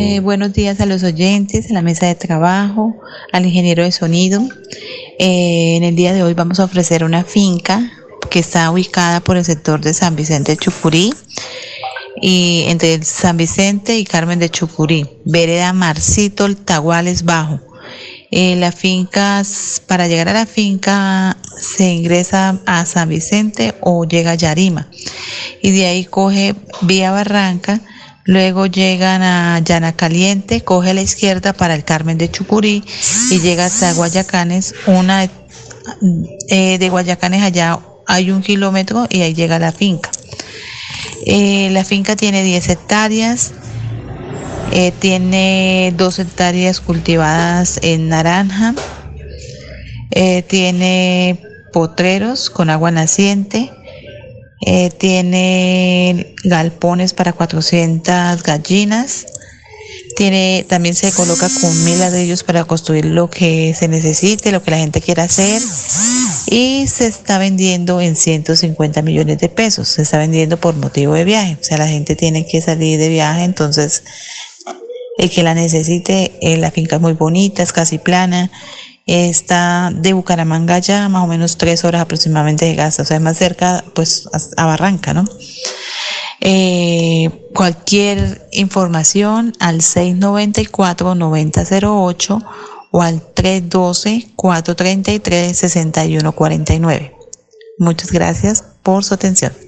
Eh, buenos días a los oyentes, a la mesa de trabajo, al ingeniero de sonido. Eh, en el día de hoy vamos a ofrecer una finca que está ubicada por el sector de San Vicente de Chucurí y entre San Vicente y Carmen de Chucurí, vereda Marcito, Taguales Bajo. Eh, la finca, para llegar a la finca se ingresa a San Vicente o llega a Yarima y de ahí coge vía Barranca Luego llegan a Llana Caliente, coge la izquierda para el Carmen de Chucurí y llega hasta Guayacanes. Una eh, de Guayacanes allá hay un kilómetro y ahí llega la finca. Eh, la finca tiene 10 hectáreas, eh, tiene 2 hectáreas cultivadas en naranja, tiene potreros con agua naciente, eh, tiene galpones para 400 gallinas. Tiene, también se coloca con mil ladrillos para construir lo que se necesite, lo que la gente quiera hacer. Y se está vendiendo en 150 millones de pesos. Se está vendiendo por motivo de viaje. O sea, la gente tiene que salir de viaje. Entonces, el que la necesite, eh, la finca es muy bonita, es casi plana está de Bucaramanga ya más o menos tres horas aproximadamente de Gaza, o sea, es más cerca pues a, Barranca, ¿no? Eh, cualquier información al 694-9008 o al 312-433-6149. Muchas gracias por su atención.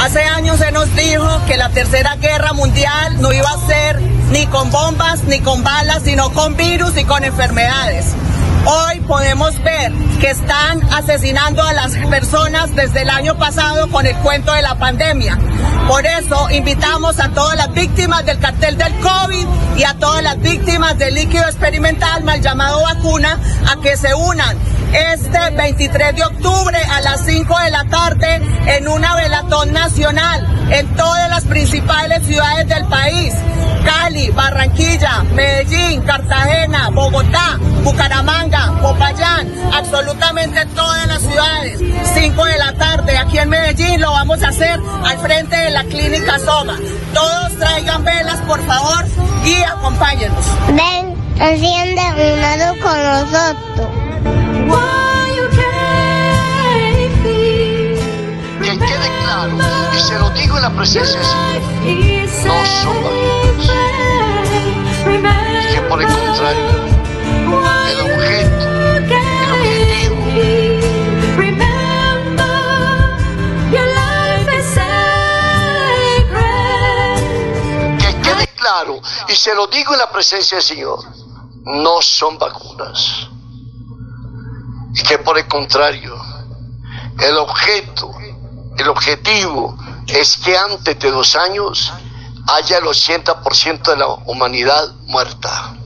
Hace años se nos dijo que la tercera guerra mundial no iba a ser ni con bombas ni con balas, sino con virus y con enfermedades. Hoy podemos ver que están asesinando a las personas desde el año pasado con el cuento de la pandemia. Por eso invitamos a todas las víctimas del cartel del COVID y a todas las víctimas del líquido experimental mal llamado vacuna a que se unan este 23 de octubre a las 5 de la tarde en una velatón nacional en todas las principales ciudades del país, Cali, Barranquilla. Medellín, Cartagena, Bogotá, Bucaramanga, Popayán, absolutamente todas las ciudades. 5 de la tarde aquí en Medellín lo vamos a hacer al frente de la clínica Soma. Todos traigan velas, por favor, y acompáñenos. Ven, enciende una luz con nosotros. Que quede claro, y se lo digo en la presencia de no son vacunas. Y que por el contrario, el objeto, el objetivo, que quede claro, y se lo digo en la presencia del Señor, no son vacunas. Y que por el contrario, el objeto, el objetivo es que antes de dos años haya el 80% de la humanidad muerta.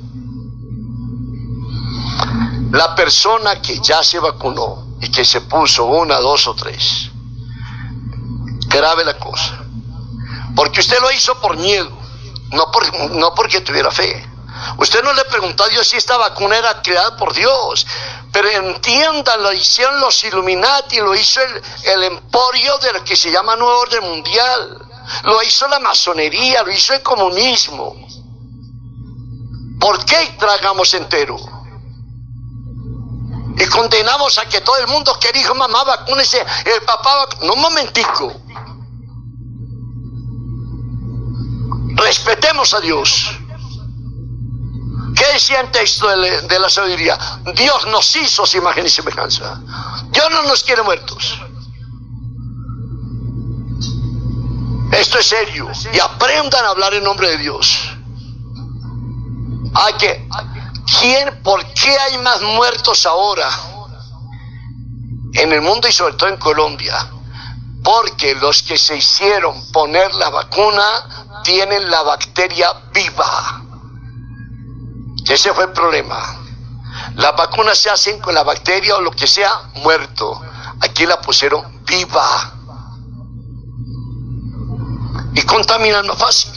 La persona que ya se vacunó y que se puso una, dos o tres, grave la cosa. Porque usted lo hizo por miedo, no, por, no porque tuviera fe. Usted no le preguntó a Dios si esta vacuna era creada por Dios. Pero entiendan, lo hicieron los Illuminati, lo hizo el, el emporio de lo que se llama Nuevo Orden Mundial. Lo hizo la masonería, lo hizo el comunismo. ¿Por qué tragamos entero? Y condenamos a que todo el mundo que dijo mamá vacúnese, el papá vac-". No, un momentico. Respetemos a Dios. ¿Qué decía el texto de, la- sabiduría? Dios nos hizo su imagen y semejanza. Dios no nos quiere muertos. Esto es serio. Y aprendan a hablar en nombre de Dios. Hay que. ¿Quién, ¿Por qué hay más muertos ahora en el mundo y sobre todo en Colombia? Porque los que se hicieron poner la vacuna tienen la bacteria viva. Ese fue el problema. Las vacunas se hacen con la bacteria o lo que sea muerto. Aquí la pusieron viva. Y contaminan más fácil.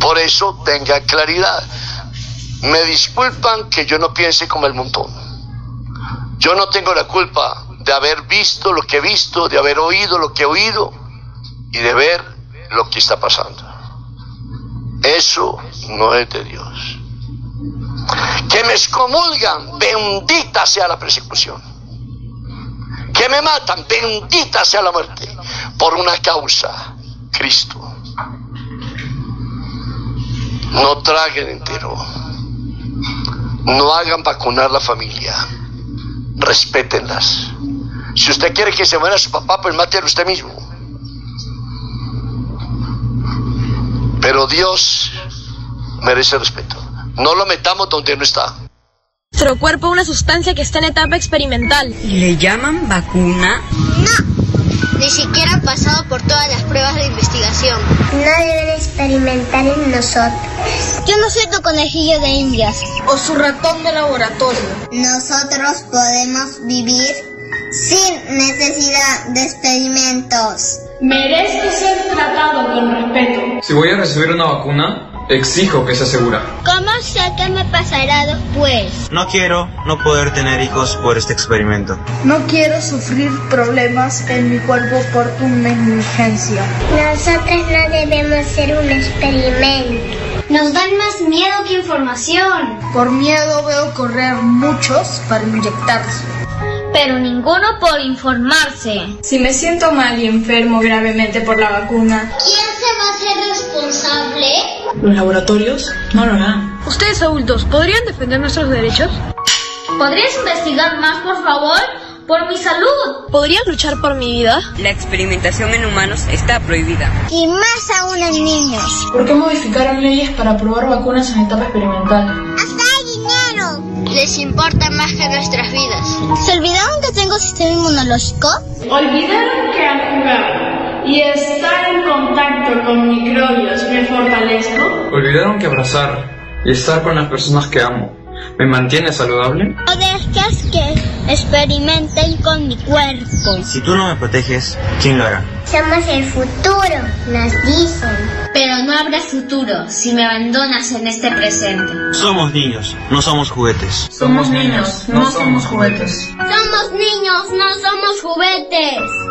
Por eso tenga claridad. Me disculpan que yo no piense como el montón. Yo no tengo la culpa de haber visto lo que he visto, de haber oído lo que he oído y de ver lo que está pasando. Eso no es de Dios. Que me excomulgan, bendita sea la persecución. Que me matan, bendita sea la muerte. Por una causa, Cristo. No traguen entero. No hagan vacunar la familia. Respétenlas. Si usted quiere que se muera su papá, pues mátelo usted mismo. Pero Dios merece respeto. No lo metamos donde no está. Nuestro cuerpo una sustancia que está en etapa experimental. ¿Y le llaman vacuna? Ni siquiera ha pasado por todas las pruebas de investigación. No deben experimentar en nosotros. Yo no soy tu conejillo de indias. O su ratón de laboratorio. Nosotros podemos vivir sin necesidad de experimentos. Merezco ser tratado con respeto. Si voy a recibir una vacuna, exijo que sea segura. ¿Cómo sé qué me pasará después? No quiero no poder tener hijos por este experimento. No quiero sufrir problemas en mi cuerpo por una negligencia. Nosotros no debemos ser un experimento. Nos dan más miedo que información. Por miedo veo correr muchos para inyectarse. Pero ninguno por informarse. Si me siento mal y enfermo gravemente por la vacuna, ¿Quién se va a hacer responsable? ¿los laboratorios no lo harán? Ustedes adultos, ¿podrían defender nuestros derechos? ¿Podrías investigar más, por favor? Por mi salud. ¿Podrían luchar por mi vida? La experimentación en humanos está prohibida. Y más aún en niños. ¿Por qué modificaron leyes para probar vacunas en etapa experimental? Les importa más que nuestras vidas. ¿Se olvidaron que tengo sistema inmunológico? ¿Olvidaron que al jugar y estar en contacto con microbios me fortalezco? ¿Olvidaron que abrazar y estar con las personas que amo me mantiene saludable? No dejes que experimenten con mi cuerpo. Si tú no me proteges, ¿quién lo hará? Somos el futuro, nos dicen. Pero no habrá futuro si me abandonas en este presente. Somos niños, no somos juguetes. Somos niños, no somos juguetes. Somos niños, no somos juguetes.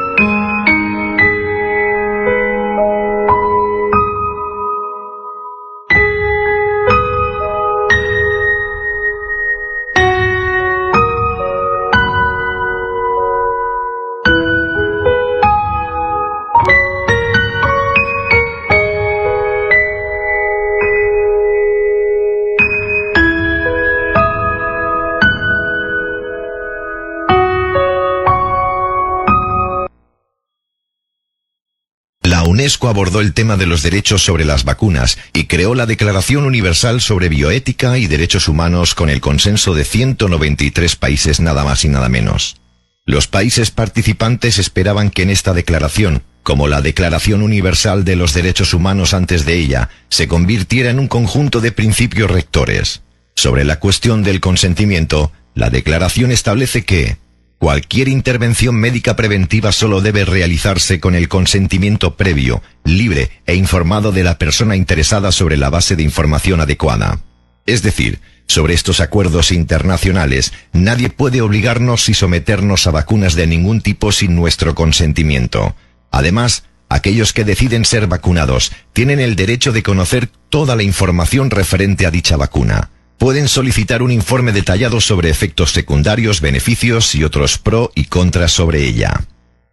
UNESCO abordó el tema de los derechos sobre las vacunas y creó la Declaración Universal sobre Bioética y Derechos Humanos con el consenso de 193 países nada más y nada menos. Los países participantes esperaban que en esta declaración, como la Declaración Universal de los Derechos Humanos antes de ella, se convirtiera en un conjunto de principios rectores. Sobre la cuestión del consentimiento, la declaración establece que, Cualquier intervención médica preventiva solo debe realizarse con el consentimiento previo, libre e informado de la persona interesada sobre la base de información adecuada. Es decir, sobre estos acuerdos internacionales, nadie puede obligarnos y someternos a vacunas de ningún tipo sin nuestro consentimiento. Además, aquellos que deciden ser vacunados tienen el derecho de conocer toda la información referente a dicha vacuna pueden solicitar un informe detallado sobre efectos secundarios, beneficios y otros pro y contras sobre ella.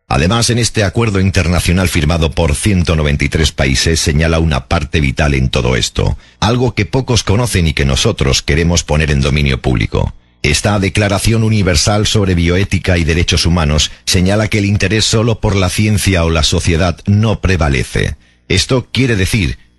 Además, en este acuerdo internacional firmado por 193 países señala una parte vital en todo esto, algo que pocos conocen y que nosotros queremos poner en dominio público. Esta Declaración Universal sobre Bioética y Derechos Humanos señala que el interés solo por la ciencia o la sociedad no prevalece. Esto quiere decir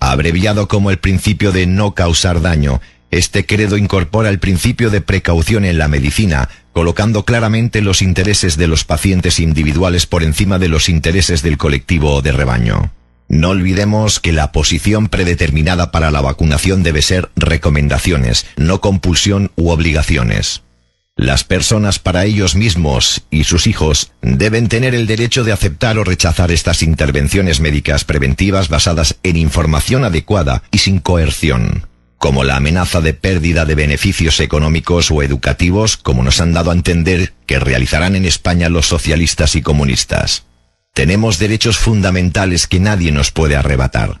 Abreviado como el principio de no causar daño, este credo incorpora el principio de precaución en la medicina, colocando claramente los intereses de los pacientes individuales por encima de los intereses del colectivo o de rebaño. No olvidemos que la posición predeterminada para la vacunación debe ser recomendaciones, no compulsión u obligaciones. Las personas para ellos mismos y sus hijos deben tener el derecho de aceptar o rechazar estas intervenciones médicas preventivas basadas en información adecuada y sin coerción, como la amenaza de pérdida de beneficios económicos o educativos, como nos han dado a entender que realizarán en España los socialistas y comunistas. Tenemos derechos fundamentales que nadie nos puede arrebatar.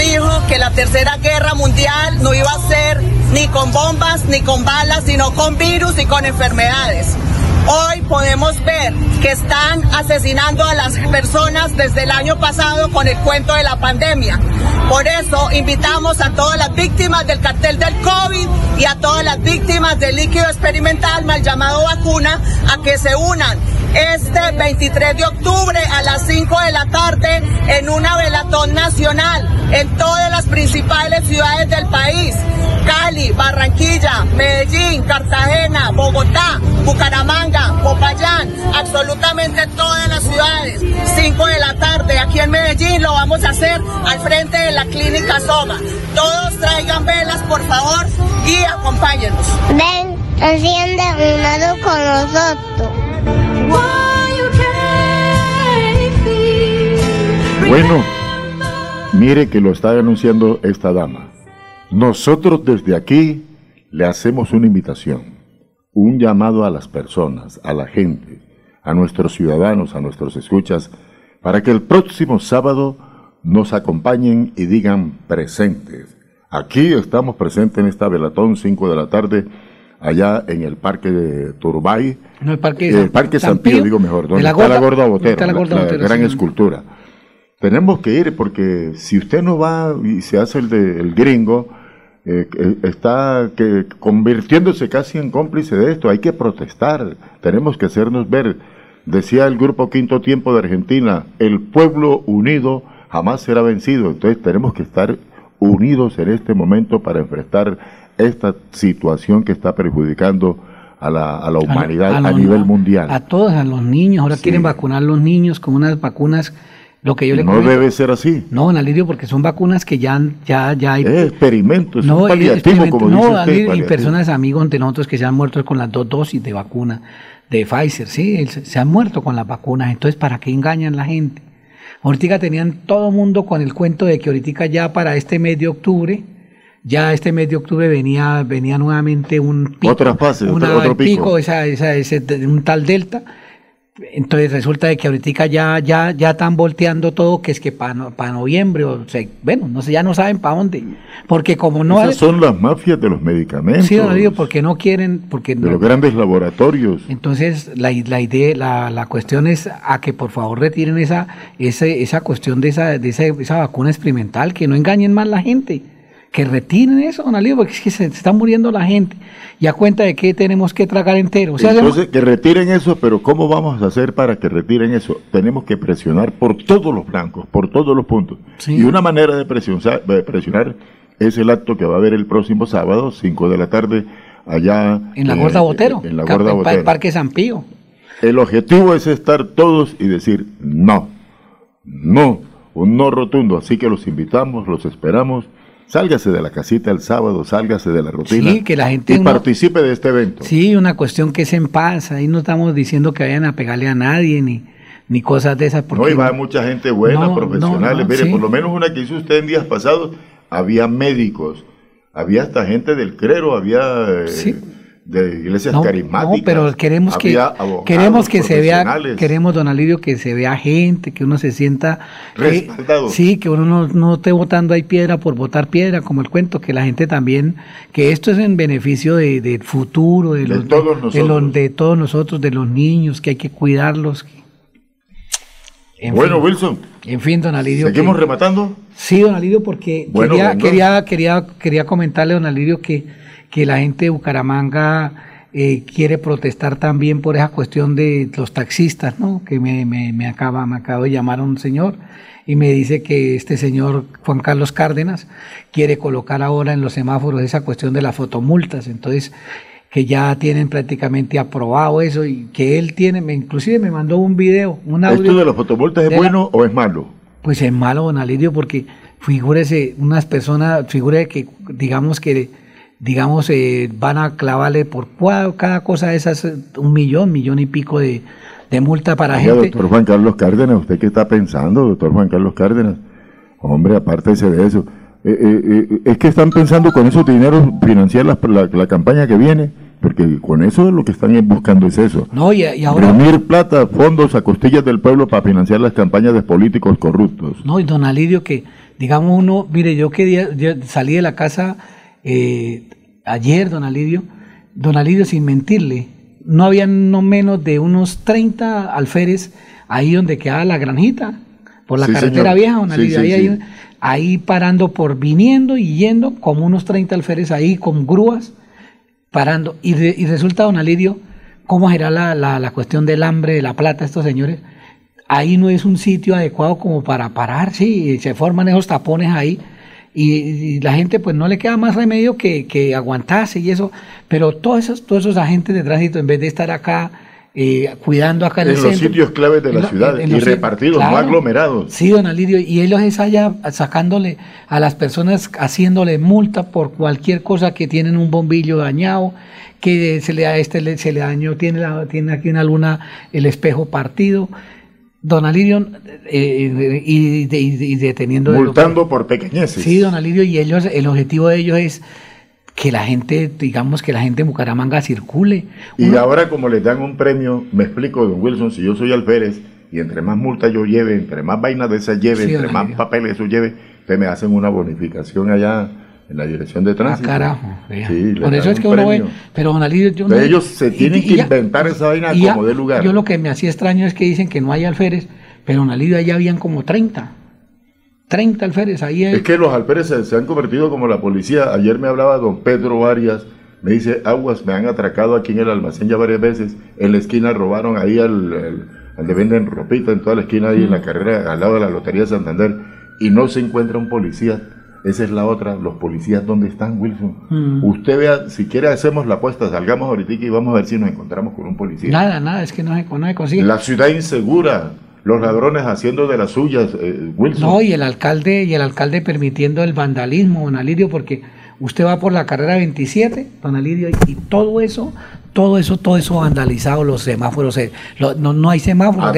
Dijo que la tercera guerra mundial no iba a ser ni con bombas ni con balas, sino con virus y con enfermedades. Hoy podemos ver que están asesinando a las personas desde el año pasado con el cuento de la pandemia. Por eso invitamos a todas las víctimas del cartel del COVID y a todas las víctimas del líquido experimental mal llamado vacuna a que se unan este 23 de octubre a las 5 de la tarde en una velatón nacional en todas las principales ciudades del país. Cali, Barranquilla, Medellín, Cartagena, Bogotá, Bucaramanga, Popayán, absolutamente todas las ciudades. 5 de la tarde aquí en Medellín lo vamos a hacer al frente de la clínica Soma. Todos traigan velas, por favor, y acompáñenos. Ven, enciende un lado con nosotros. Bueno, mire que lo está denunciando esta dama. Nosotros desde aquí le hacemos una invitación, un llamado a las personas, a la gente, a nuestros ciudadanos, a nuestros escuchas, para que el próximo sábado nos acompañen y digan presentes. Aquí estamos presentes en esta velatón, 5 de la tarde, allá en el Parque de Turbay. No, el Parque, el parque San, Pío, digo mejor, donde está la Gorda Botera, la, la, gran escultura. Tenemos que ir porque si usted no va y se hace el, de, el gringo, eh, está que, convirtiéndose casi en cómplice de esto. Hay que protestar, tenemos que hacernos ver. Decía el grupo Quinto Tiempo de Argentina, el pueblo unido jamás será vencido. Entonces tenemos que estar unidos en este momento para enfrentar esta situación que está perjudicando a la, a la humanidad a, nivel mundial. A todos, a los niños. Ahora quieren vacunar a los niños con unas vacunas lo que yo le no debe ser así. No, Analidio, porque son vacunas que ya, ya, ya hay. Es experimentos, no, es paliativo, como no, dice usted, y personas amigos de nosotros que se han muerto con las dos dosis de vacuna de Pfizer, sí, se han muerto con las vacunas. Entonces, ¿para qué engañan la gente? Ahorita tenían todo mundo con el cuento de que ahorita ya para este mes de octubre, ya este mes de octubre venía, venía nuevamente un pico. Otra fase, otro, pico. esa, esa, ese, un tal delta entonces resulta de que ahorita ya, ya, ya están volteando todo, que es que para para noviembre, o sea, bueno, no sé, ya no saben para dónde. Porque como no... Esas son las mafias de los medicamentos. Sí, digo, porque no quieren... Porque de los grandes laboratorios. Entonces, la, la idea, la, la, cuestión es a que por favor retiren esa, esa, esa cuestión de esa, de esa, esa vacuna experimental, que no engañen más la gente que retiren eso, don Alío, porque es que se, está muriendo la gente. Y a cuenta de que tenemos que tragar entero. Entonces, que retiren eso, pero ¿cómo vamos a hacer para que retiren eso? Tenemos que presionar por todos los blancos, por todos los puntos. Y una manera de presionar, de presionar es el acto que va a haber el próximo sábado, 5 de la tarde, allá. En la Gorda Botero. En la Gorda Botero. El Parque San Pío. El objetivo es estar todos y decir no, no, un no rotundo. Así que los invitamos, los esperamos Sálgase de la casita el sábado, sálgase de la rutina. Sí, que la gente. Y participe de este evento. Sí, una cuestión que es en paz. Ahí no estamos diciendo que vayan a pegarle a nadie ni, ni cosas de esas. Porque no, y va mucha gente buena, profesionales. Mire, por lo menos una que hizo usted en días pasados, había médicos, había hasta gente del clero, había. Eh, de iglesias carismáticas. No, pero queremos que queremos que se vea, queremos don Alirio que se vea gente, que uno se sienta eh, respaldado. sí, que uno no, no, esté votando ahí piedra por votar piedra, como el cuento, que la gente también, que esto es en beneficio del de futuro, de, los, todos nosotros. De, todos nosotros, de los niños, que hay que cuidarlos. bueno, Wilson. En fin, don Alirio. ¿Seguimos rematando? Sí, don Alirio, porque quería, quería, quería, quería comentarle, don Alirio, que que la gente de Bucaramanga eh, quiere protestar también por esa cuestión de los taxistas, ¿no? Que me, me, me, acaba, me acabo de llamar un señor y me dice que este señor Juan Carlos Cárdenas quiere colocar ahora en los semáforos esa cuestión de las fotomultas. Entonces, que ya tienen prácticamente aprobado eso y que él tiene, me, inclusive me mandó un video, un audio. ¿Esto de las fotomultas es bueno o es malo? Pues es malo, don Alirio, porque figúrese, unas personas, figure que digamos que digamos, eh, van a clavarle por cada cosa de esas un millón, millón y pico de, multa para Oiga, gente. Doctor Juan Carlos Cárdenas, ¿usted qué está pensando, doctor Juan Carlos Cárdenas? Hombre, aparte de eso. Eh, eh, es que están pensando con esos dineros financiar la, la, campaña que viene, porque con eso lo que están buscando es eso. No, y, ahora... Reunir plata, fondos a costillas del pueblo para financiar las campañas de políticos corruptos. No, y don Alidio, que digamos uno, mire, yo que salí de la casa eh, ayer, don Alidio, don Alidio, sin mentirle, no había no menos de unos 30 alférez ahí donde quedaba la granjita, por la carretera vieja, don Alidio, ahí, parando por viniendo y yendo, como unos 30 alférez ahí con grúas, parando. Y, resulta, don Alidio, cómo será la, la, cuestión del hambre, de la plata, estos señores. Ahí no es un sitio adecuado como para parar, sí, se forman esos tapones ahí y, la gente pues no le queda más remedio que, que aguantarse y eso, pero todos esos, todos esos agentes de tránsito en vez de estar acá eh, cuidando acá en, en los sitios claves de la ciudad y repartidos, no aglomerados. Sí, don Alirio, y ellos es allá sacándole a las personas, haciéndole multa por cualquier cosa que tienen un bombillo dañado, que se le, a este se le dañó, tiene, la, tiene aquí una luna el espejo partido. Don Alirio, eh, y, deteniendo... Multando por pequeñeces. Sí, don Alirio, y ellos, el objetivo de ellos es que la gente, digamos que la gente en Bucaramanga circule. Y ahora como les dan un premio, me explico, don Wilson, si yo soy alférez y entre más multas yo lleve, entre más vainas de esas lleve, entre más papeles eso lleve, ustedes me hacen una bonificación allá en la dirección de tránsito. Ah, carajo. Por eso es que uno ve, pero don yo no, Ellos se tienen que inventar esa vaina como de lugar. Yo lo que me hacía extraño es que dicen que no hay alférez, pero en Alidio allá habían como 30. 30 alférez ahí. Es que los alférez se, han convertido como la policía. Ayer me hablaba don Pedro Arias, me dice, aguas, me han atracado aquí en el almacén ya varias veces. En la esquina robaron ahí al, donde venden ropita, en toda la esquina ahí en la carrera, al lado de la Lotería de Santander, y no se encuentra un policía esa es la otra, los policías, ¿dónde están, Wilson? Mm. Usted vea, si quiere hacemos la apuesta, salgamos ahorita y vamos a ver si nos encontramos con un policía. Nada, nada, es que no se, no consigue. La ciudad insegura, los ladrones haciendo de las suyas, eh, Wilson. No, y el alcalde, y el alcalde permitiendo el vandalismo, don Alirio, porque usted va por la carrera 27, don Alirio, y todo eso, todo eso, todo eso vandalizado, los semáforos, eh, no, hay semáforos,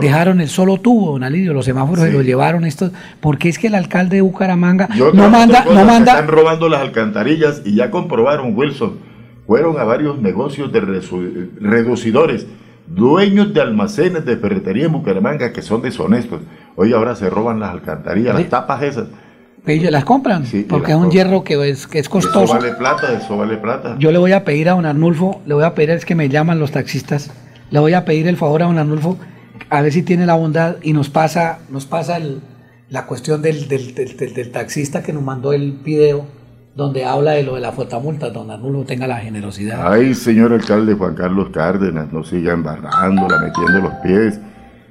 dejaron el solo tubo, don Alidio, los semáforos se los llevaron estos, porque es que el alcalde de Bucaramanga no manda, no manda. Están robando las alcantarillas y ya comprobaron, Wilson, fueron a varios negocios de reducidores, dueños de almacenes de ferretería en Bucaramanga que son deshonestos. Hoy ahora se roban las alcantarillas, las tapas esas ellos las compran, porque es un hierro que es, que es costoso. Eso vale plata, eso vale plata. Yo le voy a pedir a don Arnulfo, le voy a pedir, es que me llaman los taxistas, le voy a pedir el favor a don Arnulfo, a ver si tiene la bondad y nos pasa, nos pasa la cuestión del, del, taxista que nos mandó el video donde habla de lo de la fotomulta, don Arnulfo tenga la generosidad. Ay, señor alcalde Juan Carlos Cárdenas, no siga embarrándola, metiendo los pies,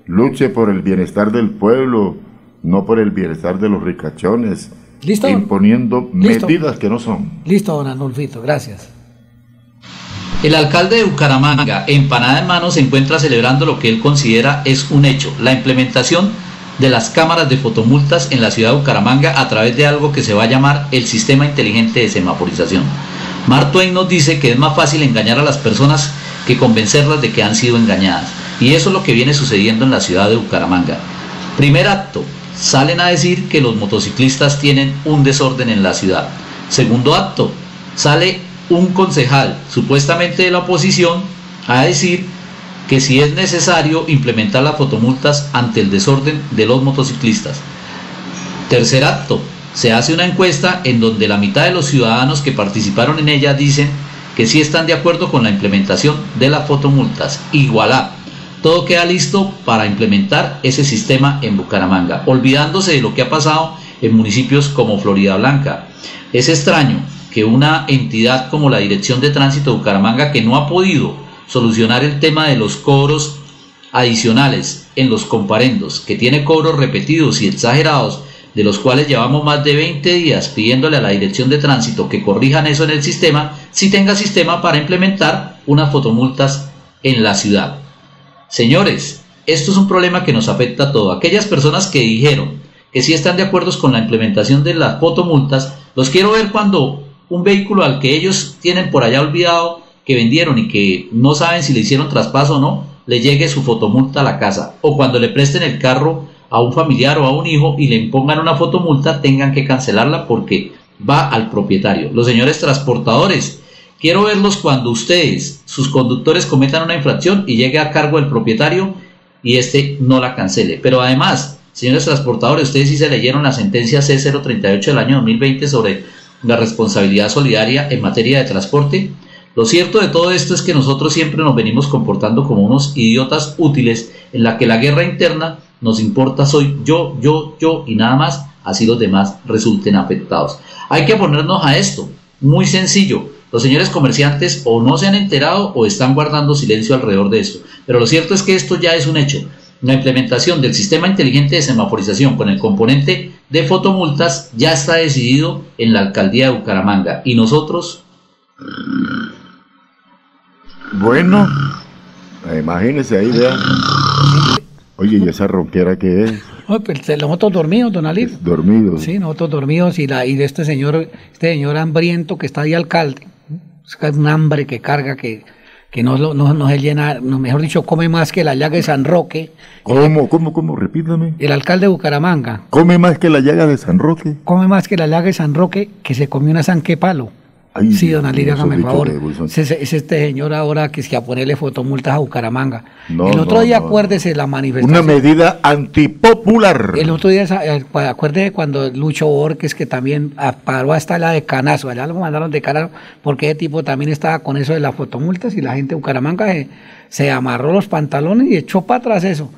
luche por el bienestar del pueblo no por el bienestar de los ricachones, ¿Listo? imponiendo medidas que no son. Listo, don Anulfito, gracias. El alcalde de Bucaramanga, empanada en mano, se encuentra celebrando lo que él considera es un hecho, la implementación de las cámaras de fotomultas en la ciudad de Bucaramanga a través de algo que se va a llamar el sistema inteligente de semaforización. Mark Twain nos dice que es más fácil engañar a las personas que convencerlas de que han sido engañadas. Y eso es lo que viene sucediendo en la ciudad de Bucaramanga. Primer acto, salen a decir que los motociclistas tienen un desorden en la ciudad. Segundo acto, sale un concejal, supuestamente de la oposición, a decir que si es necesario implementar las fotomultas ante el desorden de los motociclistas. Tercer acto, se hace una encuesta en donde la mitad de los ciudadanos que participaron en ella dicen que sí están de acuerdo con la implementación de las fotomultas. Igualá, todo queda listo para implementar ese sistema en Bucaramanga, olvidándose de lo que ha pasado en municipios como Florida Blanca. Es extraño que una entidad como la Dirección de Tránsito de Bucaramanga, que no ha podido solucionar el tema de los cobros adicionales en los comparendos, que tiene cobros repetidos y exagerados, de los cuales llevamos más de 20 días pidiéndole a la Dirección de Tránsito que corrijan eso en el sistema, si tenga sistema para implementar unas fotomultas en la ciudad. Señores, esto es un problema que nos afecta a todos. Aquellas personas que dijeron que sí están de acuerdo con la implementación de las fotomultas, los quiero ver cuando un vehículo al que ellos tienen por allá olvidado que vendieron y que no saben si le hicieron traspaso o no, le llegue su fotomulta a la casa. O cuando le presten el carro a un familiar o a un hijo y le impongan una fotomulta, tengan que cancelarla porque va al propietario. Los señores transportadores, Quiero verlos cuando ustedes, sus conductores, cometan una infracción y llegue a cargo del propietario y este no la cancele. Pero además, señores transportadores, ustedes sí se leyeron la sentencia C038 del año 2020 sobre la responsabilidad solidaria en materia de transporte. Lo cierto de todo esto es que nosotros siempre nos venimos comportando como unos idiotas útiles en la que la guerra interna nos importa soy yo, yo, yo y nada más, así los demás resulten afectados. Hay que ponernos a esto, muy sencillo. Los señores comerciantes o no se han enterado o están guardando silencio alrededor de esto. Pero lo cierto es que esto ya es un hecho. La implementación del sistema inteligente de semaforización con el componente de fotomultas ya está decidido en la alcaldía de Bucaramanga. Y nosotros... Bueno, imagínense ahí, vean. Oye, ¿y esa ronquera qué es? pues nosotros dormidos, don Ali. Dormidos. Sí, nosotros dormidos y, la, y de este señor, este señor hambriento que está ahí alcalde, es un hambre que carga, que, que no, no, no se llena, mejor dicho, come más que la llaga de San Roque. ¿Cómo, cómo, cómo? Repítame. El alcalde de Bucaramanga. ¿Come más que la llaga de San Roque? Come más que la llaga de San Roque que se comió una sanque palo. Sí, don Alirio, hágame el favor. Es, este señor ahora que es que a ponerle fotomultas a Bucaramanga. el otro día, acuérdese la manifestación. Una medida antipopular. El otro día, eh, acuérdese cuando Lucho Borges, que también paró hasta la de Canazo, allá lo mandaron de Canazo, porque ese tipo también estaba con eso de las fotomultas y la gente de Bucaramanga se amarró los pantalones y echó para atrás eso.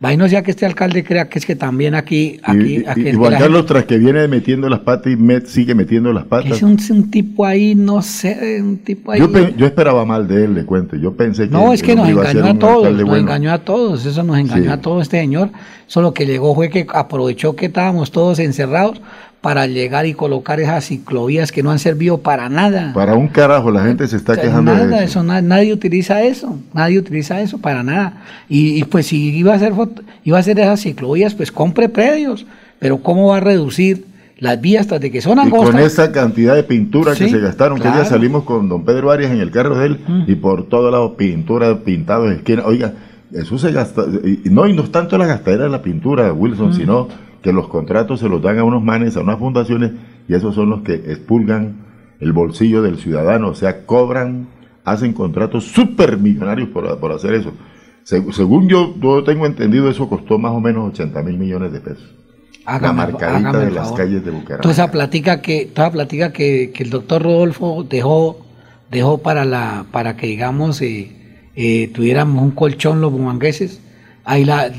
Vaya no sea que este alcalde crea que es que también aquí... aquí, y, Juan Carlos, tras que viene metiendo las patas y met, sigue metiendo las patas. Es un, tipo ahí, no sé, un tipo ahí... Yo, esperaba mal de él, le cuento. Yo pensé que... No, es que nos engañó a, todos, nos engañó a todos, eso nos engañó a todos este señor. Solo que llegó fue que aprovechó que estábamos todos encerrados para llegar y colocar esas ciclovías que no han servido para nada. Para un carajo, la gente se está quejando de eso. nadie utiliza eso, nadie utiliza eso para nada. Y, pues si iba a hacer iba a hacer esas ciclovías, pues compre predios, pero ¿cómo va a reducir las vías de que son angostas? Y con esa cantidad de pintura que se gastaron, que ya salimos con don Pedro Arias en el carro de él y por todos lados pintura, pintados esquina. Oiga, eso se gasta, y no, y no es tanto la gastadera de la pintura, Wilson, sino que los contratos se los dan a unos manes, a unas fundaciones, y esos son los que expulgan el bolsillo del ciudadano, o sea, cobran, hacen contratos súper millonarios por, por, hacer eso. según yo, yo tengo entendido, eso costó más o menos 80 mil millones de pesos. la marcadita de las calles de Bucaramanga. Toda esa plática que, toda plática que, que, el doctor Rodolfo dejó, dejó para la, para que digamos eh, eh, tuviéramos un colchón los bumangueses, ahí la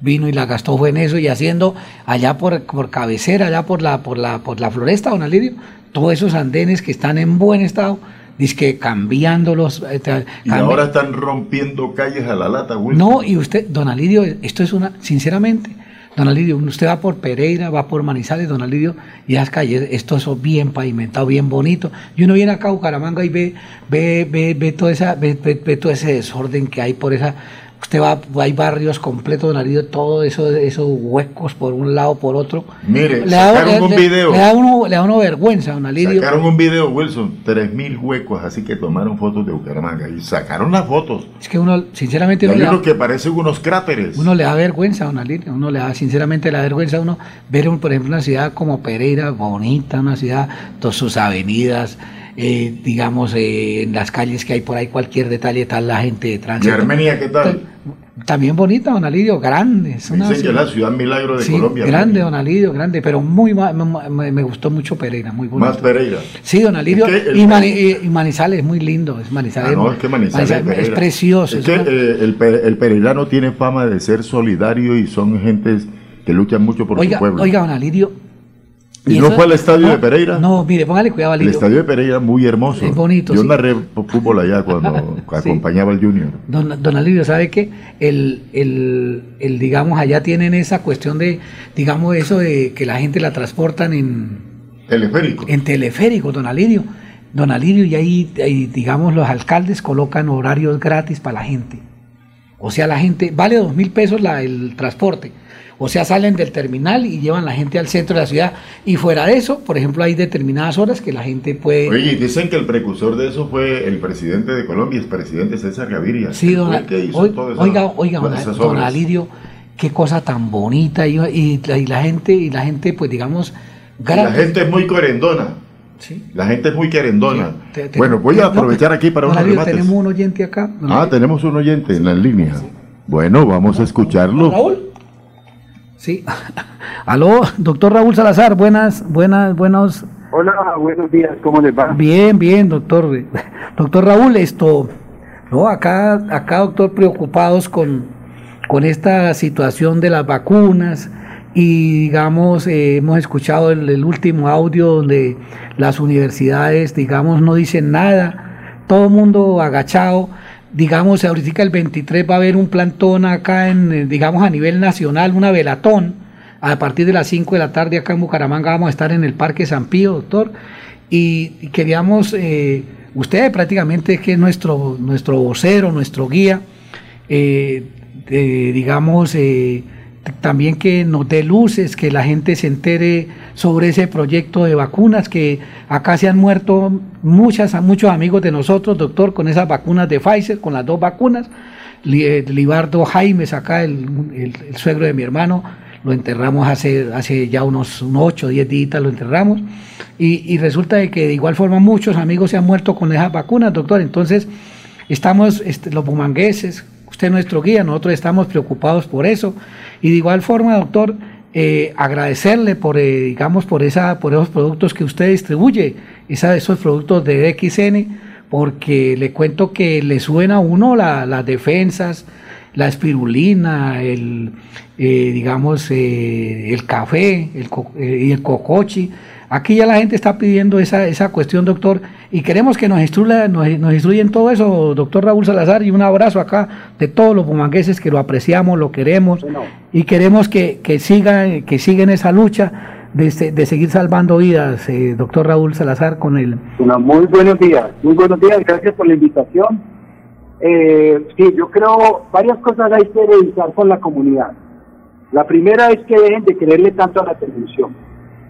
vino y la gastó fue en eso y haciendo allá por, por cabecera, allá por la, por la, por la floresta, don Alirio, todos esos andenes que están en buen estado, dice que cambiándolos. Eh, y ahora están rompiendo calles a la lata, güey. No, y usted, don Alirio, esto es una, sinceramente, don Alirio, usted va por Pereira, va por Manizales, don Alirio, y las calles, esto es bien pavimentado, bien bonito. Y uno viene acá a Bucaramanga y ve, ve, ve, ve, toda esa, ve, ve todo ese desorden que hay por esa Usted va, hay barrios completos de Narido, todo eso, esos huecos por un lado, por otro. Mire, le sacaron un video. Le, da uno, le da uno vergüenza, don Alirio. Sacaron un video, Wilson, tres mil huecos, así que tomaron fotos de Bucaramanga y sacaron las fotos. Es que uno, sinceramente... Hay unos que parecen unos cráteres. Uno le da vergüenza, don Alirio, uno le da, sinceramente, la vergüenza a uno ver, por ejemplo, una ciudad como Pereira, bonita, una ciudad, todas sus avenidas, eh, digamos, eh, en las calles que hay por ahí, cualquier detalle, tal la gente de tránsito. ¿Y Armenia qué tal? También bonita, don Alidio, grande. Es una Dicen que es la ciudad milagro de Colombia. Grande, don Alidio, grande, pero muy me, gustó mucho Pereira, muy bonito. Más Pereira. Sí, don Alidio. y, Manizales es muy lindo. Es Manizales, ah, no, es que Manizales, es precioso. Es que eh, el, el pereirano tiene fama de ser solidario y son gentes que luchan mucho por su pueblo. Oiga, don Alidio, ¿Y, no fue al estadio de Pereira? No, mire, póngale cuidado, El estadio de Pereira muy hermoso. Es bonito. Yo narré fútbol allá cuando acompañaba al Junior. Don, don Alirio, ¿sabe qué? El, el, el, digamos, allá tienen esa cuestión de, digamos, eso de que la gente la transportan en... Teleférico. En teleférico, don Alirio. Don Alirio, y ahí, digamos, los alcaldes colocan horarios gratis para la gente. O sea, la gente, vale dos mil pesos la, el transporte o sea, salen del terminal y llevan la gente al centro de la ciudad. Y fuera de eso, por ejemplo, hay determinadas horas que la gente puede... Oye, dicen que el precursor de eso fue el presidente de Colombia, el presidente César Gaviria. Sí, don, oiga, oiga, don, Alirio, qué cosa tan bonita. Y, la gente, y la gente, pues digamos... La gente es muy querendona. Sí. La gente es muy querendona. bueno, voy a aprovechar aquí para unos remates. Tenemos un oyente acá. Ah, tenemos un oyente en la línea. Bueno, vamos a escucharlo. Raúl. Sí. Aló, doctor Raúl Salazar, buenas, buenas, buenos. Hola, buenos días, ¿cómo les va? Bien, bien, doctor. Doctor Raúl, esto, no, acá, acá, doctor, preocupados con, con esta situación de las vacunas y digamos, eh, hemos escuchado el, último audio donde las universidades, digamos, no dicen nada, todo el mundo agachado digamos, ahorita el 23 va a haber un plantón acá, en, eh, digamos, a nivel nacional, una velatón. A partir de las 5 de la tarde acá en Bucaramanga vamos a estar en el Parque San Pío, doctor. Y, queríamos, eh, usted prácticamente que es nuestro, nuestro vocero, nuestro guía, eh, digamos, también que nos dé luces, que la gente se entere sobre ese proyecto de vacunas, que acá se han muerto muchas, muchos amigos de nosotros, doctor, con esas vacunas de Pfizer, con las dos vacunas. Eh, Libardo Jaimes, acá el, el, suegro de mi hermano, lo enterramos hace, hace ya unos, 8 o 10 días, lo enterramos, y, resulta de que de igual forma muchos amigos se han muerto con esas vacunas, doctor, entonces estamos, este, los bumangueses, nuestro guía, nosotros estamos preocupados por eso, y de igual forma, doctor, eh, agradecerle por, eh, digamos, por, esa, por esos productos que usted distribuye, esa, esos productos de XN, porque le cuento que le suena a uno las defensas, la espirulina, el, eh, digamos, el café y el cocochi. Aquí ya la gente está pidiendo esa, esa cuestión, doctor, y queremos que nos instruyan, nos, instruyen todo eso, doctor Raúl Salazar, y un abrazo acá de todos los bumangueses que lo apreciamos, lo queremos, y queremos que, que, sigan, que sigan esa lucha de, de seguir salvando vidas, eh, doctor Raúl Salazar, con él. Bueno, muy buenos días, muy buenos días, gracias por la invitación. Eh, sí, yo creo varias cosas hay que revisar con la comunidad. La primera es que dejen de creerle tanto a la televisión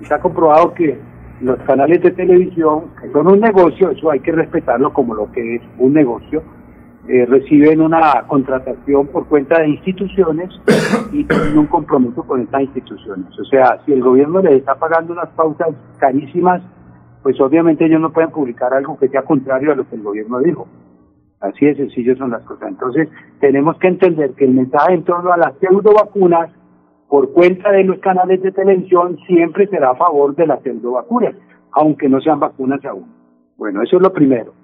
se ha comprobado que los canales de televisión, que son un negocio, eso hay que respetarlo como lo que es un negocio, eh, reciben una contratación por cuenta de instituciones y tienen un compromiso con estas instituciones. O sea, si el gobierno les está pagando unas pautas carísimas, pues obviamente ellos no pueden publicar algo que sea contrario a lo que el gobierno dijo. Así de sencillo son las cosas. Entonces, tenemos que entender que el mensaje en torno a las pseudo vacunas por cuenta de los canales de televisión siempre será a favor de las vacunas, aunque no sean vacunas aún. Bueno, eso es lo primero.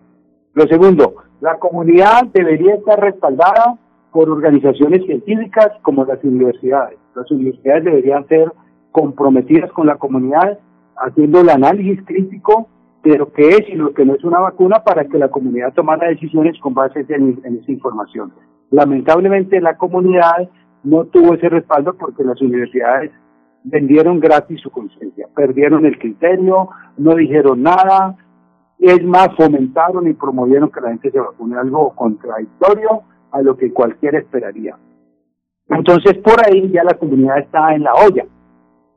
Lo segundo, la comunidad debería estar respaldada por organizaciones científicas como las universidades. Las universidades deberían ser comprometidas con la comunidad, haciendo el análisis crítico de lo que es y lo que no es una vacuna para que la comunidad tomara decisiones con base en esa información. Lamentablemente la comunidad no tuvo ese respaldo porque las universidades vendieron gratis su conciencia, perdieron el criterio, no dijeron nada, es más, fomentaron y promovieron que la gente se vacune, algo contradictorio a lo que cualquiera esperaría. Entonces, por ahí ya la comunidad está en la olla,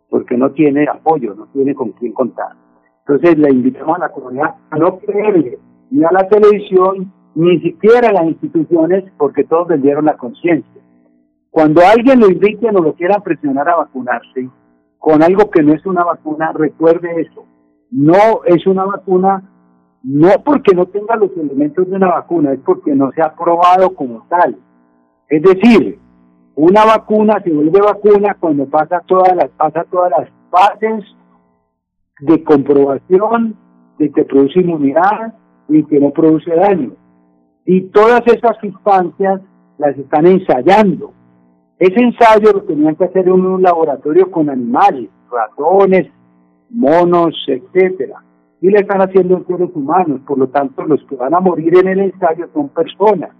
porque no tiene apoyo, no tiene con quién contar. Entonces, le invitamos a la comunidad a no creerle ni a la televisión, ni siquiera a las instituciones, porque todos vendieron la conciencia. Cuando alguien lo invite o lo quiera presionar a vacunarse con algo que no es una vacuna, recuerde eso. No es una vacuna, no porque no tenga los elementos de una vacuna, es porque no se ha probado como tal. Es decir, una vacuna se vuelve vacuna cuando pasa todas las, pasa todas las fases de comprobación de que produce inmunidad y que no produce daño. Y todas esas sustancias las están ensayando. Ese ensayo lo tenían que hacer en un laboratorio con animales, ratones, monos, etcétera. Y le están haciendo en seres humanos, por lo tanto los que van a morir en el ensayo son personas.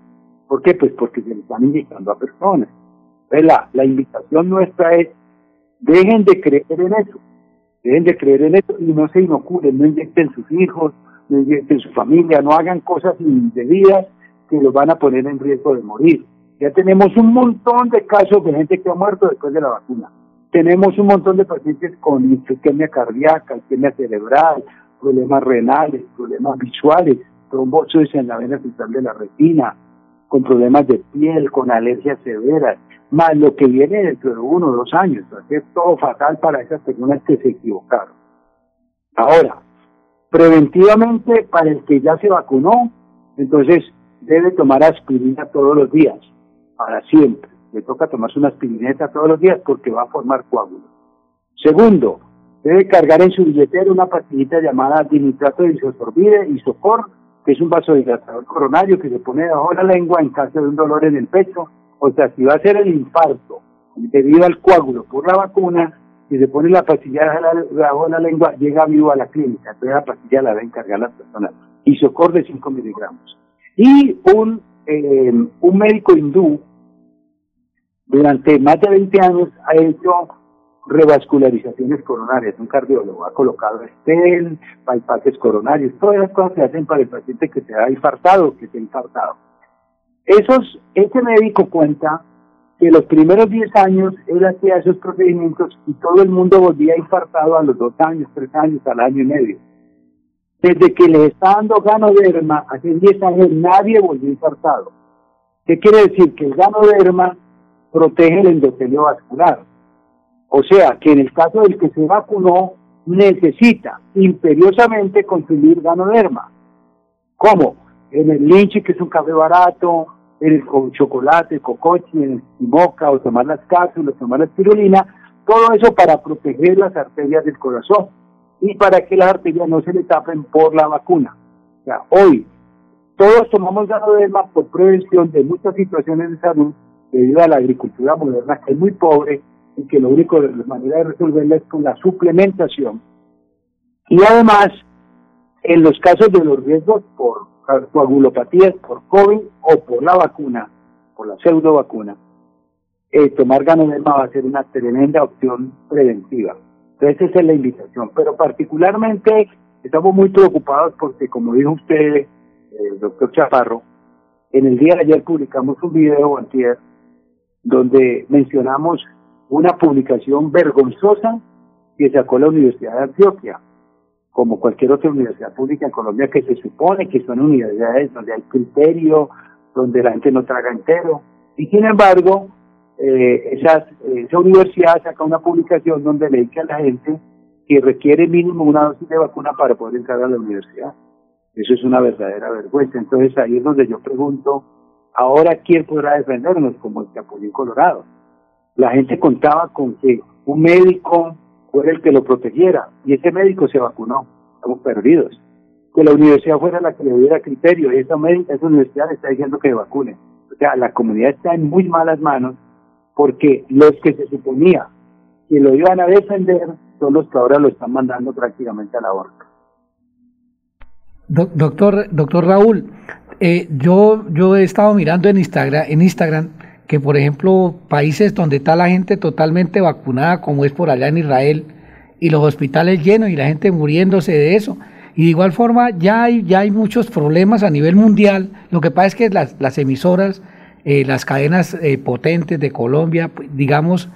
¿Por qué? Pues porque se le están invitando a personas. la, la invitación nuestra es, dejen de creer en eso, dejen de creer en eso y no se inoculen, no inyecten sus hijos, no inyecten su familia, no hagan cosas indebidas que los van a poner en riesgo de morir. Ya tenemos un montón de casos de gente que ha muerto después de la vacuna. Tenemos un montón de pacientes con isquemia cardíaca, isquemia cerebral, problemas renales, problemas visuales, trombosis en la vena central de la retina, con problemas de piel, con alergias severas, más lo que viene dentro de uno o dos años. Ser todo fatal para esas personas que se equivocaron. Ahora, preventivamente, para el que ya se vacunó, entonces debe tomar aspirina todos los días para siempre. Le toca tomarse una aspirineta todos los días porque va a formar coágulos. Segundo, debe cargar en su billetera una pastillita llamada dinitrato de isosorbide, isocor, que es un vasodilatador coronario que se pone debajo de la lengua en caso de un dolor en el pecho. O sea, si va a ser el infarto debido al coágulo por la vacuna, si se pone la pastilla debajo de la lengua, llega vivo a la clínica. Entonces la pastilla la deben cargar las personas. Isocor de 5 miligramos. Y un, eh, un médico hindú durante más de 20 años ha hecho revascularizaciones coronarias, un cardiólogo ha colocado stent, bypasses coronarios, todas las cosas se hacen para el paciente que se ha infartado, que se ha infartado. Esos, ese médico cuenta que los primeros 10 años él hacía esos procedimientos y todo el mundo volvía infartado a los 2 años, 3 años, al año y medio. Desde que le está dando ganoderma, hace 10 años nadie volvió infartado. ¿Qué quiere decir? Que el ganoderma protege el endotelio vascular. O sea, que en el caso del que se vacunó, necesita imperiosamente consumir ganoderma. ¿Cómo? En el linche, que es un café barato, en el chocolate, el cocochi, en el simoca, o tomar las cápsulas, tomar la espirulina, todo eso para proteger las arterias del corazón y para que las arterias no se le tapen por la vacuna. O sea, hoy todos tomamos ganoderma por prevención de muchas situaciones de salud debido a la agricultura moderna que es muy pobre y que lo único, la manera de resolverla es con la suplementación. Y además, en los casos de los riesgos por coagulopatías, por COVID o por la vacuna, por la pseudo vacuna, eh, tomar ganoderma va a ser una tremenda opción preventiva. Entonces esa es la invitación. Pero particularmente estamos muy preocupados porque, como dijo usted, el eh, doctor Chaparro, en el día de ayer publicamos un video antier donde mencionamos una publicación vergonzosa que sacó la Universidad de Antioquia, como cualquier otra universidad pública en Colombia que se supone que son universidades donde hay criterio, donde la gente no traga entero. Y sin embargo, eh, esas, esa universidad saca una publicación donde le dice a la gente que requiere mínimo una dosis de vacuna para poder entrar a la universidad. Eso es una verdadera vergüenza. Entonces ahí es donde yo pregunto, ahora quién podrá defendernos como el Chapulín Colorado. La gente contaba con que un médico fuera el que lo protegiera y ese médico se vacunó. Estamos perdidos. Que la universidad fuera la que le diera criterio y esa, médica, esa universidad le está diciendo que vacune. O sea, la comunidad está en muy malas manos porque los que se suponía que lo iban a defender son los que ahora lo están mandando prácticamente a la horca. Doctor, doctor Raúl, eh, yo, yo he estado mirando en Instagram, en Instagram que, por ejemplo, países donde está la gente totalmente vacunada, como es por allá en Israel, y los hospitales llenos y la gente muriéndose de eso. Y de igual forma, ya hay, ya hay muchos problemas a nivel mundial. Lo que pasa es que las, las emisoras, eh, las cadenas eh, potentes de Colombia, pues, digamos,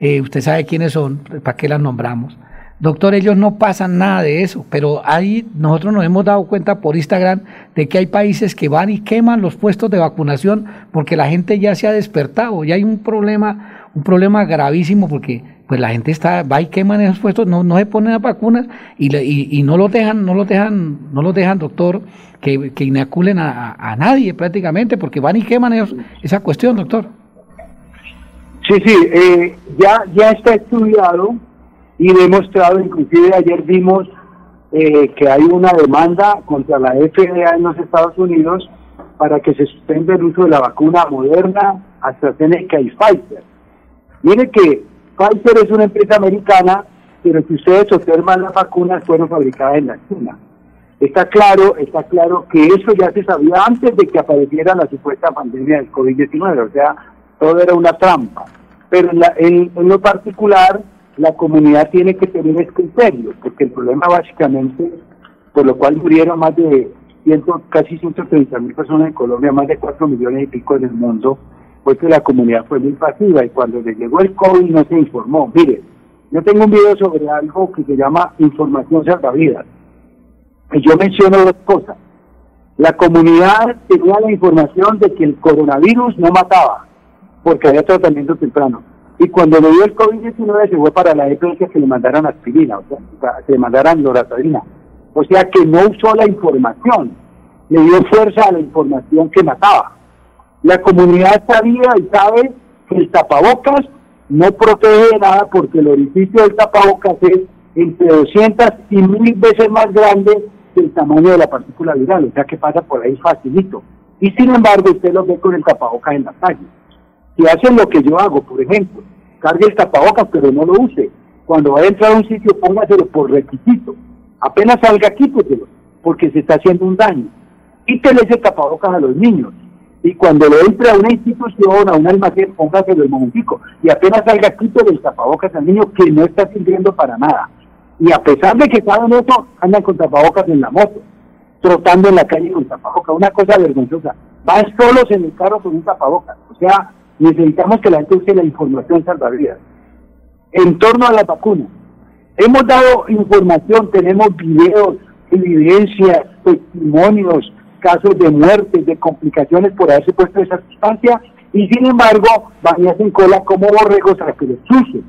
eh, usted sabe quiénes son, ¿para qué las nombramos? Doctor, ellos no pasan nada de eso, pero ahí nosotros nos hemos dado cuenta por Instagram de que hay países que van y queman los puestos de vacunación porque la gente ya se ha despertado, ya hay un problema, un problema gravísimo porque pues la gente está, va y queman esos puestos, no, no se ponen las vacunas y, y, no los dejan, no los dejan, no los dejan, doctor, que, que inaculen a, nadie prácticamente, porque van y queman esa cuestión, doctor. Sí, sí, eh, ya, ya está estudiado y demostrado, inclusive ayer vimos eh, que hay una demanda contra la FDA en los Estados Unidos para que se suspenda el uso de la vacuna Moderna, AstraZeneca y Pfizer. Mire que Pfizer es una empresa americana, pero si ustedes observan las vacunas fueron fabricadas en la China. Está claro, está claro que eso ya se sabía antes de que apareciera la supuesta pandemia del COVID-19, o sea, todo era una trampa. Pero en lo particular, la comunidad tiene que tener ese criterio, porque el problema básicamente, por lo cual murieron más de ciento, casi 130 mil personas en Colombia, más de 4 millones y pico en el mundo, fue que la comunidad fue muy pasiva y cuando le llegó el COVID no se informó. Mire, yo tengo un video sobre algo que se llama información salvavidas. Y yo menciono dos cosas. La comunidad tenía la información de que el coronavirus no mataba, porque había tratamiento temprano y cuando le dio el COVID-19 se fue para la EPS que le mandaran aspirina, o sea, que le mandaran loratadina. O sea que no usó la información, le dio fuerza a la información que mataba. La comunidad sabía y sabe que el tapabocas no protege nada porque el orificio del tapabocas es entre 200 y 1000 veces más grande que el tamaño de la partícula viral, o sea que pasa por ahí facilito. Y sin embargo usted lo ve con el tapabocas en la calle. Si hacen lo que yo hago, por ejemplo, cargue el tapabocas, pero no lo use. Cuando vaya a entrar a un sitio, póngaselo por requisito. Apenas salga, quíteselo, porque se está haciendo un daño. Quítele ese tapabocas a los niños. Y cuando lo entre a una institución, a un almacén, póngaselo el momentico. Y apenas salga, quítele el tapabocas al niño que no está sirviendo para nada. Y a pesar de que saben eso, andan con tapabocas en la moto, trotando en la calle con tapabocas. Una cosa vergonzosa. Van solos en el carro con un tapabocas. O sea, necesitamos que la gente use la información salvavidas. En torno a la vacuna, hemos dado información, tenemos videos, evidencias, testimonios, casos de muertes, de complicaciones por haberse puesto esa sustancia, y sin embargo, van en cola como borregos a que los usen.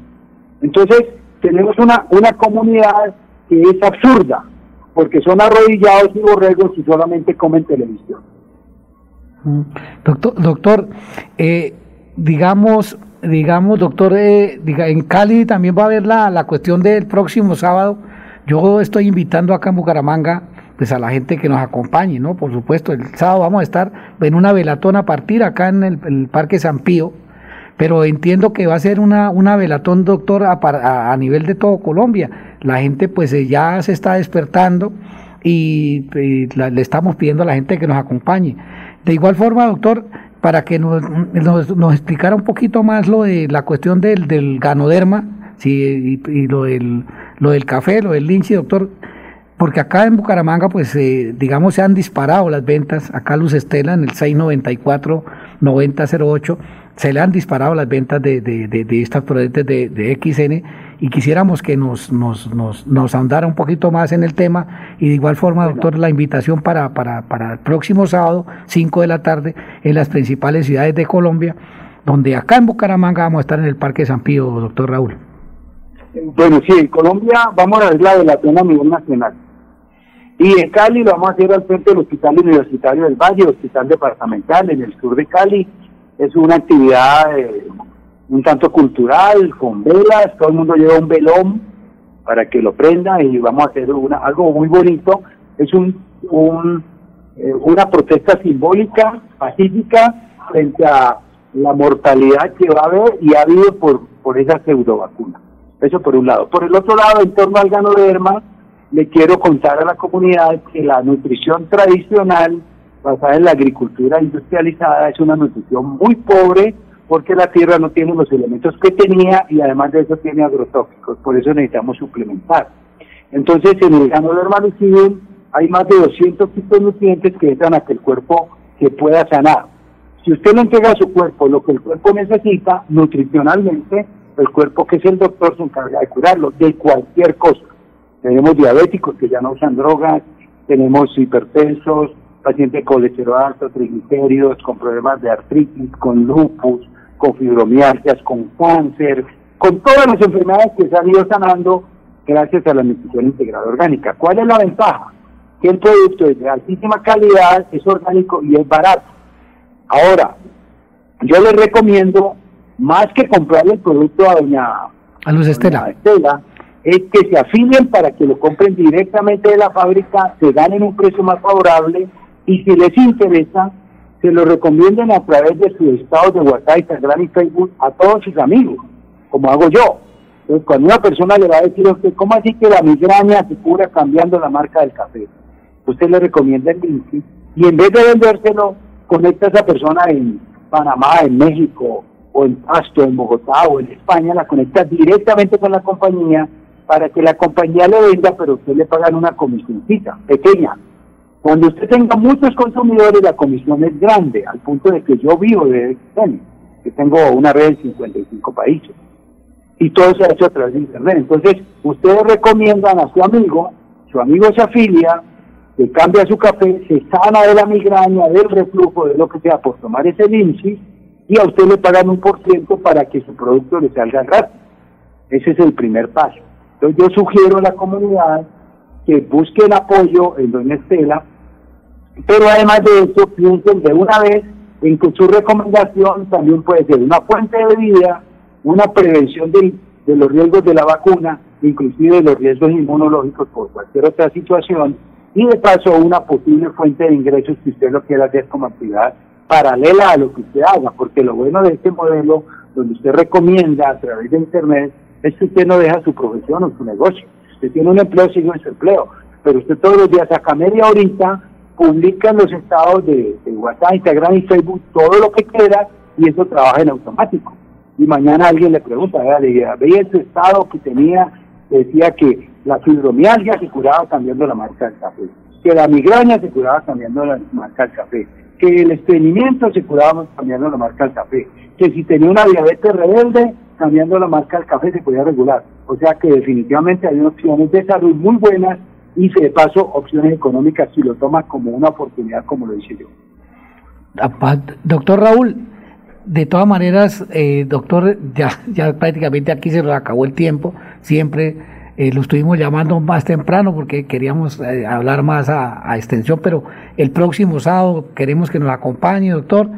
Entonces, tenemos una, una comunidad que es absurda, porque son arrodillados y borregos y solamente comen televisión. Mm. Doctor, doctor eh, digamos, digamos, doctor, eh, diga, en Cali también va a haber la, la cuestión del próximo sábado. Yo estoy invitando acá en Bucaramanga pues a la gente que nos acompañe, ¿no? Por supuesto, el sábado vamos a estar en una velatón a partir acá en el, Parque San Pío, pero entiendo que va a ser una, una velatón, doctor, a, a, nivel de todo Colombia. La gente pues eh, ya se está despertando y, le estamos pidiendo a la gente que nos acompañe. De igual forma, doctor, para que nos, nos, explicara un poquito más lo de la cuestión del, del ganoderma sí, y, lo, del, lo del café, lo del linchi, doctor, porque acá en Bucaramanga, pues eh, digamos, se han disparado las ventas, acá Luz Estela en el 694-9008, se le han disparado las ventas de, de, de, de estas productos de, de, XN y quisiéramos que nos, nos, nos, nos ahondara un poquito más en el tema y de igual forma, doctor, la invitación para, para, para el próximo sábado, 5 de la tarde, en las principales ciudades de Colombia, donde acá en Bucaramanga vamos a estar en el Parque San Pío, doctor Raúl. Bueno, sí, en Colombia vamos a ver la de la pena a nivel nacional. Y en Cali lo vamos a hacer al frente del Hospital Universitario del Valle, Hospital Departamental en el sur de Cali. Es una actividad eh, un tanto cultural, con velas, todo el mundo lleva un velón para que lo prenda y vamos a hacer una, algo muy bonito. Es un, un eh, una protesta simbólica, pacífica, frente a la mortalidad que va a haber y ha habido por, por esa pseudo vacuna. Eso por un lado. Por el otro lado, en torno al ganoderma, le quiero contar a la comunidad que la nutrición tradicional basada en la agricultura industrializada es una nutrición muy pobre porque la tierra no tiene los elementos que tenía y además de eso tiene agrotóxicos, por eso necesitamos suplementar. Entonces en el ganoderma lucidum hay más de 200 tipos de nutrientes que entran a que el cuerpo se pueda sanar. Si usted le entrega a su cuerpo lo que el cuerpo necesita nutricionalmente, el cuerpo que es el doctor se encarga de curarlo de cualquier cosa. Tenemos diabéticos que ya no usan drogas, tenemos hipertensos, pacientes con colesterol alto, triglicéridos, con problemas de artritis, con lupus, con fibromialgias, con cáncer, con todas las enfermedades que se han ido sanando gracias a la nutrición integrada orgánica. ¿Cuál es la ventaja? Que el producto es de altísima calidad, es orgánico y es barato. Ahora, yo les recomiendo más que comprarle el producto a doña, a Luz Estela. Estela, es que se afilien para que lo compren directamente de la fábrica, se ganen un precio más favorable y si les interesa, se lo recomienden a través de sus estados de WhatsApp, Instagram y Facebook a todos sus amigos, como hago yo. Cuando una persona le va a decir a usted, ¿cómo así que la migraña se cura cambiando la marca del café? Usted le recomienda el link y en vez de vendérselo, conecta a esa persona en Panamá, en México, o en Pasto, en Bogotá o en España, la conecta directamente con la compañía para que la compañía le venda, pero usted le pagan una comisioncita pequeña. Cuando usted tenga muchos consumidores, la comisión es grande, al punto de que yo vivo de XN, que tengo una red en 55 países. Y todo se ha hecho a través de Internet. Entonces, ustedes recomiendan a su amigo, su amigo se afilia, que cambia su café, se sana de la migraña, del reflujo, de lo que sea, por tomar ese lince, y a usted le pagan un por ciento para que su producto le salga rápido. Ese es el primer paso. Entonces yo sugiero a la comunidad que busquen apoyo en Doña Estela, pero además de eso piensen de una vez en que su recomendación también puede ser una fuente de vida, una prevención de, los riesgos de la vacuna, inclusive los riesgos inmunológicos por cualquier otra situación, y de paso una posible fuente de ingresos que usted lo quiera hacer como actividad paralela a lo que usted haga, porque lo bueno de este modelo, donde usted recomienda a través de Internet, es que usted no deja su profesión o su negocio. Usted tiene un empleo, sigue en su empleo, pero usted todos los días saca media horita, publica en los estados de, WhatsApp, Instagram y Facebook todo lo que quiera y eso trabaja en automático. Y mañana alguien le pregunta, veía, veía su estado que tenía, decía que la fibromialgia se curaba cambiando la marca del café, que la migraña se curaba cambiando la marca del café, que el estreñimiento se curaba cambiando la marca del café, que si tenía una diabetes rebelde, cambiando la marca del café se podía regular. O sea que definitivamente hay opciones de salud muy buenas y de paso opciones económicas si lo tomas como una oportunidad, como lo hice yo. Doctor Raúl, de todas maneras, eh, doctor, ya, ya prácticamente aquí se nos acabó el tiempo. Siempre eh, lo estuvimos llamando más temprano porque queríamos eh, hablar más a, extensión, pero el próximo sábado queremos que nos acompañe, doctor.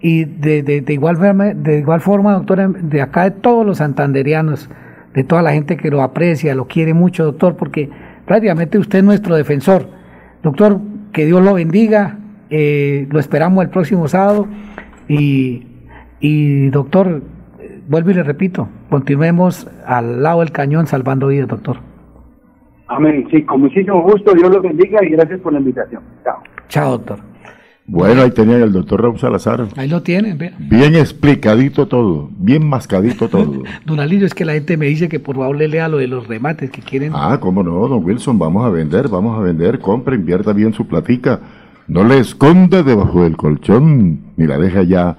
Y de, de, igual, forma, de igual forma, doctor, de acá de todos los santanderianos, de toda la gente que lo aprecia, lo quiere mucho, doctor, porque prácticamente usted es nuestro defensor. Doctor, que Dios lo bendiga, lo esperamos el próximo sábado y y doctor, vuelvo y le repito, continuemos al lado del cañón salvando vidas, doctor. Amén. Sí, con muchísimo gusto. Dios los bendiga y gracias por la invitación. Chao. Chao, doctor. Bueno, ahí tenían el doctor Raúl Salazar. Ahí lo tienen, Bien explicadito todo, bien mascadito todo. don Alirio, es que la gente me dice que por favor le lea lo de los remates que quieren. Ah, cómo no, don Wilson, vamos a vender, vamos a vender, compre, invierta bien su platica. No le esconda debajo del colchón, ni la deja ya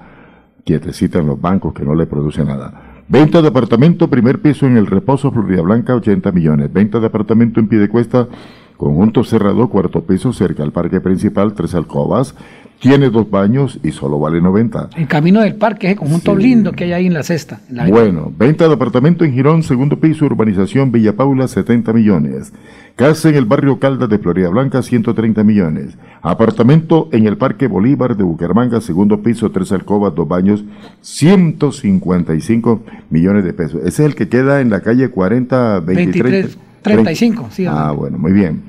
quietecita en los bancos que no le produce nada. Venta de apartamento, primer piso en el reposo Florida Blanca, 80 millones. Venta de apartamento en Piedecuesta, conjunto cerrado, cuarto piso, cerca al parque principal, tres alcobas. Tiene dos baños y solo vale 90. En camino del parque, ese conjunto lindo que hay ahí en la cesta. bueno, venta de apartamento en Girón, segundo piso, urbanización Villa Paula, 70 millones. Casa en el barrio Caldas de Florida Blanca, 130 millones. Apartamento en el Parque Bolívar de Bucaramanga, segundo piso, tres alcobas, dos baños, 155 millones de pesos. Ese es el que queda en la calle 40, 23, 35, sí. Ah, bueno, muy bien.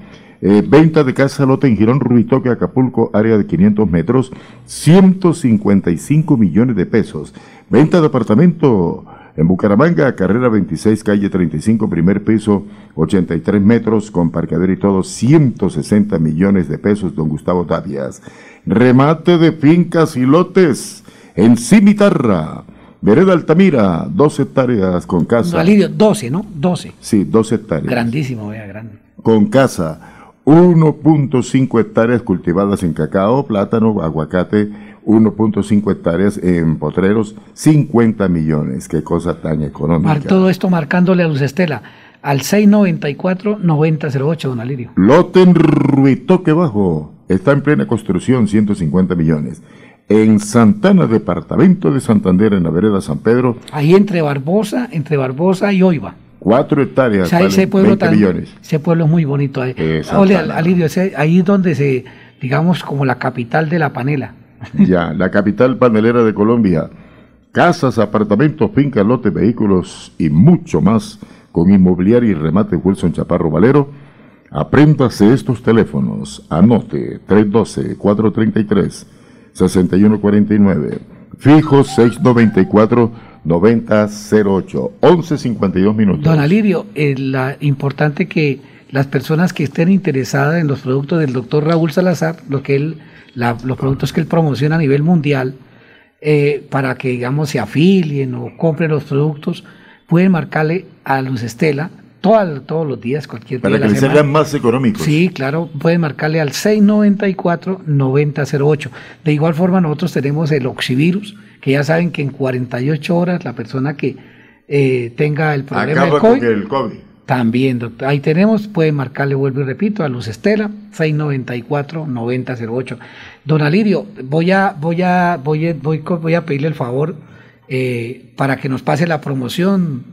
Eh, venta de casa lote en Girón, Rubitoque, Acapulco, área de 500 metros, 155 millones de pesos. Venta de apartamento en Bucaramanga, carrera 26, calle 35, primer piso, 83 metros, con parqueadero y todo, 160 millones de pesos, don Gustavo Tavias. Remate de fincas y lotes en Cimitarra. Vereda Altamira, 12 hectáreas con casa. Validio, 12, ¿no? 12. Sí, 12 hectáreas. Grandísimo, vea, grande. Con casa, 1.5 hectáreas cultivadas en cacao, plátano, aguacate, 1.5 hectáreas en potreros, 50 millones. Qué cosa tan económica. todo esto marcándole a Luz Estela al 694-9008, don Alirio. Loten Ruitoque Bajo está en plena construcción, 150 millones. En Santana, departamento de Santander, en la vereda San Pedro. Ahí entre Barbosa, entre Barbosa y Oiva. Cuatro hectáreas, ese pueblo millones. Ese pueblo es muy bonito. Ahí. Alirio, ahí es donde se, digamos, como la capital de la panela. Ya, la capital panelera de Colombia. Casas, apartamentos, fincas, lotes, vehículos y mucho más con inmobiliario y remate Wilson Chaparro Valero. Apréndase estos teléfonos. Anote 312-433-6149. Fijo 694-9008. 11.52 minutos. Don Alirio, eh, la importante que las personas que estén interesadas en los productos del doctor Raúl Salazar, lo que él los productos que él promociona a nivel mundial, eh, para que, digamos, se afilien o compren los productos, pueden marcarle a Luz Estela todos los días, cualquier día. Para que les más económicos. Sí, claro, pueden marcarle al 694-9008. De igual forma, nosotros tenemos el oxivirus, que ya saben que en 48 horas la persona que eh, tenga el problema del COVID también, doctor. Ahí tenemos, puede marcarle, vuelvo y repito, a Luz Estela, 694-9008. Don Alirio, voy a, voy a, voy a, voy, a pedirle el favor eh, para que nos pase la promoción,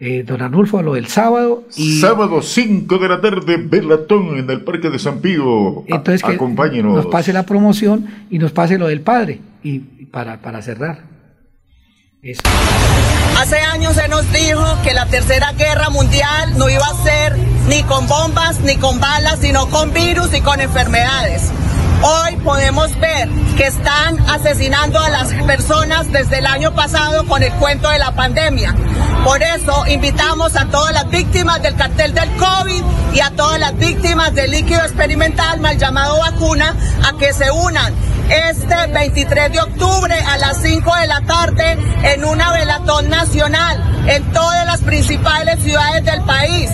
eh, don Arnulfo, lo del sábado. Y... Sábado 5 de la tarde, Belatón en el Parque de San Pío. Entonces, que nos pase la promoción y nos pase lo del padre, y para, para cerrar. Hace años se nos dijo que la tercera guerra mundial no iba a ser ni con bombas ni con balas, sino con virus y con enfermedades. Hoy podemos ver que están asesinando a las personas desde el año pasado con el cuento de la pandemia. Por eso invitamos a todas las víctimas del cartel del COVID y a todas las víctimas del líquido experimental mal llamado vacuna a que se unan este 23 de octubre a las 5 de la tarde en una velatón nacional en todas las principales ciudades del país.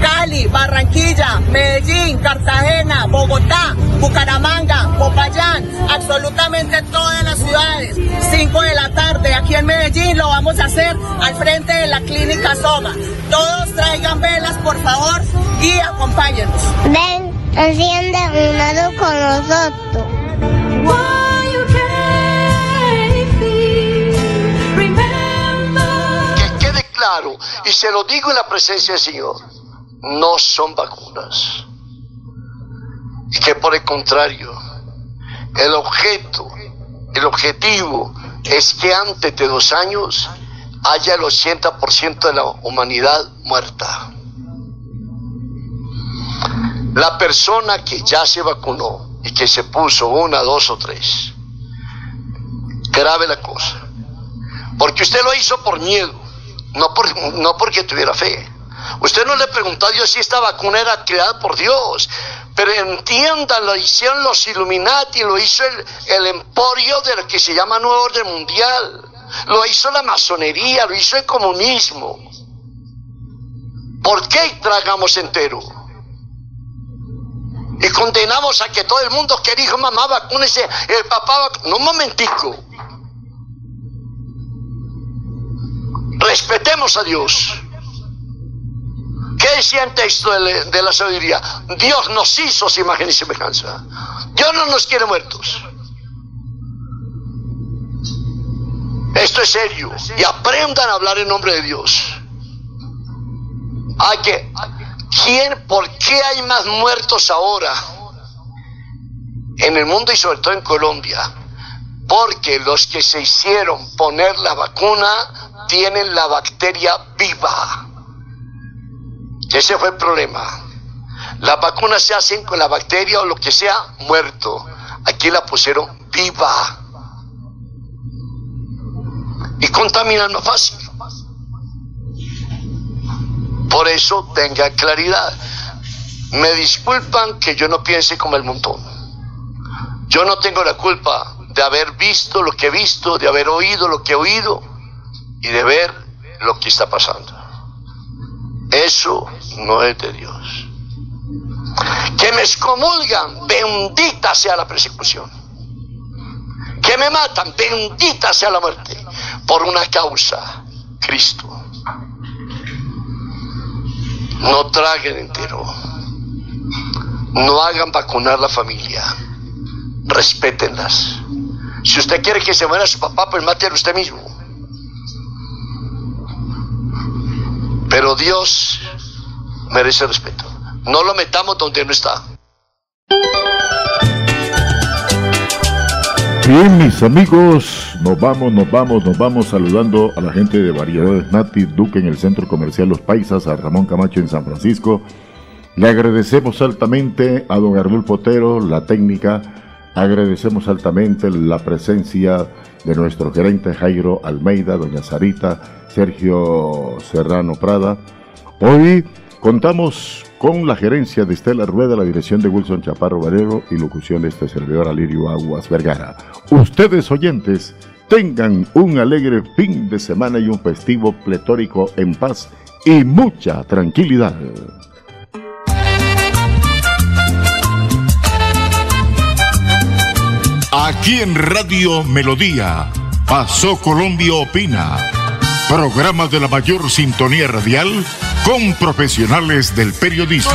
Cali, Barranquilla, Medellín, Cartagena, Bogotá, Bucaramanga, Popayán, absolutamente todas las ciudades. 5 de la tarde aquí en Medellín lo vamos a hacer al frente de la clínica Soma. Todos traigan velas, por favor, y acompáñenos. Ven, enciende un luz con nosotros. Y se lo digo en la presencia del Señor, no son vacunas. Y que por el contrario, el objeto, el objetivo es que antes de dos años haya el 80% de la humanidad muerta. La persona que ya se vacunó y que se puso una, dos o tres, grave la cosa. Porque usted lo hizo por miedo, no, por, no porque tuviera fe. Usted no le preguntó a Dios si esta vacuna era creada por Dios. Pero entiendan, lo hicieron los Illuminati, lo hizo el, el emporio de lo que se llama Nuevo Orden Mundial. Lo hizo la masonería, lo hizo el comunismo. ¿Por qué tragamos entero? Y condenamos a que todo el mundo que dijo mamá vacúnese, el papá No, un momentico. Respetemos a Dios. ¿Qué decía el texto de, la sabiduría? Dios nos hizo su imagen y semejanza. Dios no nos quiere muertos. Esto es serio. Y aprendan a hablar en nombre de Dios. Hay que. ¿Quién, ¿Por qué hay más muertos ahora en el mundo y sobre todo en Colombia? Porque los que se hicieron poner la vacuna tienen la bacteria viva. Ese fue el problema. Las vacunas se hacen con la bacteria o lo que sea muerto. Aquí la pusieron viva. Y contaminan más fácil. Por eso tenga claridad. Me disculpan que yo no piense como el montón. Yo no tengo la culpa de haber visto lo que he visto, de haber oído lo que he oído y de ver lo que está pasando. Eso no es de Dios. Que me excomulgan, bendita sea la persecución. Que me matan, bendita sea la muerte. Por una causa, Cristo. No traguen entero. No hagan vacunar la familia. Respétenlas. Si usted quiere que se muera su papá, pues mátelo usted mismo. Pero Dios merece respeto. No lo metamos donde no está. Bien, mis amigos, nos vamos, nos vamos, nos vamos saludando a la gente de Variedades Nati Duque en el Centro Comercial Los Paisas, a Ramón Camacho en San Francisco. Le agradecemos altamente a don Arnulfo Potero la técnica. Agradecemos altamente la presencia de nuestro gerente Jairo Almeida, doña Sarita, Sergio Serrano Prada. Hoy contamos con la gerencia de Estela Rueda, la dirección de Wilson Chaparro Valero y locución de este servidor Alirio Aguas Vergara. Ustedes oyentes, tengan un alegre fin de semana y un festivo pletórico en paz y mucha tranquilidad. Aquí en Radio Melodía, Pasó Colombia Opina, programa de la mayor sintonía radial con profesionales del periodismo.